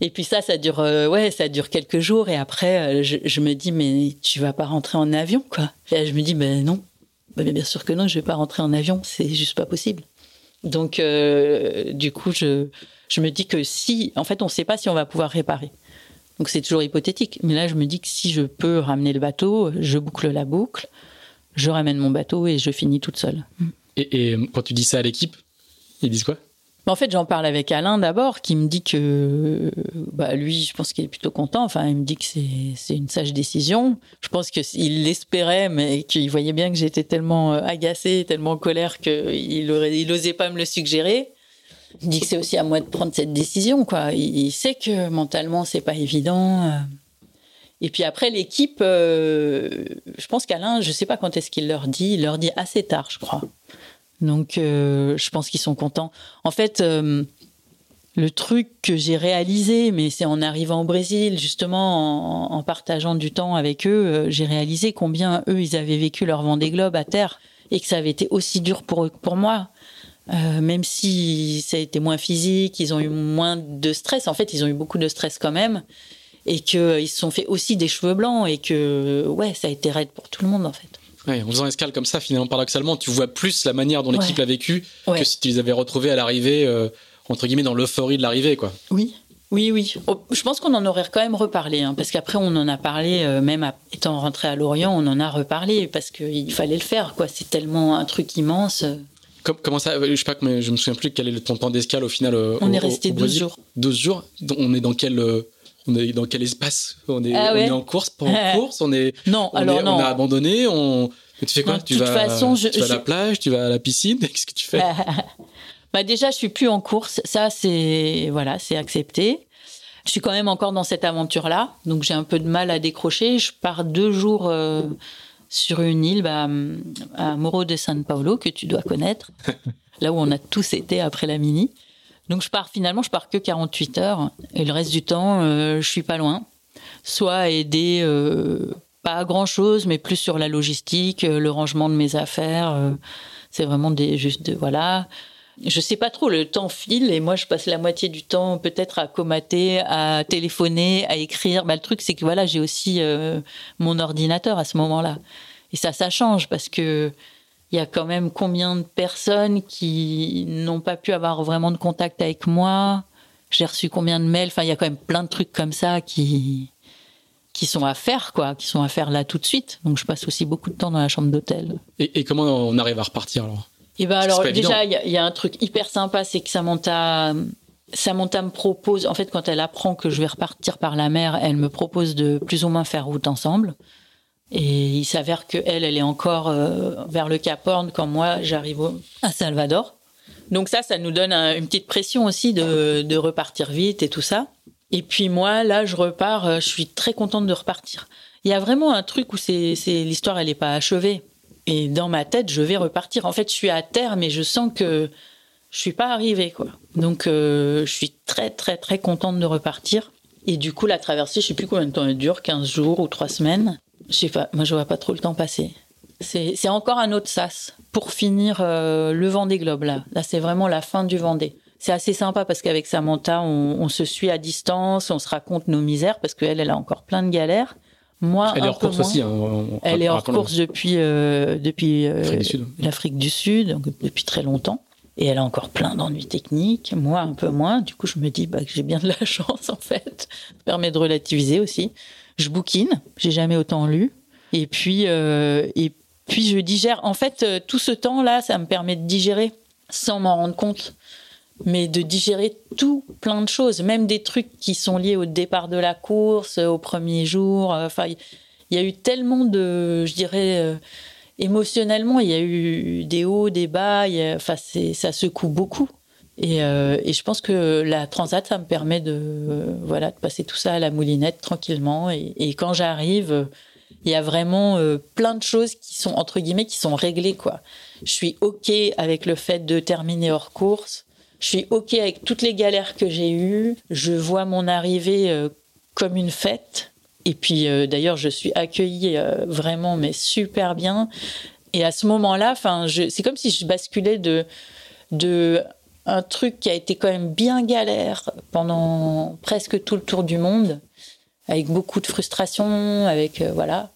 et puis ça, ça dure, euh, ouais, ça dure quelques jours. Et après, euh, je, me dis, mais tu vas pas rentrer en avion, quoi. Et je me dis, ben non. Bah, bien sûr que non, je vais pas rentrer en avion. C'est juste pas possible. Donc, du coup, je, je me dis que si, en fait, on ne sait pas si on va pouvoir réparer. Donc, c'est toujours hypothétique. Mais là, je me dis que si je peux ramener le bateau, je boucle la boucle je ramène mon bateau et je finis toute seule. Et, quand tu dis ça à l'équipe, ils disent quoi? En fait, j'en parle avec Alain d'abord, qui me dit que, bah, lui, je pense qu'il est plutôt content. Enfin, il me dit que c'est une sage décision. Je pense qu'il l'espérait, mais qu'il voyait bien que j'étais tellement euh, agacée, tellement en colère qu'il n'osait il osait pas me le suggérer. Il dit que c'est aussi à moi de prendre cette décision, quoi. Il, il sait que mentalement, c'est pas évident. Et puis après, l'équipe, euh, je pense qu'Alain, je ne sais pas quand est-ce qu'il leur dit, il leur dit assez tard, je crois. Donc, euh, je pense qu'ils sont contents. En fait, euh, le truc que j'ai réalisé, mais c'est en arrivant au Brésil, justement, en, partageant du temps avec eux, j'ai réalisé combien eux, ils avaient vécu leur Vendée Globe à terre et que ça avait été aussi dur pour, pour moi. même si ça a été moins physique, ils ont eu moins de stress. En fait, ils ont eu beaucoup de stress quand même et qu'ils euh, se sont fait aussi des cheveux blancs et que ouais, ça a été raide pour tout le monde en fait. Ouais, en faisant escale comme ça, finalement, paradoxalement, tu vois plus la manière dont l'équipe l'a vécu que si tu les avais retrouvés à l'arrivée, euh, entre guillemets, dans l'euphorie de l'arrivée, quoi. Oui. Oui, oui. Oh, je pense qu'on en aurait quand même reparlé, hein, parce qu'après on en a parlé, euh, même étant rentré à Lorient, on en a reparlé parce qu'il fallait le faire, quoi. C'est tellement un truc immense. comment ça Je sais pas, mais je me souviens plus quel est ton temps d'escale au final. on est resté 12 jours. 12 jours? On est dans quel on est dans quel espace? On est, ah on est en course, pas en course On est non, alors non. On a abandonné. On tu fais quoi? Tu vas, façon, tu vas à la plage, tu vas à la piscine. Qu'est-ce que tu fais? Bah déjà, je suis plus en course. Ça, c'est voilà, c'est accepté. Je suis quand même encore dans cette aventure-là, donc j'ai un peu de mal à décrocher. Je pars deux jours euh, sur une île, bah, à Moro de San Paulo, que tu dois connaître, là où on a tous été après la mini. Donc je pars finalement, je pars que 48 heures et le reste du temps, euh, je suis pas loin. Soit à aider, euh, pas grand chose, mais plus sur la logistique, euh, le rangement de mes affaires. c'est vraiment des juste de voilà. Je sais pas trop, le temps file et moi je passe la moitié du temps peut-être à comater, à téléphoner, à écrire. Bah, le truc c'est que voilà, j'ai aussi mon ordinateur à ce moment-là. Et ça, ça change parce que il y a quand même combien de personnes qui n'ont pas pu avoir vraiment de contact avec moi? J'ai reçu combien de mails? Enfin, il y a quand même plein de trucs comme ça qui qui sont à faire, quoi, qui sont à faire là tout de suite. Donc, je passe aussi beaucoup de temps dans la chambre d'hôtel. Et, comment on arrive à repartir alors? Et eh ben alors déjà, il y, a un truc hyper sympa, c'est que Samantha, Samantha me propose, en fait, quand elle apprend que je vais repartir par la mer, elle me propose de plus ou moins faire route ensemble. Et il s'avère que elle, elle est encore euh, vers le Cap Horn quand moi j'arrive à Salvador. Donc ça, ça nous donne une petite pression aussi de, de, repartir vite et tout ça. Et puis moi, là, je repars. Euh, je suis très contente de repartir. Il y a vraiment un truc où c'est l'histoire, elle n'est pas achevée. Et dans ma tête, je vais repartir. En fait, je suis à terre, mais je sens que je suis pas arrivée, quoi. Donc, euh, je suis très, très, très contente de repartir. Et du coup, la traversée, je sais plus combien de temps elle dure, 15 jours ou 3 semaines. Je sais pas, moi je vois pas trop le temps passer. C'est encore un autre sas pour finir euh, le Vendée Globe là. Là, c'est vraiment la fin du Vendée. C'est assez sympa parce qu'avec Samantha, on, on, se suit à distance, on se raconte nos misères parce qu'elle, elle a encore plein de galères. Moi, elle est hors course aussi. Hein, elle est hors course depuis euh, depuis euh, l'Afrique du Sud, donc depuis très longtemps. Et elle a encore plein d'ennuis techniques, moi un peu moins. Du coup, je me dis bah, que j'ai bien de la chance en fait. Ça permet de relativiser aussi. Je bouquine, j'ai jamais autant lu. Et puis, euh, et puis je digère. En fait, euh, tout ce temps-là, ça me permet de digérer sans m'en rendre compte. Mais de digérer tout, plein de choses, même des trucs qui sont liés au départ de la course, au premier jour. Enfin, il y a eu tellement de, je dirais, euh, émotionnellement, il y a eu des hauts, des bas. ça secoue beaucoup. Et, euh, et, je pense que la transat, ça me permet de, voilà, de passer tout ça à la moulinette tranquillement. Et, quand j'arrive, il y a vraiment euh, plein de choses qui sont entre guillemets qui sont réglées quoi. Je suis ok avec le fait de terminer hors course. Je suis ok avec toutes les galères que j'ai eues. Je vois mon arrivée euh, comme une fête. Et puis euh, d'ailleurs, je suis accueillie vraiment mais super bien. Et à ce moment-là, c'est comme si je basculais de de un truc qui a été quand même bien galère pendant presque tout le tour du monde, avec beaucoup de frustration, avec voilà,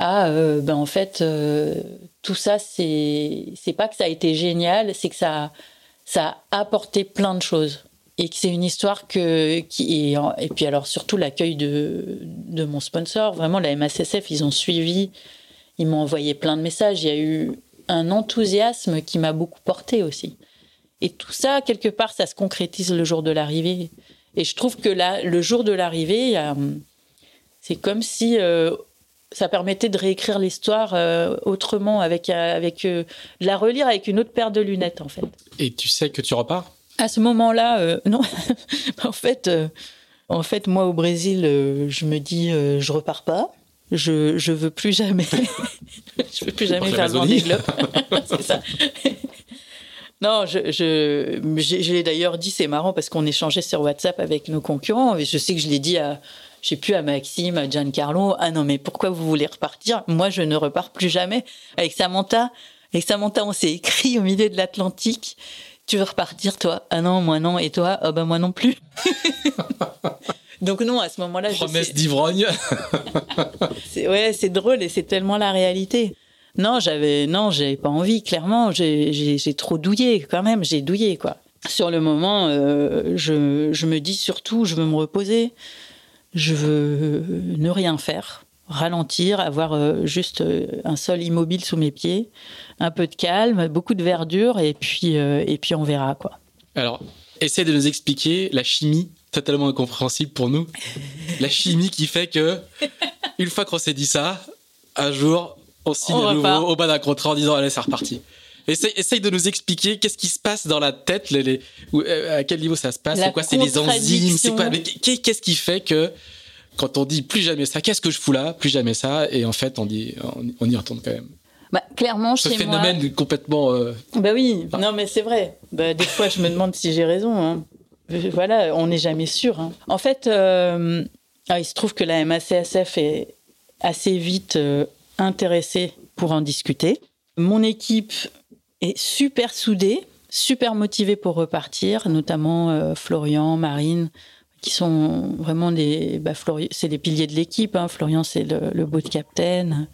à euh, ben en fait euh, tout ça c'est c'est pas que ça a été génial c'est que ça ça a apporté plein de choses. Et que c'est une histoire que qui et puis alors surtout l'accueil de de mon sponsor vraiment la MACSF ils ont suivi ils m'ont envoyé plein de messages. Il y a eu un enthousiasme qui m'a beaucoup porté aussi et tout ça quelque part ça se concrétise le jour de l'arrivée et je trouve que là le jour de l'arrivée c'est comme si euh, ça permettait de réécrire l'histoire euh, autrement, avec, euh, avec euh, la relire avec une autre paire de lunettes, en fait. Et tu sais que tu repars? À ce moment-là, non. en fait, en fait, moi au Brésil, je me dis, je repars pas. Je je veux plus jamais, je veux plus jamais faire le Globe. c'est ça. Non, je, je, je l'ai d'ailleurs dit, c'est marrant parce qu'on échangeait sur WhatsApp avec nos concurrents. Et je sais que je l'ai dit à, je sais plus, à Maxime, à Giancarlo, ah non, mais pourquoi vous voulez repartir? Moi, je ne repars plus jamais. Avec Samantha, avec Samantha, on s'est écrit au milieu de l'Atlantique. Tu veux repartir, toi? Ah non, moi non. Et toi? Ah ben moi non plus. Donc non, à ce moment-là, promesse d'ivrogne. ouais, c'est drôle et c'est tellement la réalité. Non, j'avais non, j'avais pas envie. Clairement, j'ai trop douillé quand même. J'ai douillé quoi. Sur le moment, euh, je, je me dis surtout, je veux me reposer je veux ne rien faire, ralentir, avoir euh, juste euh, un sol immobile sous mes pieds, un peu de calme, beaucoup de verdure, et puis, et puis on verra quoi. Alors, essaie de nous expliquer la chimie totalement incompréhensible pour nous. la chimie qui fait que, une fois qu'on s'est dit ça, un jour, on signe à nouveau au bas d'un contrat en disant allez, c'est reparti. Essaye, de nous expliquer qu'est-ce qui se passe dans la tête, les, euh, à quel niveau ça se passe, c'est quoi, c'est les enzymes, c'est quoi, qu'est-ce qui fait que quand on dit plus jamais ça, qu'est-ce que je fous là, plus jamais ça, et en fait on dit, on, y retourne quand même. Bah, clairement, Ce phénomène complètement. Euh, bah oui, non mais c'est vrai. Bah, des fois, je me demande si j'ai raison. Hein. Voilà, on n'est jamais sûr. Hein. En fait, euh, ah, il se trouve que la MACSF est assez vite intéressée pour en discuter. Mon équipe est super soudé, super motivé pour repartir, notamment euh, Florian, Marine, qui sont vraiment des, bah, c'est des piliers de l'équipe. Hein. Florian, c'est le, le boat captain.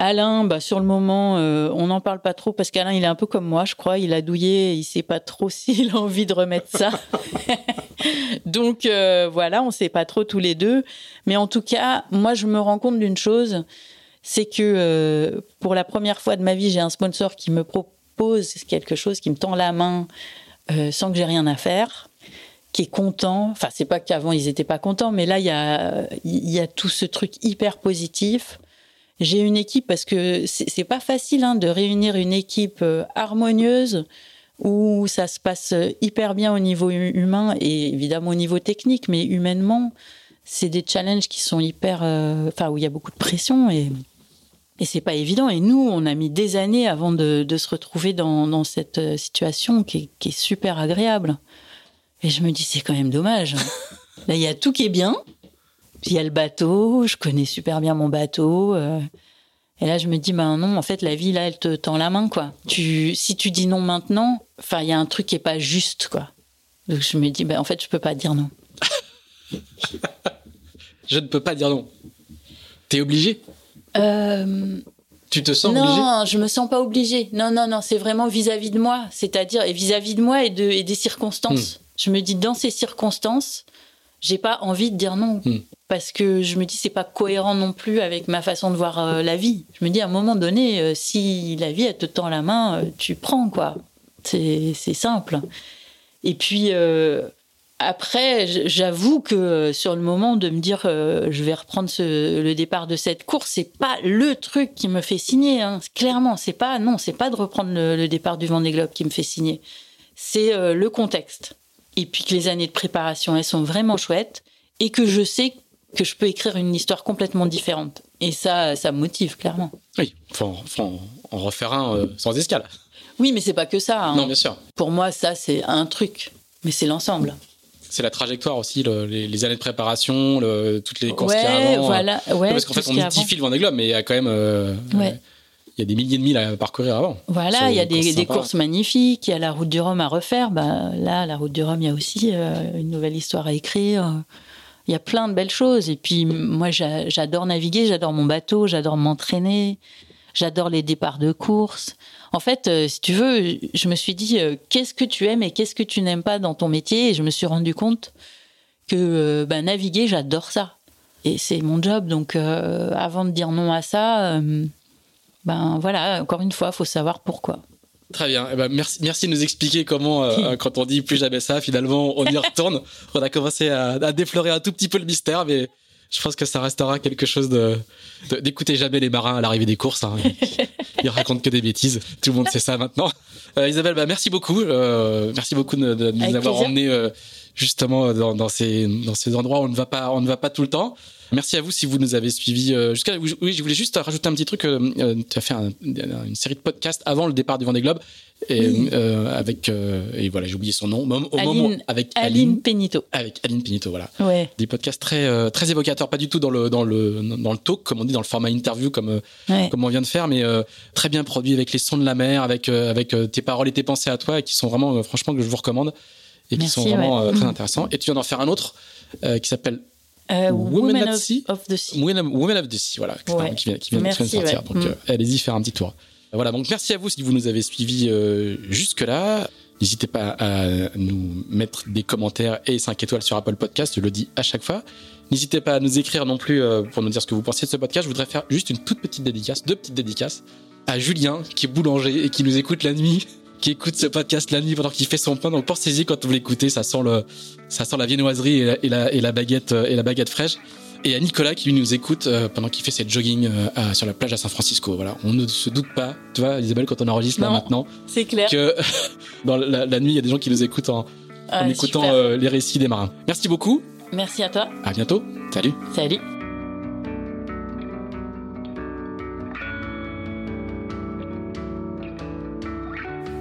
Alain, bah, sur le moment, euh, on n'en parle pas trop parce qu'Alain, il est un peu comme moi, je crois. Il a douillé, il sait pas trop s'il a envie de remettre ça. Donc euh, voilà, on sait pas trop tous les deux. Mais en tout cas, moi, je me rends compte d'une chose, c'est que pour la première fois de ma vie, j'ai un sponsor qui me propose pose quelque chose, qui me tend la main euh, sans que j'ai rien à faire, qui est content. Enfin, c'est pas qu'avant ils étaient pas contents, mais là il y a il y a tout ce truc hyper positif. J'ai une équipe parce que c'est pas facile hein, de réunir une équipe euh, harmonieuse où ça se passe hyper bien au niveau humain et évidemment au niveau technique, mais humainement, c'est des challenges qui sont hyper, euh, enfin où il y a beaucoup de pression et et c'est pas évident. Et nous, on a mis des années avant de, de se retrouver dans, dans, cette euh, situation qui est, qui est, super agréable. Et je me dis, c'est quand même dommage. Là, il y a tout qui est bien. Il y a le bateau, je connais super bien mon bateau. Euh. et là, je me dis, ben non, en fait, la vie, là, elle te tend la main, quoi. Tu, si tu dis non maintenant, enfin, il y a un truc qui est pas juste, quoi. Donc, je me dis, ben en fait, je peux pas dire non. je ne peux pas dire non. T'es obligé euh... Tu te sens non, obligé? Non, je me sens pas obligée. Non, non, non, c'est vraiment vis-à-vis de moi. C'est-à-dire, et vis-à-vis de moi et, de, et des circonstances. Hmm. Je me dis, dans ces circonstances, j'ai pas envie de dire non. Hmm. Parce que je me dis, c'est pas cohérent non plus avec ma façon de voir euh, la vie. Je me dis, à un moment donné, euh, si la vie, elle te tend la main, euh, tu prends, quoi. C'est simple. Et puis, après, j'avoue que sur le moment de me dire je vais reprendre le départ de cette course, c'est pas le truc qui me fait signer. Hein. Clairement, c'est pas non, c'est pas de reprendre le, le, départ du Vendée Globe qui me fait signer. C'est le contexte et puis que les années de préparation, elles sont vraiment chouettes, et que je sais que je peux écrire une histoire complètement différente. Et ça, ça me motive, clairement. Oui, faut, faut en refaire un euh, sans escale. Oui, mais c'est pas que ça. Hein. Non, bien sûr. Pour moi, ça, c'est un truc, mais c'est l'ensemble. C'est la trajectoire aussi, les, années de préparation, toutes les courses ouais, qu'il y a avant. Voilà, ouais, parce qu'en fait, on mythifie le Vendée Globe, mais il y a quand même. Euh, ouais il y a des milliers de milles à parcourir avant. Voilà, il y a des, courses magnifiques, il y a la route du Rhum à refaire. Bah, là, la route du Rhum, il y a aussi euh, une nouvelle histoire à écrire. Il y a plein de belles choses. Et puis, moi, j'adore naviguer, j'adore mon bateau, j'adore m'entraîner, j'adore les départs de course. En fait, euh, si tu veux, je me suis dit, euh, qu'est-ce que tu aimes et qu'est-ce que tu n'aimes pas dans ton métier? Et je me suis rendu compte que bah, naviguer, j'adore ça. Et c'est mon job. Donc, avant de dire non à ça ben voilà, encore une fois, il faut savoir pourquoi. Très bien. Eh ben, merci, merci de nous expliquer comment, euh, quand on dit plus jamais ça, finalement, on y retourne. on a commencé à, déflorer un tout petit peu le mystère, mais je pense que ça restera quelque chose de, d'écouter jamais les marins à l'arrivée des courses. Hein. Ils racontent que des bêtises. Tout le monde sait ça maintenant. Euh, Isabelle, bah, merci beaucoup. Euh, merci beaucoup de, nous avoir emmenés justement dans, dans, ces, dans ces endroits où on ne va pas, on ne va pas tout le temps. Merci à vous si vous nous avez suivis euh, jusqu'à. Oui, je voulais juste rajouter un petit truc. Euh, euh, tu as fait une série de podcasts avant le départ du Vendée Globe. Et, avec et voilà j'ai oublié son nom au moment avec Aline, Penito avec Aline Penito voilà ouais. des podcasts très très évocateurs pas du tout dans le dans le dans le talk comme on dit dans le format interview comme comme on vient de faire mais très bien produit avec les sons de la mer avec avec tes paroles et tes pensées à toi et qui sont vraiment franchement que je vous recommande et qui sont vraiment très intéressants et tu viens d'en faire un autre qui s'appelle euh, Women, of, the Sea. Women, of the Sea, voilà, qui vient, qui vient, de sortir. Donc, mm. euh, allez-y faire un petit tour. Voilà, donc merci à vous si vous nous avez suivis euh, jusque-là. N'hésitez pas à nous mettre des commentaires et 5 étoiles sur Apple Podcast, je le dis à chaque fois. N'hésitez pas à nous écrire non plus pour nous dire ce que vous pensez de ce podcast. Je voudrais faire juste une toute petite dédicace, deux petites dédicaces à Julien, qui est boulanger et qui nous écoute la nuit qui écoute ce podcast la nuit pendant qu'il fait son pain. Donc pensez-y quand vous l'écoutez, ça sent le, ça sent la viennoiserie et la, et la, baguette euh, et la baguette fraîche. Et à Nicolas qui nous écoute euh, pendant qu'il fait cette jogging euh, sur la plage à San Francisco. Voilà, on ne se doute pas, tu vois, Isabelle, quand on enregistre là maintenant, c'est clair que dans la, nuit, il y a des gens qui nous écoutent en, ah, écoutant les récits des marins. Merci beaucoup. Merci à toi. À bientôt. Salut. Salut.